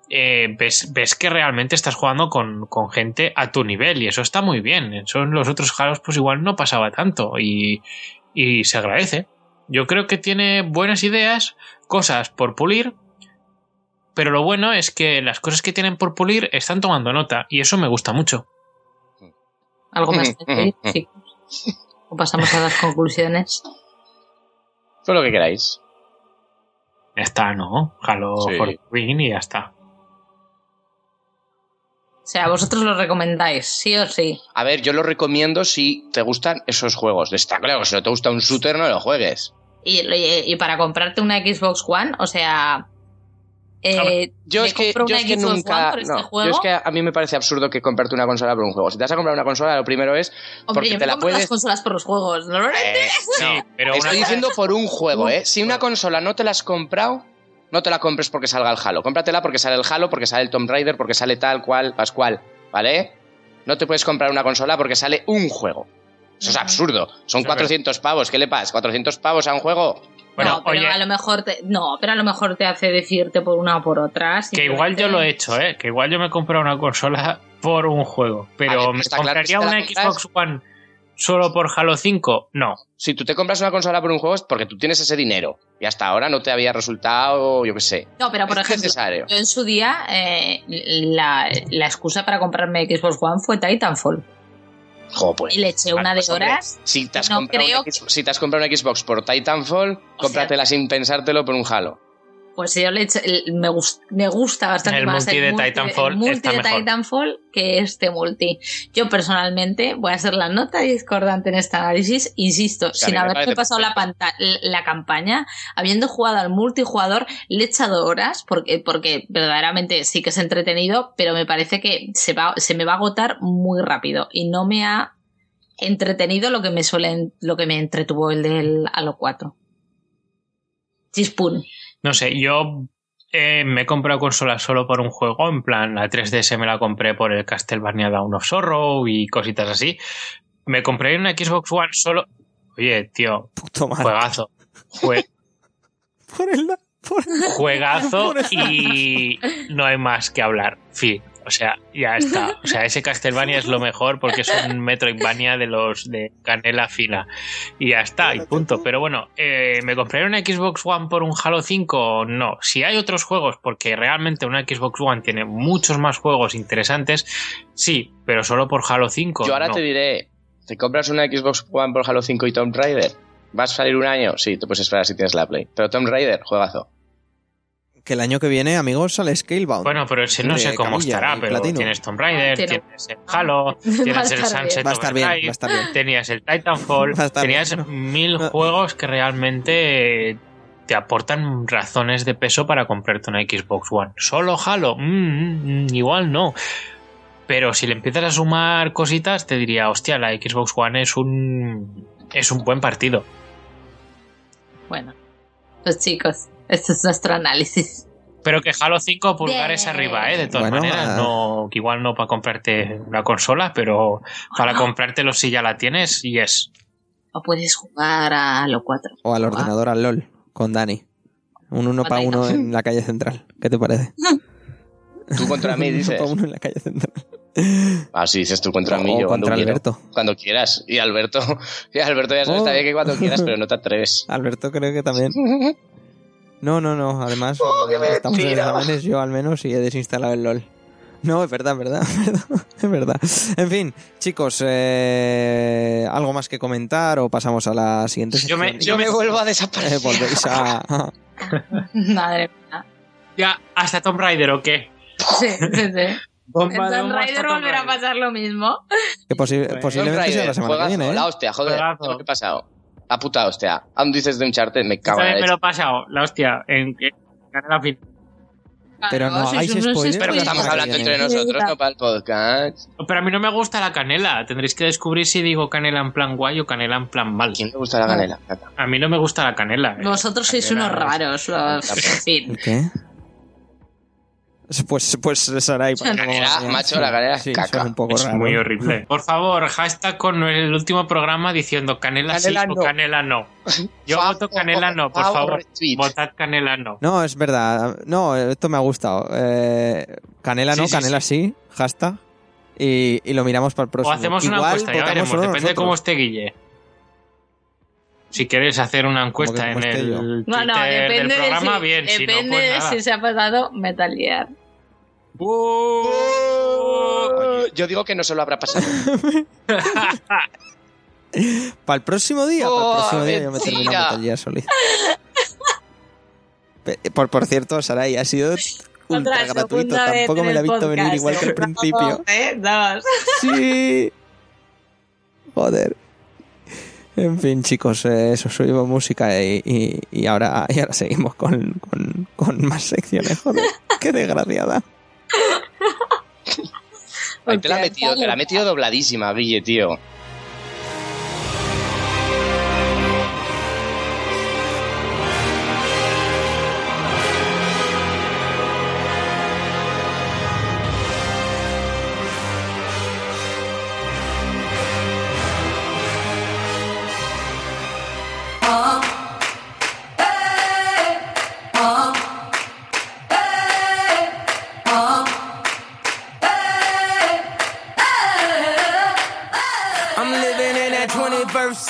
eh, ves, ves que realmente estás jugando con, con gente a tu nivel y eso está muy bien. Eso en los otros Halos pues igual no pasaba tanto y, y se agradece. Yo creo que tiene buenas ideas, cosas por pulir, pero lo bueno es que las cosas que tienen por pulir están tomando nota y eso me gusta mucho. ¿Algo más que decir, chicos? ¿O pasamos a las conclusiones? Todo lo que queráis. Ya está, ¿no? Halo Sí. y ya está. O sea, vosotros lo recomendáis, sí o sí. A ver, yo lo recomiendo si te gustan esos juegos. Está claro que si no te gusta un shooter, no lo juegues. Y, y- y para comprarte una Xbox One, o sea. eh, Yo es que, compro yo una es que Xbox One nunca. por este no, juego. yo es que a mí me parece absurdo que comprarte una consola por un juego. Si te vas a comprar una consola, lo primero es. Hombre, porque yo te me la compro las puedes. consolas por los juegos. Normalmente. Eh, Sí, no, pero estoy diciendo por un juego, ¿eh? Si una consola no te la has comprado, no te la compres porque salga el Halo. Cómpratela porque sale el Halo, porque sale el Tomb Raider, porque sale tal cual, pascual, ¿vale? No te puedes comprar una consola porque sale un juego. Eso es absurdo. Son es 400 pavos. ¿Qué le pasa? ¿400 pavos a un juego? Bueno, no, pero oye, a lo mejor te, no, pero a lo mejor te hace decirte por una o por otra. que igual yo lo he hecho, ¿eh? Que igual yo me he comprado una consola por un juego. Pero ver, ¿me claro si compraría la una compras- Xbox One solo por Halo 5? No. Si tú te compras una consola por un juego es porque tú tienes ese dinero. Y hasta ahora no te había resultado, yo qué sé. No, pero por es ejemplo, necesario. yo en su día, eh, la, la excusa para comprarme Xbox One fue Titanfall. Jo, pues. y le eché una de pues, horas. Si te, has no comprado creo una Xbox- si te has comprado una Xbox por Titanfall, cómpratela sin pensártelo por un Halo. Pues yo le eché, el- me, gus- me gusta bastante El más multi de Titanfall el multi de mejor. Titanfall que este multi. Yo personalmente voy a hacer la nota discordante en este análisis, insisto, sin haberme pasado la, la campaña, habiendo jugado al multijugador, le he echado horas porque, porque verdaderamente sí que es entretenido, pero me parece que se, va, se me va a agotar muy rápido y no me ha entretenido lo que me suele, lo que me entretuvo el del Halo 4. Chispun. No sé, yo eh, me he comprado consola solo por un juego, en plan, la 3DS me la compré por el Castlevania Dawn of Sorrow y cositas así. Me compré una Xbox One solo. Oye, tío, Puto juegazo. Jue- Por el, por- juegazo Por el- y no hay más que hablar. Fin. O sea, ya está. O sea, ese Castlevania es lo mejor porque es un Metroidvania de los de canela fina. Y ya está, y punto. Pero bueno, eh, ¿me compraré una Xbox One por un Halo 5? No. Si hay otros juegos, porque realmente una Xbox One tiene muchos más juegos interesantes, sí, pero solo por Halo 5. Yo ahora no. te diré, ¿te compras una Xbox One por Halo 5 y Tomb Raider? ¿Vas a salir un año? Sí, te puedes esperar si tienes la Play. Pero Tomb Raider, juegazo. Que el año que viene, amigos, sale Scalebound. Bueno, pero ese no sé cómo Camilla, estará, pero Platino. tienes Tomb Raider, Tiene- tienes el Halo, Va a tienes el estar bien. Sunset va a estar bien, va Overdrive, a estar bien. tenías el Titanfall, tenías bien. mil No. juegos que realmente te aportan razones de peso para comprarte una Xbox One. Solo Halo, Mm, mm, igual no. Pero si le empiezas a sumar cositas, te diría, hostia, la Xbox One es un es un buen partido. Bueno, pues chicos, este es nuestro análisis. Pero que Halo 5 pulgares Bien. arriba, ¿eh? De todas Bueno, maneras, ah. no, que igual no para comprarte una consola, pero para Bueno. comprártelo si ya la tienes, y es. O puedes jugar a lo 4. O al ordenador al LOL, con Dani. Un uno para uno en la calle central. ¿Qué te parece? Tú contra mí, Un uno dices. para uno en la calle central. Ah, sí, dices tú contra mí. o yo cuando contra quiero. Alberto. Cuando quieras. Y Alberto, y Alberto ya sabes Oh. también que cuando quieras, pero no te atreves. Alberto creo que también. No, no, no. Además, Oh, qué estamos en exámenes yo al menos y he desinstalado el LOL. No, es verdad, es verdad, es verdad, es verdad. En fin, chicos, eh, ¿algo más que comentar o pasamos a la siguiente Yo me- sección? Yo me vuelvo a Eh, desaparecer. volvéis a... Madre mía. Ya, hasta Tomb Raider o qué? Sí, sí, sí. Bomba En Tomb Raider volverá a pasar lo mismo. Que posi- Bueno, posiblemente sea la semana que viene, ¿eh? La hostia, joder. Juegazo. ¿Qué ha pasado? La puta hostia. Aún dices de un charter, me cago en la me lo he pasado, la hostia, en que gané la final. Pero no Claro, hagáis spoilers, Pero que estamos Pues, hablando entre nosotros, no para el podcast. Pero a mí no me gusta la canela. Tendréis que descubrir si digo canela en plan guay o canela en plan mal. ¿Quién le gusta la canela? A mí no me gusta la canela. eh. Vosotros sois Canela unos raros. los- En fin. ¿Qué? Pues, pues Sarai, Canela, que no- macho, la canela es sí, caca. son un poco Es raro. muy horrible. Por favor, hashtag con el último programa diciendo canela, Canela sí no. o canela no. Yo Fa- voto canela no, por favor. Votad canela no. No, es verdad. No, esto me ha gustado. Eh, canela no, Sí, canela sí. Hashtag. Y, y lo miramos para el O próximo. hacemos una Igual encuesta, ya veremos. Depende de cómo esté Guille. Si quieres hacer una encuesta en el yo? Twitter No, no, del depende de programa, si, bien. Si no, depende pues de nada. si se ha pasado Metal Gear. Oh, Yo digo que no se lo habrá pasado. Para el próximo día. para el Oh, próximo día yo me termino. Metal Gear Solid. Pe- Por, por cierto, Sarai, ha sido ultra Otra gratuito. Tampoco me la he visto venir podcast. igual que al principio. ¿eh? Dos. Sí. Joder. En fin, chicos, eh, eso, soy música y, y, y ahora, y ahora seguimos con, con, con más secciones. Joder, qué desgraciada. Ahí te la ha metido, te la ha metido dobladísima, Guille, tío.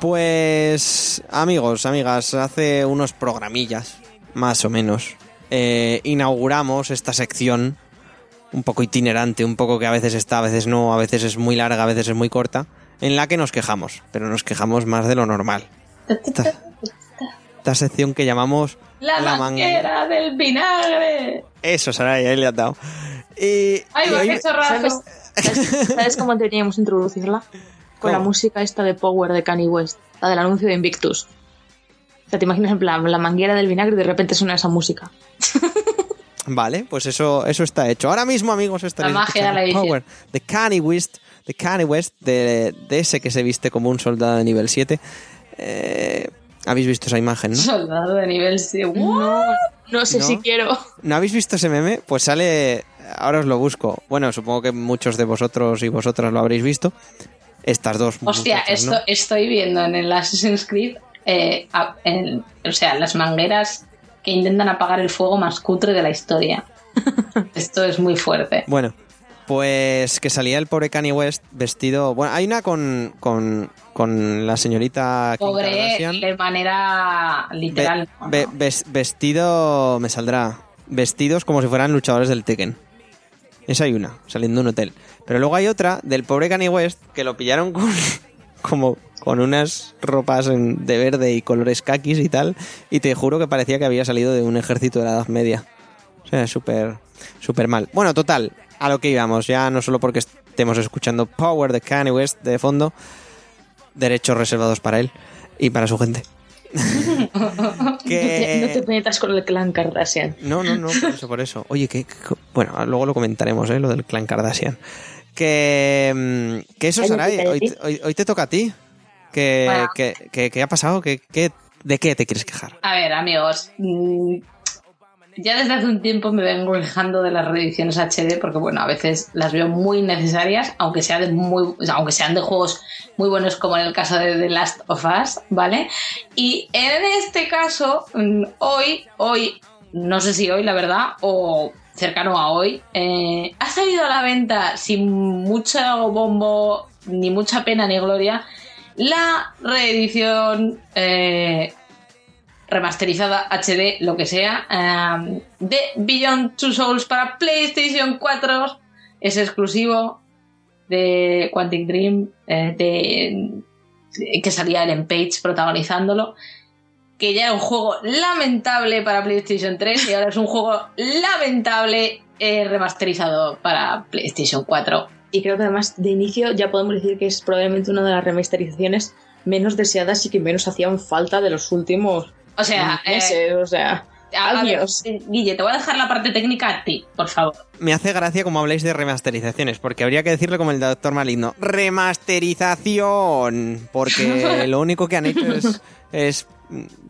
Pues amigos, amigas, hace unos programillas, más o menos, eh, inauguramos esta sección un poco itinerante, un poco que a veces está, a veces no, a veces es muy larga, a veces es muy corta, en la que nos quejamos, pero nos quejamos más de lo normal. Esta sección que llamamos La, manguera del vinagre. Eso, Sara, ya le has dado. Y, Ay, y va, hoy- qué chorrazo. ¿Sabes, sabes cómo teníamos que introducirla? Con la música esta de Power de Kanye West, la del anuncio de Invictus. O sea, te imaginas en plan la manguera del vinagre y de repente suena esa música. Vale, pues eso, eso está hecho. Ahora mismo, amigos, estaréis La magia de la edición. Power de Kanye West, de Kanye West, de, de ese que se viste como un soldado de nivel 7. Eh, Habéis visto esa imagen, ¿no? Soldado de nivel 7. No, no sé ¿No? si quiero. ¿No habéis visto ese meme? Pues sale. Ahora os lo busco. Bueno, supongo que muchos de vosotros y vosotras lo habréis visto. Estas dos. Hostia, muchachas, esto ¿no? estoy viendo en el Assassin's Creed, eh, en- o sea, las mangueras que intentan apagar el fuego más cutre de la historia. esto es muy fuerte. Bueno, pues que salía el pobre Kanye West vestido. Bueno, hay una con, con, con la señorita Kim Pobre Kardashian. de manera literal. vestido. Me saldrá. Vestidos como si fueran luchadores del Tekken. Esa hay una, saliendo de un hotel. Pero luego hay otra del pobre Kanye West que lo pillaron con. como con unas ropas en- de verde y colores kakis y tal. Y te juro que parecía que había salido de un ejército de la Edad Media. O sea, súper. súper mal. Bueno, total, a lo que íbamos. Ya no solo porque estemos escuchando Power de Kanye West de fondo. Derechos reservados para él y para su gente. No te, no te penetras con el clan Kardashian. No, no, no, por eso, por eso. Oye, que, que- bueno, luego lo comentaremos, ¿eh? Lo del clan Kardashian. Que, mm, que eso, Sarai, hoy, cállate. hoy, hoy te toca a ti. Que, Bueno. que, que- ¿Qué ha pasado? ¿Qué, qué- ¿De qué te quieres quejar? A ver, amigos. Ya desde hace un tiempo me vengo quejando de las reediciones HD porque, bueno, a veces las veo muy necesarias, aunque, sea de muy, aunque sean de juegos muy buenos como en el caso de The Last of Us, ¿vale? Y en este caso, mm, hoy, hoy, no sé si hoy, la verdad, o cercano a hoy, eh, ha salido a la venta sin mucho bombo, ni mucha pena ni gloria, la reedición eh, remasterizada HD, lo que sea, eh, de Beyond Two Souls para PlayStation 4. Es exclusivo de Quantic Dream, eh, de, que salía Ellen Page protagonizándolo. Que ya era un juego lamentable para PlayStation 3 y ahora es un juego lamentable eh, remasterizado para PlayStation 4. Y creo que además de inicio ya podemos decir que es probablemente una de las remasterizaciones menos deseadas y que menos hacían falta de los últimos O sea, eh, meses. o sea, a- a ver, años. eh, Guille, te voy a dejar la parte técnica a ti, por favor. Me hace gracia como habláis de remasterizaciones, porque habría que decirle como el doctor Maligno, remasterización, porque lo único que han hecho es, es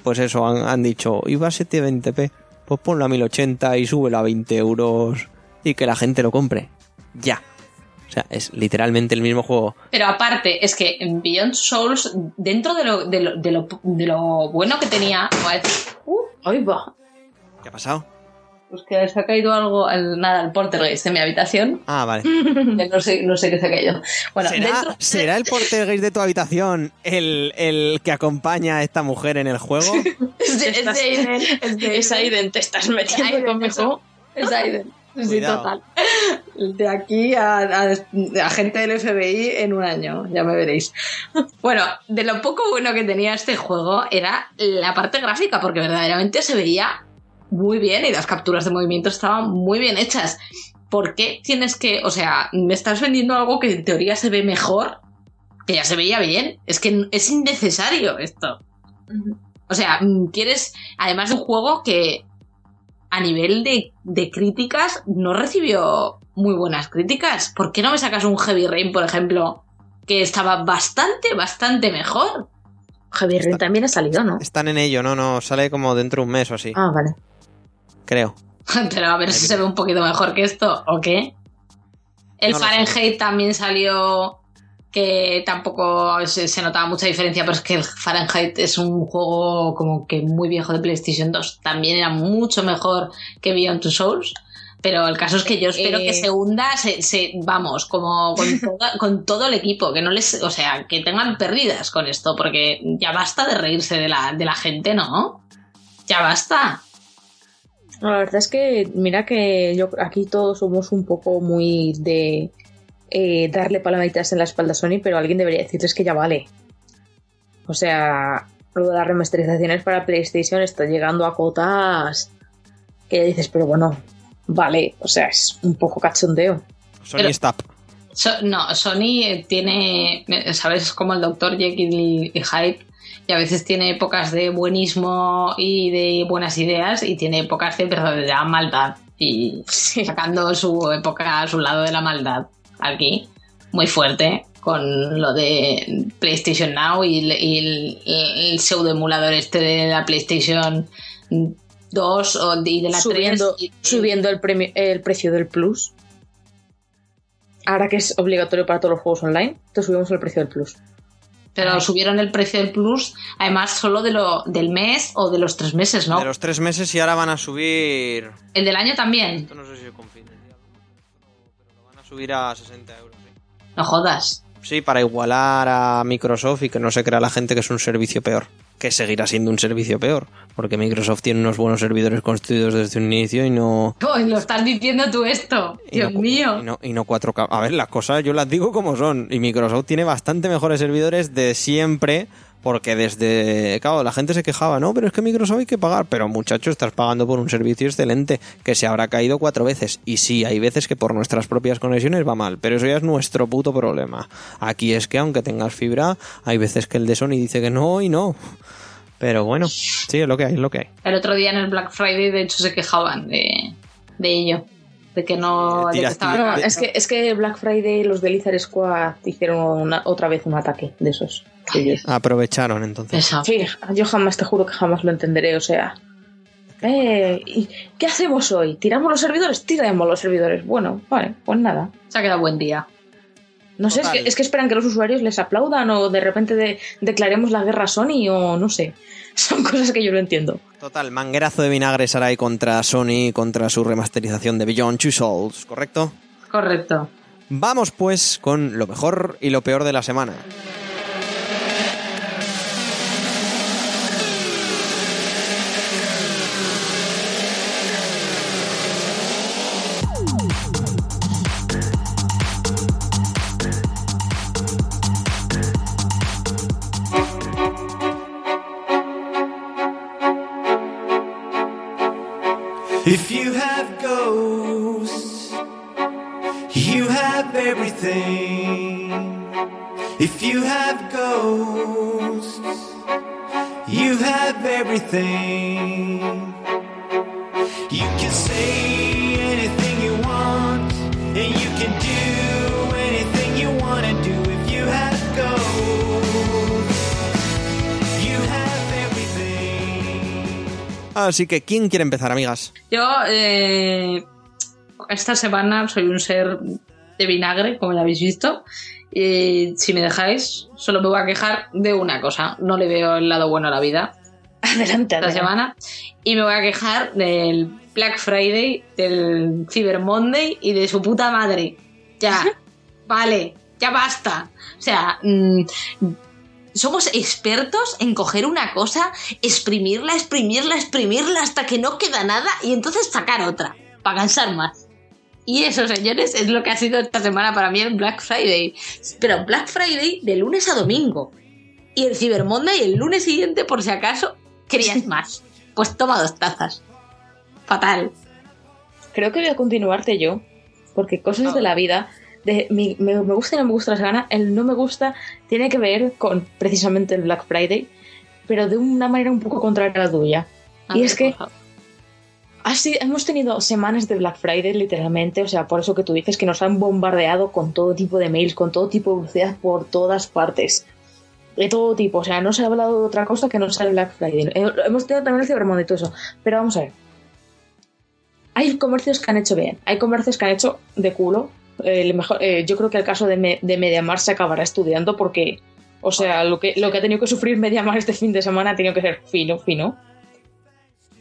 pues eso, han, han dicho, iba a 720p, pues ponlo a 1080 y súbelo a 20 euros y que la gente lo compre. Ya. O sea, es literalmente el mismo juego. Pero aparte, es que en Beyond Souls, dentro de lo, de lo, de lo, de lo bueno que tenía, pues, uh, Ahí va. ¿Qué ha pasado? pues que se ha caído algo, el, nada, el poltergeist en mi habitación. Ah, vale. No sé, no sé qué se ha caído. Bueno, ¿Será, dentro- ¿será el portugués de tu habitación el, el que acompaña a esta mujer en el juego? Es de- es de es de Es Aiden, te estás metiendo conmigo. Es Aiden. Sí, total. De aquí a, a, a gente del FBI en un año, ya me veréis. Bueno, de lo poco bueno que tenía este juego era la parte gráfica, porque verdaderamente se veía muy bien y las capturas de movimiento estaban muy bien hechas. ¿Por qué tienes que, o sea, me estás vendiendo algo que en teoría se ve mejor, que ya se veía bien? Es que es innecesario esto. O sea, mm, quieres, además de un juego que a nivel de, de críticas no recibió muy buenas críticas. ¿Por qué no me sacas un Heavy Rain, por ejemplo, que estaba bastante, bastante mejor? Javier Ren también ha salido, ¿no? Están en ello, no, no, sale como dentro de un mes o así, Ah, vale. creo. Pero a ver si se ve un poquito mejor que esto, ¿o qué? El No. Fahrenheit también salió que tampoco se, se notaba mucha diferencia, pero es que el Fahrenheit es un juego como que muy viejo de PlayStation 2. También era mucho mejor que Beyond Two Souls. Pero el caso es que yo espero Eh. que se hunda, se, se- vamos, como con, toda- con todo el equipo, que no les, o sea, que tengan pérdidas con esto, porque ya basta de reírse de la, de la gente, ¿no? Ya basta. La verdad es que, mira que yo aquí todos somos un poco muy de eh, darle palmaditas en la espalda a Sony, pero alguien debería decirles que ya vale. O sea, lo de las remasterizaciones para PlayStation está llegando a cotas que ya dices, pero bueno, vale, o sea, es un poco cachondeo. Sony Pero- Stop. So- no, Sony eh, tiene, eh, ¿sabes? Como el Dr. Jekyll y, y Hyde, y a veces tiene épocas de buenismo y de buenas ideas, y tiene épocas de verdadera maldad. Y sacando su época, su lado de la maldad aquí, muy fuerte, con lo de PlayStation Now y, el- y el, el pseudo emulador este de la PlayStation 2 o de, y de la subiendo 3. y- subiendo el, premio- el precio del Plus. Ahora que es obligatorio para todos los juegos online, te subimos el precio del Plus. Pero subieron el precio del Plus, además solo de lo, del mes o de los tres meses, ¿no? De los tres meses y ahora van a subir. El del año también. Esto no sé si subir a 60 euros. sí. No jodas. Sí, para igualar a Microsoft y que no se crea la gente que es un servicio peor. Que seguirá siendo un servicio peor. Porque Microsoft tiene unos buenos servidores construidos desde un inicio y no. Uy, lo estás diciendo tú esto. Dios no- mío. Y no, y no 4K. A ver, las cosas yo las digo como son. Y Microsoft tiene bastante mejores servidores de siempre. Porque desde. Claro, la gente se quejaba, ¿no? Pero es que Microsoft hay que pagar. Pero muchacho, estás pagando por un servicio excelente que se habrá caído cuatro veces. Y sí, hay veces que por nuestras propias conexiones va mal. Pero eso ya es nuestro puto problema. Aquí es que aunque tengas fibra, hay veces que el de Sony dice que no y no. Pero bueno, sí, es lo que hay, es lo que hay. El otro día en el Black Friday, de hecho, se quejaban de, de ello. De que no. De que estaba No, es que, es que Black Friday, los de Lizard Squad hicieron una- otra vez un ataque de esos. Aprovecharon entonces. Sí, yo jamás, te juro que jamás lo entenderé, o sea. Eh, ¿y ¿Qué hacemos hoy? ¿Tiramos los servidores? Tiramos los servidores. Bueno, vale, pues nada. Se ha quedado buen día. No sé, es que, es que esperan que los usuarios les aplaudan o de repente de- declaremos la guerra a Sony o no sé. Son cosas que yo no entiendo. Total, manguerazo de vinagre Sarai contra Sony, contra su remasterización de Beyond Two Souls, ¿correcto? Correcto. Vamos pues con lo mejor y lo peor de la semana. If you have ghosts, you have everything. You can say anything you want, and you can do anything you want to do. If you have ghosts, you have everything. Así que, ¿quién quiere empezar, amigas? Yo, eh, esta semana soy un ser de vinagre, como ya habéis visto. Y si me dejáis, solo me voy a quejar de una cosa. No le veo el lado bueno a la vida. Adelante, esta semana. Y me voy a quejar del Black Friday, del Cyber Monday y de su puta madre. Ya, vale, ya basta. O sea, mm, somos expertos en coger una cosa, exprimirla, exprimirla, exprimirla hasta que no queda nada y entonces sacar otra, para cansar más. Y eso, señores, es lo que ha sido esta semana para mí el Black Friday. Pero Black Friday de lunes a domingo. Y el Cyber Monday el lunes siguiente, por si acaso, querías más. Pues toma dos tazas. Fatal. Creo que voy a continuarte yo, porque cosas de la vida, de mi- me, me gusta y no me gusta la semana, el no me gusta tiene que ver con precisamente el Black Friday, pero de una manera un poco contraria a la tuya. A y ver, es que favor. Así hemos tenido semanas de Black Friday, literalmente, o sea, por eso que tú dices que nos han bombardeado con todo tipo de mails, con todo tipo de publicidad por todas partes. De todo tipo, o sea, no se ha hablado de otra cosa que no sea el Black Friday. Eh, Hemos tenido también el Cyber y todo eso, pero vamos a ver. Hay comercios que han hecho bien, hay comercios que han hecho de culo, mejor, eh, yo creo que el caso de, Me- de Mediamar se acabará estudiando porque, o sea, lo que, lo que ha tenido que sufrir Mediamar este fin de semana ha tenido que ser fino, fino.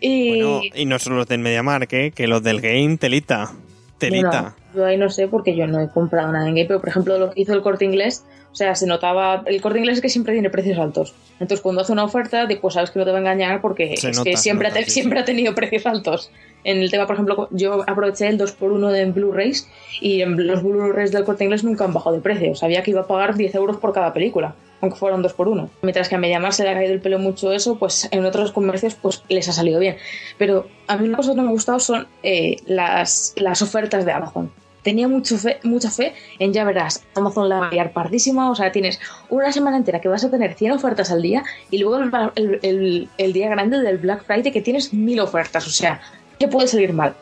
Y Bueno, y no solo los del MediaMark, ¿eh? que los del game, telita. Telita. Bueno, yo ahí no sé porque yo no he comprado nada en game, pero por ejemplo lo que hizo el corte inglés, o sea, se notaba, el corte inglés es que siempre tiene precios altos. Entonces cuando hace una oferta, pues sabes que no te va a engañar porque Se es nota, que siempre, nota, ha, sí, siempre ha tenido precios altos. En el tema, por ejemplo, yo aproveché el 2x1 de Blu-rays y en los Blu-rays del corte inglés nunca han bajado de precio. Sabía que iba a pagar 10 euros por cada película, aunque fueran 2x1. Mientras que a Mediamar se le ha caído el pelo mucho eso, pues en otros comercios pues les ha salido bien. Pero a mí una cosa que no me ha gustado son eh, las, las ofertas de Amazon. Tenía mucho fe, mucha fe en ya verás, Amazon la va a liar pardísima, o sea, tienes una semana entera que vas a tener 100 ofertas al día y luego el, el- día grande del Black Friday que tienes 1000 ofertas, o sea, ¿qué puede salir mal?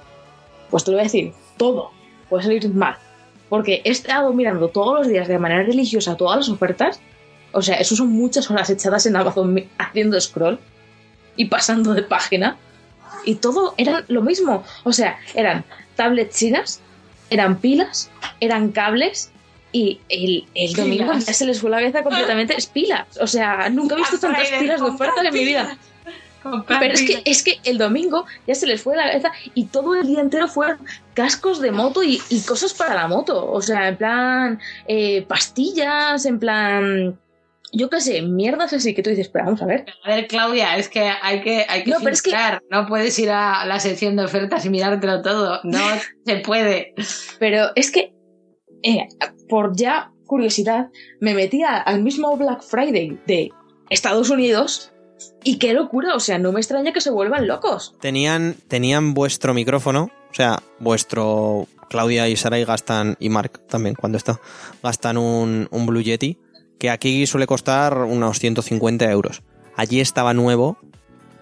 Pues te lo voy a decir, todo puede salir mal. Porque he estado mirando todos los días de manera religiosa todas las ofertas, o sea, eso son muchas horas echadas en Amazon haciendo scroll y pasando de página y todo era lo mismo. O sea, eran tablets chinas, eran pilas, eran cables y el, el domingo ya se les fue la cabeza completamente. Es pilas. O sea, nunca he visto tantas pilas de oferta en mi vida. Pero es que, es que el domingo ya se les fue la cabeza y todo el día entero fueron cascos de moto y, y cosas para la moto. O sea, en plan eh, pastillas, en plan... Yo qué sé, mierdas así que tú dices, pero vamos a ver. A ver, Claudia, es que hay que, hay que No, pero es que-. No puedes ir a la sección de ofertas y mirártelo todo. No se puede. Pero es que, eh, por ya curiosidad, me metía al mismo Black Friday de Estados Unidos y qué locura, o sea, no me extraña que se vuelvan locos. Tenían, tenían vuestro micrófono, o sea, vuestro Claudia y Sarai gastan, y Mark también, cuando está, gastan un, un Blue Yeti, que aquí suele costar unos 150 euros. Allí estaba nuevo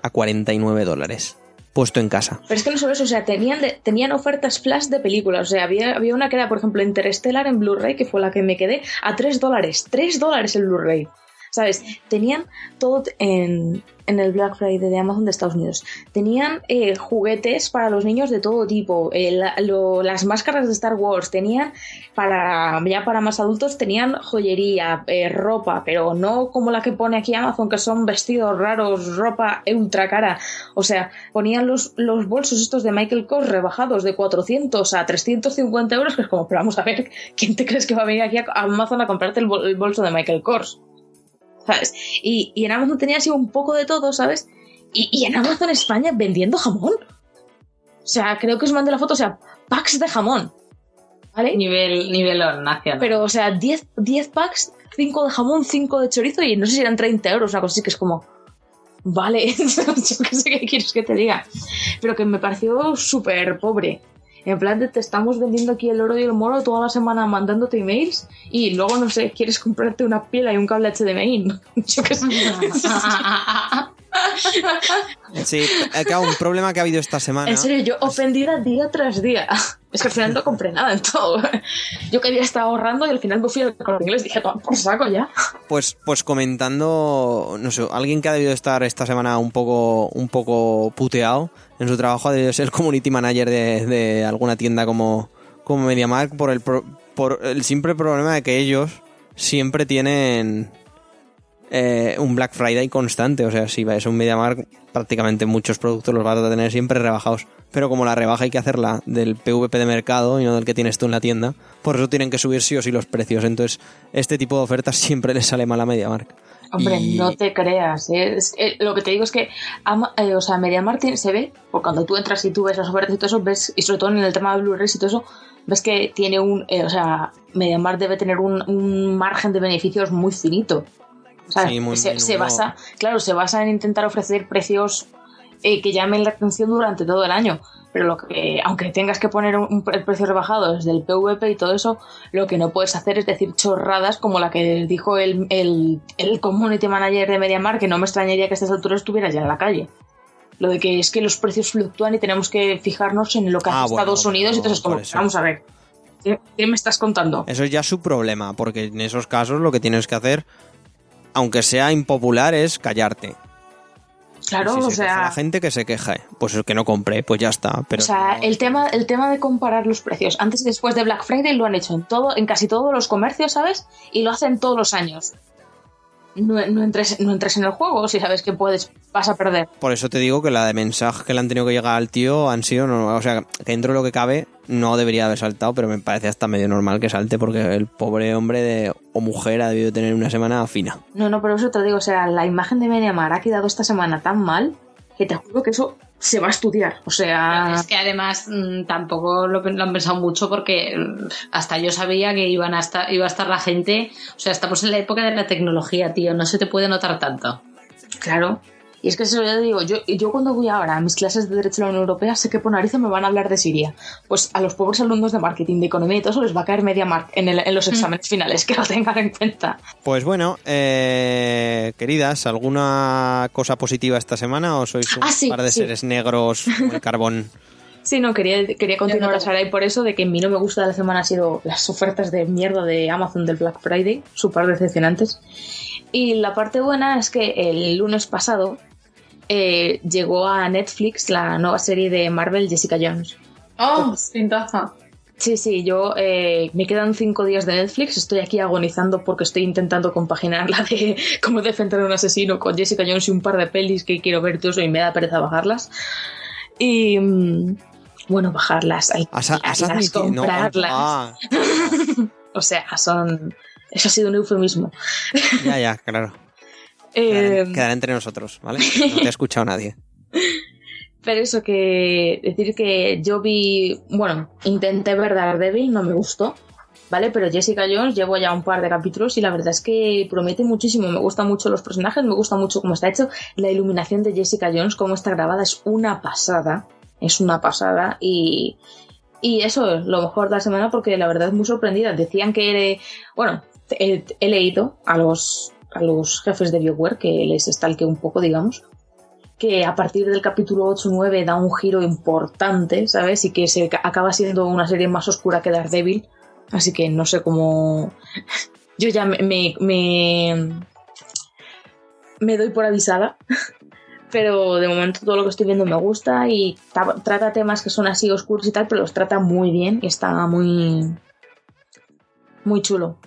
a 49 dólares, puesto en casa. Pero es que no solo eso, o sea, tenían, tenían ofertas flash de películas. O sea, había, había una que era, por ejemplo, Interstellar en Blu-ray, que fue la que me quedé, a 3 dólares. 3 dólares el Blu-ray. ¿Sabes? Tenían todo en, en el Black Friday de Amazon de Estados Unidos. Tenían eh, juguetes para los niños de todo tipo. eh, las máscaras de Star Wars. Tenían, para ya para más adultos, tenían joyería, eh, ropa, pero no como la que pone aquí Amazon, que son vestidos raros, ropa ultra cara. O sea, ponían los, los bolsos estos de Michael Kors rebajados de 400 a 350 euros, que es como, pero vamos a ver, ¿quién te crees que va a venir aquí a Amazon a comprarte el, bol- el bolso de Michael Kors? ¿Sabes? Y, y en Amazon tenía así un poco de todo, ¿sabes? Y, y en Amazon España vendiendo jamón. O sea, creo que os mandé la foto, o sea, packs de jamón. ¿Vale? Nivel, nivelón nacional. Pero, o sea, 10, 10 packs, 5 de jamón, 5 de chorizo y no sé si eran 30 euros, una cosa así que es como. Vale, yo qué sé qué quieres que te diga. Pero que me pareció súper pobre. En plan de te estamos vendiendo aquí el oro y el moro toda la semana mandándote emails y luego, no sé, quieres comprarte una pila y un cable HDMI. Yo qué sé. Sí, claro, un problema que ha habido esta semana. En serio, yo ofendida día tras día. Es que al final no compré nada en todo. Yo que había estado ahorrando y al final me fui al corte inglés y dije, toma por saco ya. Pues, pues comentando, no sé, alguien que ha debido estar esta semana un poco, un poco puteado en su trabajo ha debido ser community manager de, de alguna tienda como, como MediaMark por el, por el simple problema de que ellos siempre tienen eh, un Black Friday constante. O sea, si vais a un MediaMark, prácticamente muchos productos los vas a tener siempre rebajados. Pero como la rebaja hay que hacerla del PVP de mercado y no del que tienes tú en la tienda, por eso tienen que subir sí o sí los precios. Entonces, este tipo de ofertas siempre les sale mal a MediaMark. Hombre, Y- no te creas. ¿eh? Es que lo que te digo es que, ama- eh, o sea, MediaMarkt se ve, porque cuando tú entras y tú ves las ofertas y todo eso, ves, y sobre todo en el tema de Blu-rays y todo eso, ves que tiene un, eh, o sea, MediaMarkt debe tener un, un margen de beneficios muy finito. O sea, Sí, muy se, se basa, claro, se basa en intentar ofrecer precios eh, que llamen la atención durante todo el año. Pero lo que, aunque tengas que poner un, el precio rebajado desde el PVP y todo eso, lo que no puedes hacer es decir chorradas como la que dijo el, el, el community manager de MediaMarkt, que no me extrañaría que a estas alturas estuviera ya en la calle. Lo de que es que los precios fluctúan y tenemos que fijarnos en lo que Ah, hace bueno, Estados Unidos y entonces como, vamos a ver, ¿qué, qué me estás contando? Eso es ya su problema, porque en esos casos lo que tienes que hacer, aunque sea impopular, es callarte. Claro, si o se queja sea, la gente que se queje. Pues el que no compre, pues ya está. Pero o sea, no- el tema, el tema de comparar los precios antes y después de Black Friday lo han hecho en todo, en casi todos los comercios, ¿sabes? Y lo hacen todos los años. No, no entres, no entres en el juego si sabes que puedes, vas a perder. Por eso te digo que la de mensaje que le han tenido que llegar al tío han sido, no, o sea, que dentro de lo que cabe no debería haber saltado, pero me parece hasta medio normal que salte porque el pobre hombre de, o mujer ha debido tener una semana fina. No, no, pero eso te digo, o sea, la imagen de Mediamar ha quedado esta semana tan mal que te juro que eso se va a estudiar. O sea, Es que además mm, tampoco lo, lo han pensado mucho porque mm, hasta yo sabía que iban a estar, iba a estar la gente. O sea, estamos en la época de la tecnología, tío. No se te puede notar tanto. claro. Y es que eso yo digo, yo, yo cuando voy ahora a mis clases de Derecho de la Unión Europea sé que por narices me van a hablar de Siria. Pues a los pobres alumnos de marketing, de economía y todo eso les va a caer media mark en, el- en los exámenes finales, que lo tengan en cuenta. Pues bueno, eh, queridas, ¿alguna cosa positiva esta semana o sois un Ah, sí, par de sí. seres negros como el carbón? Sí, no, quería, quería continuar a Sarai por eso, de que mi no me gusta de la semana ha sido las ofertas de mierda de Amazon del Black Friday, súper decepcionantes. Y la parte buena es que el lunes pasado eh, llegó a Netflix la nueva serie de Marvel Jessica Jones. ¡Oh! Pintaza. Sí, sí, yo eh, me quedan cinco días de Netflix, estoy aquí agonizando porque estoy intentando compaginar la de cómo defender a un asesino con Jessica Jones y un par de pelis que quiero ver todo eso y me da pereza bajarlas. Y mm, bueno, bajarlas, hay ¿Has, has las admitido? No, comprarlas. ah, O sea, son... Eso ha sido un eufemismo. ya, ya, claro. Eh, Quedará, quedará entre nosotros, ¿vale? No te ha escuchado nadie. Pero eso que decir que yo vi, bueno, intenté ver Daredevil, no me gustó, ¿vale? Pero Jessica Jones llevo ya un par de capítulos y la verdad es que promete muchísimo. Me gustan mucho los personajes, me gusta mucho cómo está hecho. La iluminación de Jessica Jones, cómo está grabada, es una pasada. Es una pasada y, y eso es lo mejor de la semana porque la verdad es muy sorprendida. Decían que, bueno, he, he leído a los, los jefes de BioWare que les stalke un poco, digamos que a partir del capítulo 8-9 da un giro importante, ¿sabes? Y que se acaba siendo una serie más oscura que Daredevil. Así que no sé cómo. Yo ya me, me, me, me doy por avisada. Pero de momento todo lo que estoy viendo me gusta y ta- trata temas que son así oscuros y tal, pero los trata muy bien y está muy. muy chulo.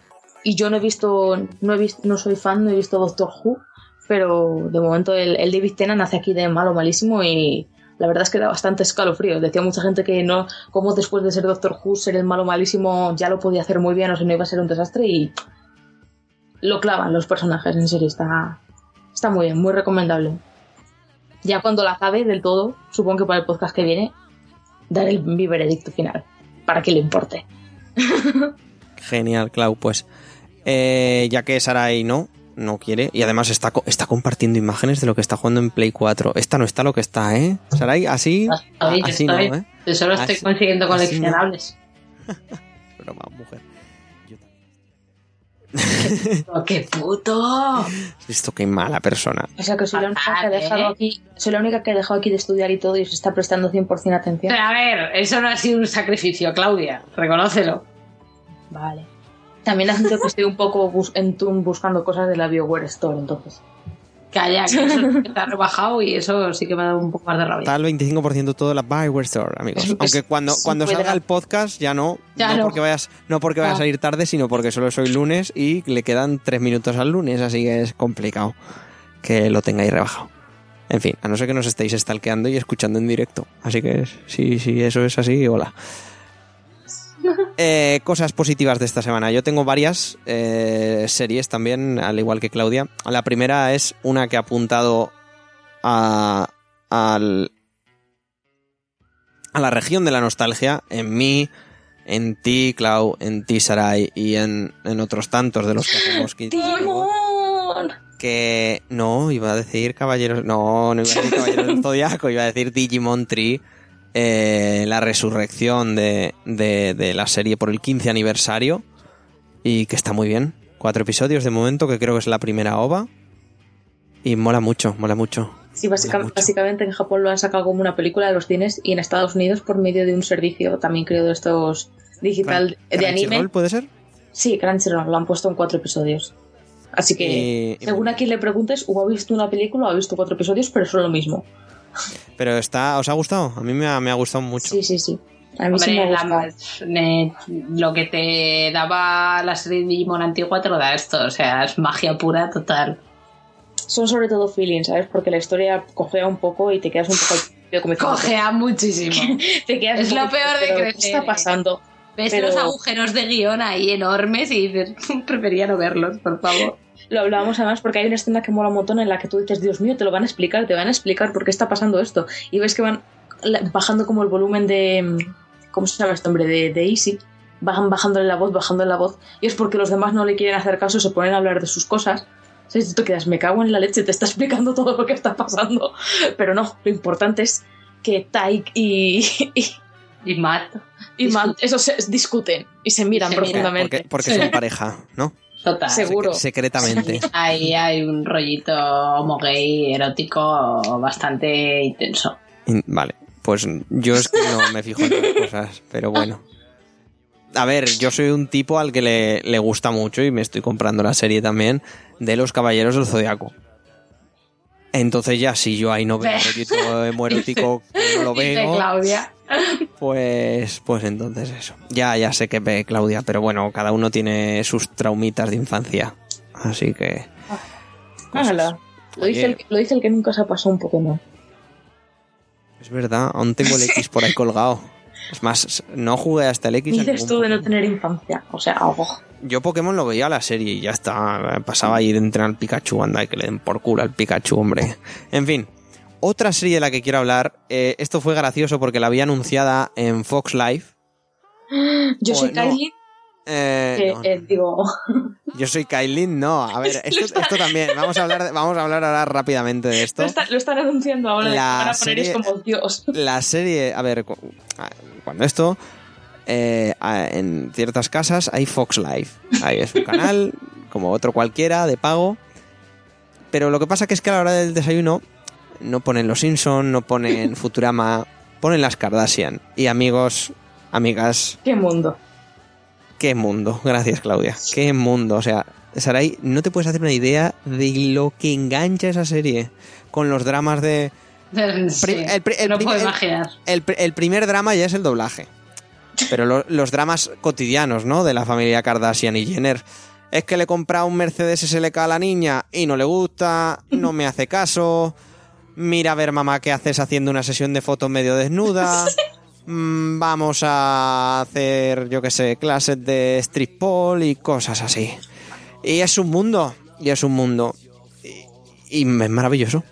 Y yo no he visto. No, he visto, no soy fan, no he visto Doctor Who, pero de momento el, el David Tennant hace aquí de malo malísimo y la verdad es que da bastante escalofrío. Decía mucha gente que no, como después de ser Doctor Who, ser el malo malísimo ya lo podía hacer muy bien o si no iba a ser un desastre y lo clavan los personajes, en serio, está, está muy bien, muy recomendable. Ya cuando la acabe del todo, supongo que para el podcast que viene, daré el, mi veredicto final, para que le importe. Genial, Clau. Pues eh, ya que Sarai no, no quiere, y además está, está compartiendo imágenes de lo que está jugando en Play 4. Esta no está lo que está, ¿eh? Sarai, así, Estoy, así estoy. no, ¿eh? Yo solo estoy Así- consiguiendo no. coleccionables. Broma, mujer. ¡Qué puto! Esto qué mala persona. O sea que soy la única que he dejado aquí, soy la única que he dejado aquí de estudiar y todo y se está prestando 100% atención. Pero a ver, eso no ha sido un sacrificio, Claudia. Reconócelo. Vale. También admito que estoy un poco bus- en Toon buscando cosas de la BioWare Store, entonces. Calla, que eso te ha rebajado y eso sí que me ha dado un poco más de rabia. Está el 25% todo la Bioware Store, amigos. Aunque es- cuando, cuando salga el podcast ya no. Ya no, no. porque vayas, no porque vaya a Ah. salir tarde, sino porque solo soy lunes y le quedan tres minutos al lunes, así que es complicado que lo tengáis rebajado. En fin, a no ser que nos estéis stalkeando y escuchando en directo. Así que sí, sí, eso es así, hola. Eh, cosas positivas de esta semana. Yo tengo varias eh, series también, al igual que Claudia. La primera es una que ha apuntado a, al, a la región de la nostalgia, en mí, en ti, Clau, en ti, Sarai, y en, en otros tantos de los que hacemos ¡Timón! que no, iba a decir Caballeros, no, no iba a decir Caballeros del Zodiaco, iba a decir Digimon Tree, eh, la resurrección de, de, de la serie por el 15 aniversario y que está muy bien. Cuatro episodios de momento, que creo que es la primera OVA y mola mucho, mola mucho. Sí, mucho. básicamente en Japón lo han sacado como una película de los cines y en Estados Unidos por medio de un servicio también creo de estos digital de anime. ¿Crunchyroll puede ser? Sí, Crunchyroll lo han puesto en cuatro episodios. Así que, y- según a quien le preguntes, o ha visto una película o ha visto cuatro episodios, pero son lo mismo. Pero está, ¿os ha gustado? A mí me ha, me ha gustado mucho. Sí, sí, sí. A mí sí Hombre, me la- lo que te daba la serie de Digimon antigua te lo da esto, o sea, es magia pura total. Son sobre todo feelings, ¿sabes? Porque la historia cojea un poco y te quedas un poco como Cogea muchísimo. Te quedas Es lo peor de pero, ¿qué crecer, está eh? pasando? Ves Pero- los agujeros de guion ahí enormes y dices, prefería no verlos, por favor. Lo hablábamos además porque hay una escena que mola un montón en la que tú dices, Dios mío, te lo van a explicar, te van a explicar por qué está pasando esto. Y ves que van bajando como el volumen de... mm, ¿Cómo se llama este hombre? De, de Easy. Bajan bajándole la voz, bajándole la voz. Y es porque los demás no le quieren hacer caso, se ponen a hablar de sus cosas. ¿Sabes? Tú te quedas, me cago en la leche, te está explicando todo lo que está pasando. Pero no, lo importante es que Taik y, y, Y Matt, y Matt, esos se discuten y se miran se profundamente. Porque, porque son pareja, ¿no? Total. Seguro. Secretamente. Ahí hay un rollito homo gay erótico bastante intenso. In- Vale, pues yo es que no me fijo en esas cosas, pero bueno. A ver, yo soy un tipo al que le, le gusta mucho y me estoy comprando la serie también de los Caballeros del Zodiaco. Entonces ya si yo ahí no veo Ve. rollito erótico que no lo Dice veo, Claudia. Pues, pues entonces eso. Ya, ya sé que ve Claudia, pero bueno, cada uno tiene sus traumitas de infancia. Así que... Hala. Lo dice, el, lo dice el que nunca se ha pasado un Pokémon. es verdad, aún tengo el X por ahí colgado. Es más, no jugué hasta el X. Dices tú de no tener infancia. O sea, algo. Yo Pokémon lo veía a la serie y ya está. Pasaba a ir a entrenar al Pikachu, anda, y que le den por culo al Pikachu, hombre. En fin, otra serie de la que quiero hablar. eh, esto fue gracioso porque la había anunciada en Fox Live. Yo soy no. Kylie, Eh, que, no, digo, Yo soy Kailin, no. A ver, esto, esto también. Vamos a hablar, de- vamos a hablar ahora rápidamente de esto. lo, está- lo están anunciando ahora de La van a es serie- como Dios. La serie, a ver, cu- cuando esto, eh, en ciertas casas hay Fox Live. Ahí es un canal, como otro cualquiera, de pago. Pero lo que pasa que es que a la hora del desayuno no ponen Los Simpson, no ponen Futurama, ponen las Kardashian. Y amigos, amigas, Qué mundo. qué mundo. Gracias, Claudia. Qué mundo. O sea, Sarai, no te puedes hacer una idea de lo que engancha esa serie. Con los dramas de... Sí, Pri- el pri- el no puedo imaginar. El, pr- el primer drama ya es el doblaje. Pero lo- los dramas cotidianos, ¿no? De la familia Kardashian y Jenner. Es que le he comprado un Mercedes SLK a la niña y no le gusta, no me hace caso. Mira a ver, mamá, qué haces haciendo una sesión de fotos medio desnuda. Mm, Vamos a hacer, yo qué sé, clases de street pole y cosas así. Y es un mundo, y es un mundo. Y, y es maravilloso.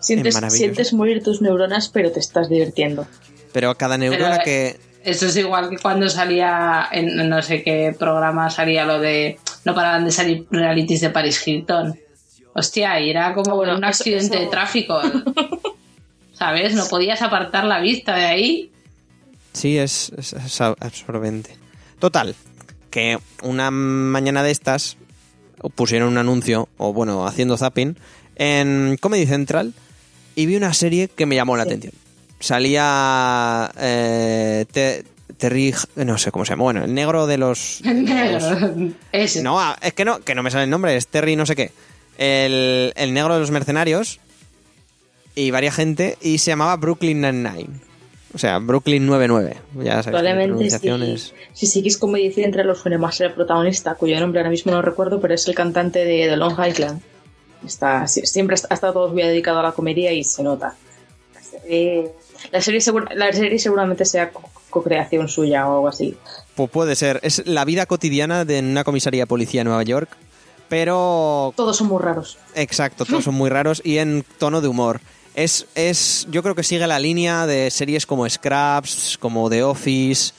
Sientes, maravilloso. sientes morir tus neuronas, pero te estás divirtiendo. Pero cada neurona Pero, que, Eso es igual que cuando salía en no sé qué programa salía lo de no paraban de salir realities de Paris Hilton. Hostia, y era como Ah, bueno, un accidente eso- de tráfico. ¿Sabes? No podías apartar la vista de ahí. Sí, es, es- es absorbente. Total, que una mañana de estas pusieron un anuncio, o bueno, haciendo zapping, en Comedy Central y vi una serie que me llamó la atención. Salía eh, Te- Terry, no sé cómo se llama, bueno, el negro de los... Ese. No, ah, es que no, que no me sale el nombre, es Terry no sé qué. El, el negro de los mercenarios y varias gente y se llamaba Brooklyn Nine-Nine. O sea, Brooklyn 99. Ya sabes, Probablemente pronunciación si, es- si seguís como dice entre los suene más el protagonista, cuyo nombre ahora mismo no recuerdo, pero es el cantante de The Long Island. Está, sie- siempre ha estado todo muy dedicado a la comedia y se nota. La serie, la serie, segur- la serie seguramente sea co- co-creación suya o algo así. Pues puede ser. Es la vida cotidiana de una comisaría de policía en Nueva York. Pero. Todos son muy raros. Exacto, todos son muy raros y en tono de humor. Es, es, yo creo que sigue la línea de series como Scraps, como The Office,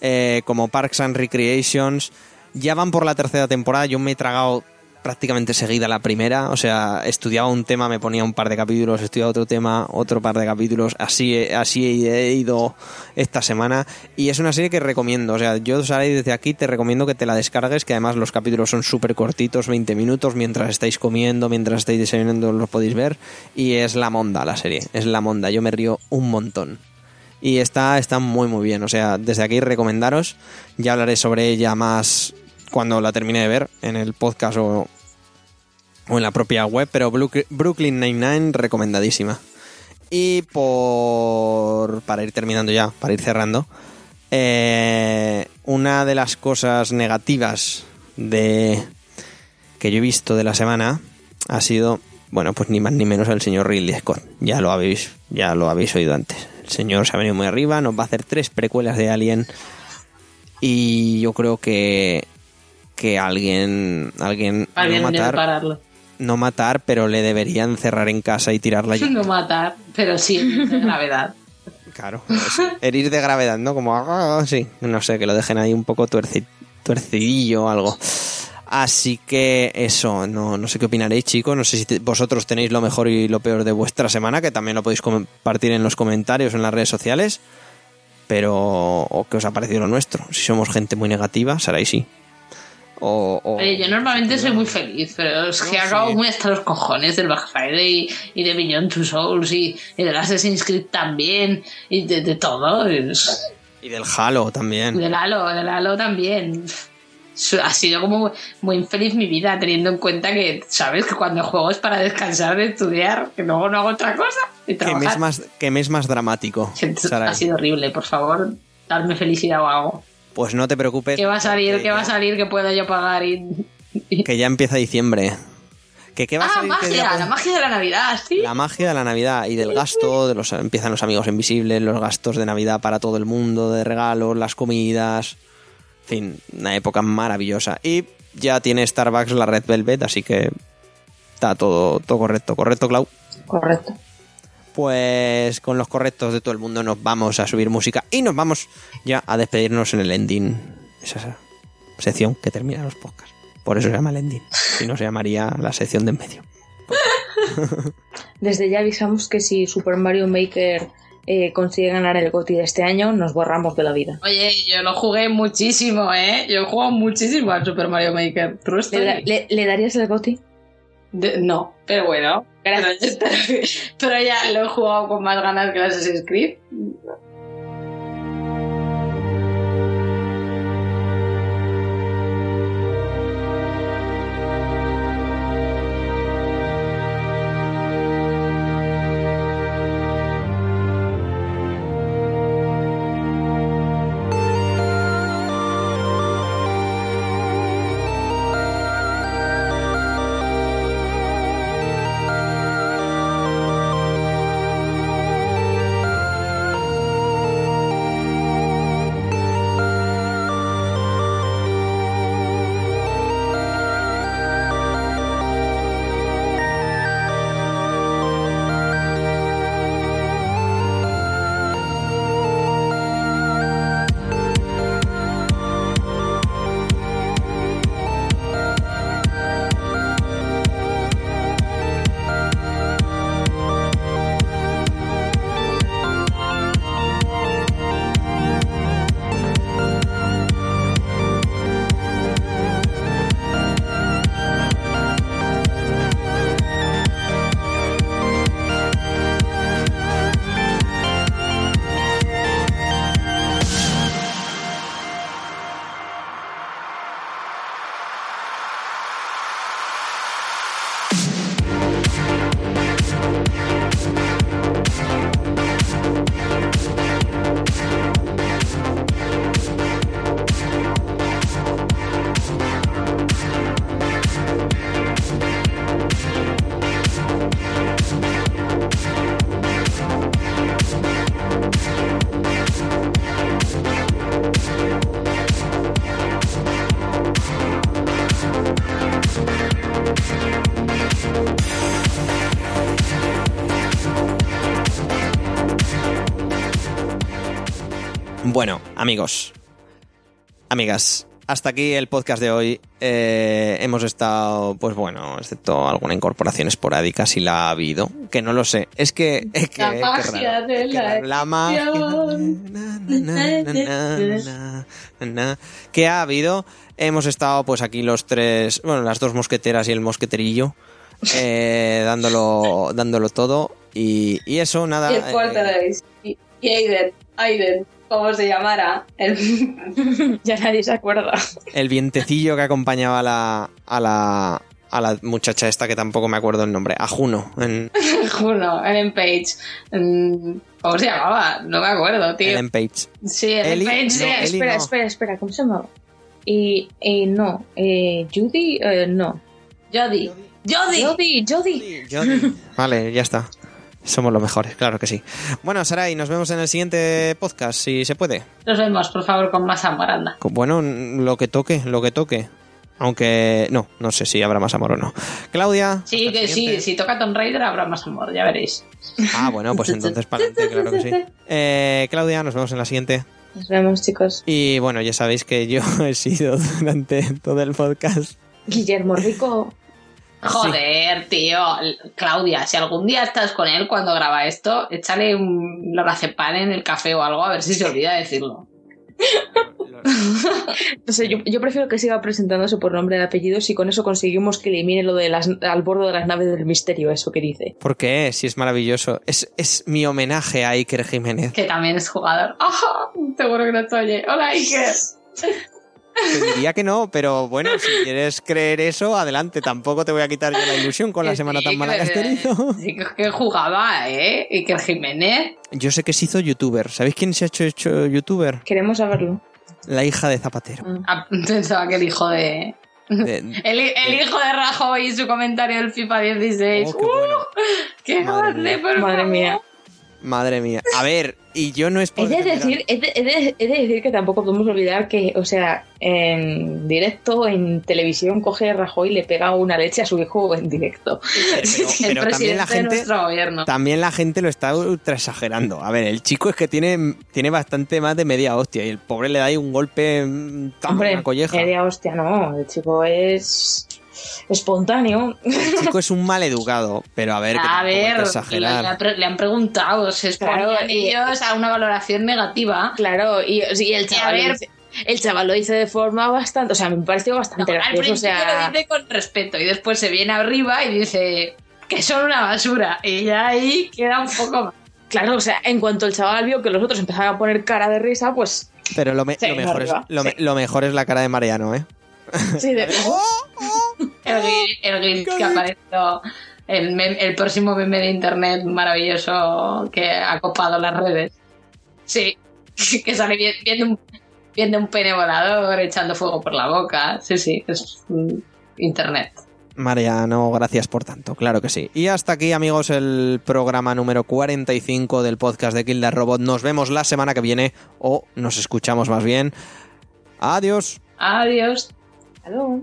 eh, como Parks and Recreations. Ya van por la tercera temporada. Yo me he tragado prácticamente seguida la primera. O sea, estudiaba un tema, me ponía un par de capítulos, estudiaba otro tema, otro par de capítulos. Así, así he ido esta semana. Y es una serie que recomiendo. O sea, yo, Saray, desde aquí te recomiendo que te la descargues, que además los capítulos son súper cortitos, 20 minutos, mientras estáis comiendo, mientras estáis desayunando, los podéis ver. Y es la monda la serie, es la monda. Yo me río un montón. Y está, está muy muy bien. O sea, desde aquí recomendaros. Ya hablaré sobre ella más cuando la termine de ver en el podcast o o en la propia web, pero Brook- Brooklyn Nine-Nine recomendadísima. Y por. para ir terminando ya, para ir cerrando. eh, una de las cosas negativas de. que yo he visto de la semana ha sido. Bueno, pues ni más ni menos el señor Ridley Scott. Ya lo habéis, ya lo habéis oído antes. El señor se ha venido muy arriba, nos va a hacer tres precuelas de Alien. Y yo creo que. Que alguien. alguien. Alguien no debe matar pararlo. no matar, pero le deberían cerrar en casa y tirarla allí. No matar, pero sí de gravedad. Claro. es herir de gravedad, ¿no? Como, ah, sí, no sé, que lo dejen ahí un poco tuerci- tuercidillo o algo. Así que eso, no, no sé qué opinaréis, chicos. No sé si te- vosotros tenéis lo mejor y lo peor de vuestra semana, que también lo podéis compartir en los comentarios en las redes sociales. Pero, o qué os ha parecido lo nuestro. Si somos gente muy negativa, será ahí sí. O, o- Oye, yo normalmente soy muy feliz, pero es que No, acabo sí. muy hasta los cojones del Black Friday y, y de Beyond Two Souls y, y del Assassin's Creed también y de, de todo. Es- y del Halo también. Del Halo, del Halo también. Ha sido como muy infeliz mi vida, teniendo en cuenta que, ¿sabes? Que cuando juego es para descansar de estudiar, que luego no hago otra cosa y ¿Qué trabajar. mes más, qué mes más dramático? Ha sido horrible, por favor, darme felicidad o algo. Pues no te preocupes. ¿Qué va a salir? ¿Qué va a salir que pueda yo pagar? Y... Que ya empieza diciembre. ¿Que qué va a Ah, salir? que ya magia, la magia de la Navidad, sí. La magia de la Navidad y del gasto, de los empiezan los amigos invisibles, los gastos de Navidad para todo el mundo, de regalos, las comidas, en fin, una época maravillosa. Y ya tiene Starbucks la Red Velvet, así que está todo, todo correcto, correcto, Clau. Correcto. Pues con los correctos de todo el mundo nos vamos a subir música y nos vamos ya a despedirnos en el ending, esa sección que termina los podcasts. Por eso se llama el ending, si no se llamaría la sección de en medio. Desde ya avisamos que si Super Mario Maker eh, consigue ganar el GOTY de este año, nos borramos de la vida. Oye, yo lo jugué muchísimo, ¿eh? Yo he jugado muchísimo al Super Mario Maker. True ¿Le, da- le- le darías el GOTY? De- no, pero bueno. Pero, ya lo he jugado con más ganas que Assassin's Creed. Bueno, amigos, amigas, hasta aquí el podcast de hoy. Eh, hemos estado, pues bueno, excepto alguna incorporación esporádica, si la ha habido, que no lo sé. Es que, es que, La magia raro, de la. La magia. edición. Na, na, na, na, na, na, na. ¿Qué ha habido? Hemos estado, pues aquí los tres, bueno, las dos mosqueteras y el mosqueterillo, eh, dándolo, dándolo todo. Y, y eso, nada. Y el eh, Aiden. Aiden. Como se llamara. El... ya nadie se acuerda. el vientecillo que acompañaba a la, a la, a la muchacha esta que tampoco me acuerdo el nombre, a Juno. En Juno, Ellen Page. ¿Cómo se llamaba? No me acuerdo, tío. Ellen Page. Sí, Ellen Ellie- Page, no, sí. Ellie espera, no. espera, espera, ¿cómo se llamaba? Y, y no, eh, Judy, eh, no. Jodie. Jodie. Jody, Jody. Jodie. Vale, ya está. Somos los mejores, claro que sí. Bueno, Sarai, nos vemos en el siguiente podcast, si se puede. Nos vemos, por favor, con más amor, anda. Bueno, lo que toque, lo que toque. Aunque no, no sé si habrá más amor o no. Claudia. Sí, que sí, si toca Tomb Raider habrá más amor, ya veréis. Ah, bueno, pues entonces para adelante, claro que sí. Eh, Claudia, nos vemos en la siguiente. Nos vemos, chicos. Y bueno, ya sabéis que yo he sido durante todo el podcast. Guillermo Rico. Joder, tío. Claudia, si algún día estás con él cuando graba esto, échale un lorazepam en el café o algo a ver si se olvida decirlo. No sé, yo, yo prefiero que siga presentándose por nombre de apellidos y con eso conseguimos que elimine lo de las al bordo de las naves del misterio, eso que dice. ¿Por qué? Si es maravilloso. Es, es mi homenaje a Iker Jiménez. Que también es jugador. ¡Ajá! Seguro que no te oye. Hola, Iker. Te diría que no, pero bueno, si quieres creer eso, adelante. Tampoco te voy a quitar yo la ilusión con la Que semana sí, tan mala que has que- tenido. Sí, que- que jugaba, ¿eh? Iker Jiménez. Yo sé que se hizo youtuber. ¿Sabéis quién se ha hecho, hecho youtuber? Queremos saberlo. La hija de Zapatero. Ah, Pensaba que el hijo de. De- El, el hijo de Rajoy y su comentario del FIFA 16. Oh, qué bueno. ¡Qué Madre grande, mía. por Madre mía. Madre mía. A ver, y yo no es por He de, decir, de, de- he de decir que tampoco podemos olvidar que, o sea, en directo, en televisión, coge Rajoy y le pega una leche a su hijo en directo. Pero, el pero también presidente la de gente. nuestro gobierno. También la gente lo está ultra exagerando. A ver, el chico es que tiene, tiene bastante más de media hostia y el pobre le da ahí un golpe mm, tan Hombre, una colleja. media hostia, no. El chico es espontáneo. El chico es un mal educado, pero a ver, A que ver, le, exagerar. le han pre- le han preguntado, se exponían Claro, y- ellos a una valoración negativa. Claro, y, y el Y a chaval. lo ver- dice- el chaval lo dice de forma bastante. O sea, me pareció No, bastante al gracioso. O principio sea, lo dice con respeto y después se viene arriba y dice que son una basura. Y ya ahí queda un poco más. claro, o sea, en cuanto el chaval vio que los otros empezaban a poner cara de risa, pues. Pero lo, me- Sí, lo mejor es, arriba, lo, me- sí. lo mejor es la cara de Mariano, ¿eh? Sí, de. El, gui- el glitch que apareció, el, mem- el próximo meme de internet maravilloso que ha copado las redes. Sí, que sale vi- viendo un, viendo un pene volador echando fuego por la boca. Sí, sí, es internet. Mariano, gracias por tanto, claro que sí. Y hasta aquí, amigos, el programa número 45 del podcast de Kill the Robot. Nos vemos la semana que viene, o nos escuchamos más bien. Adiós. Adiós. Aló.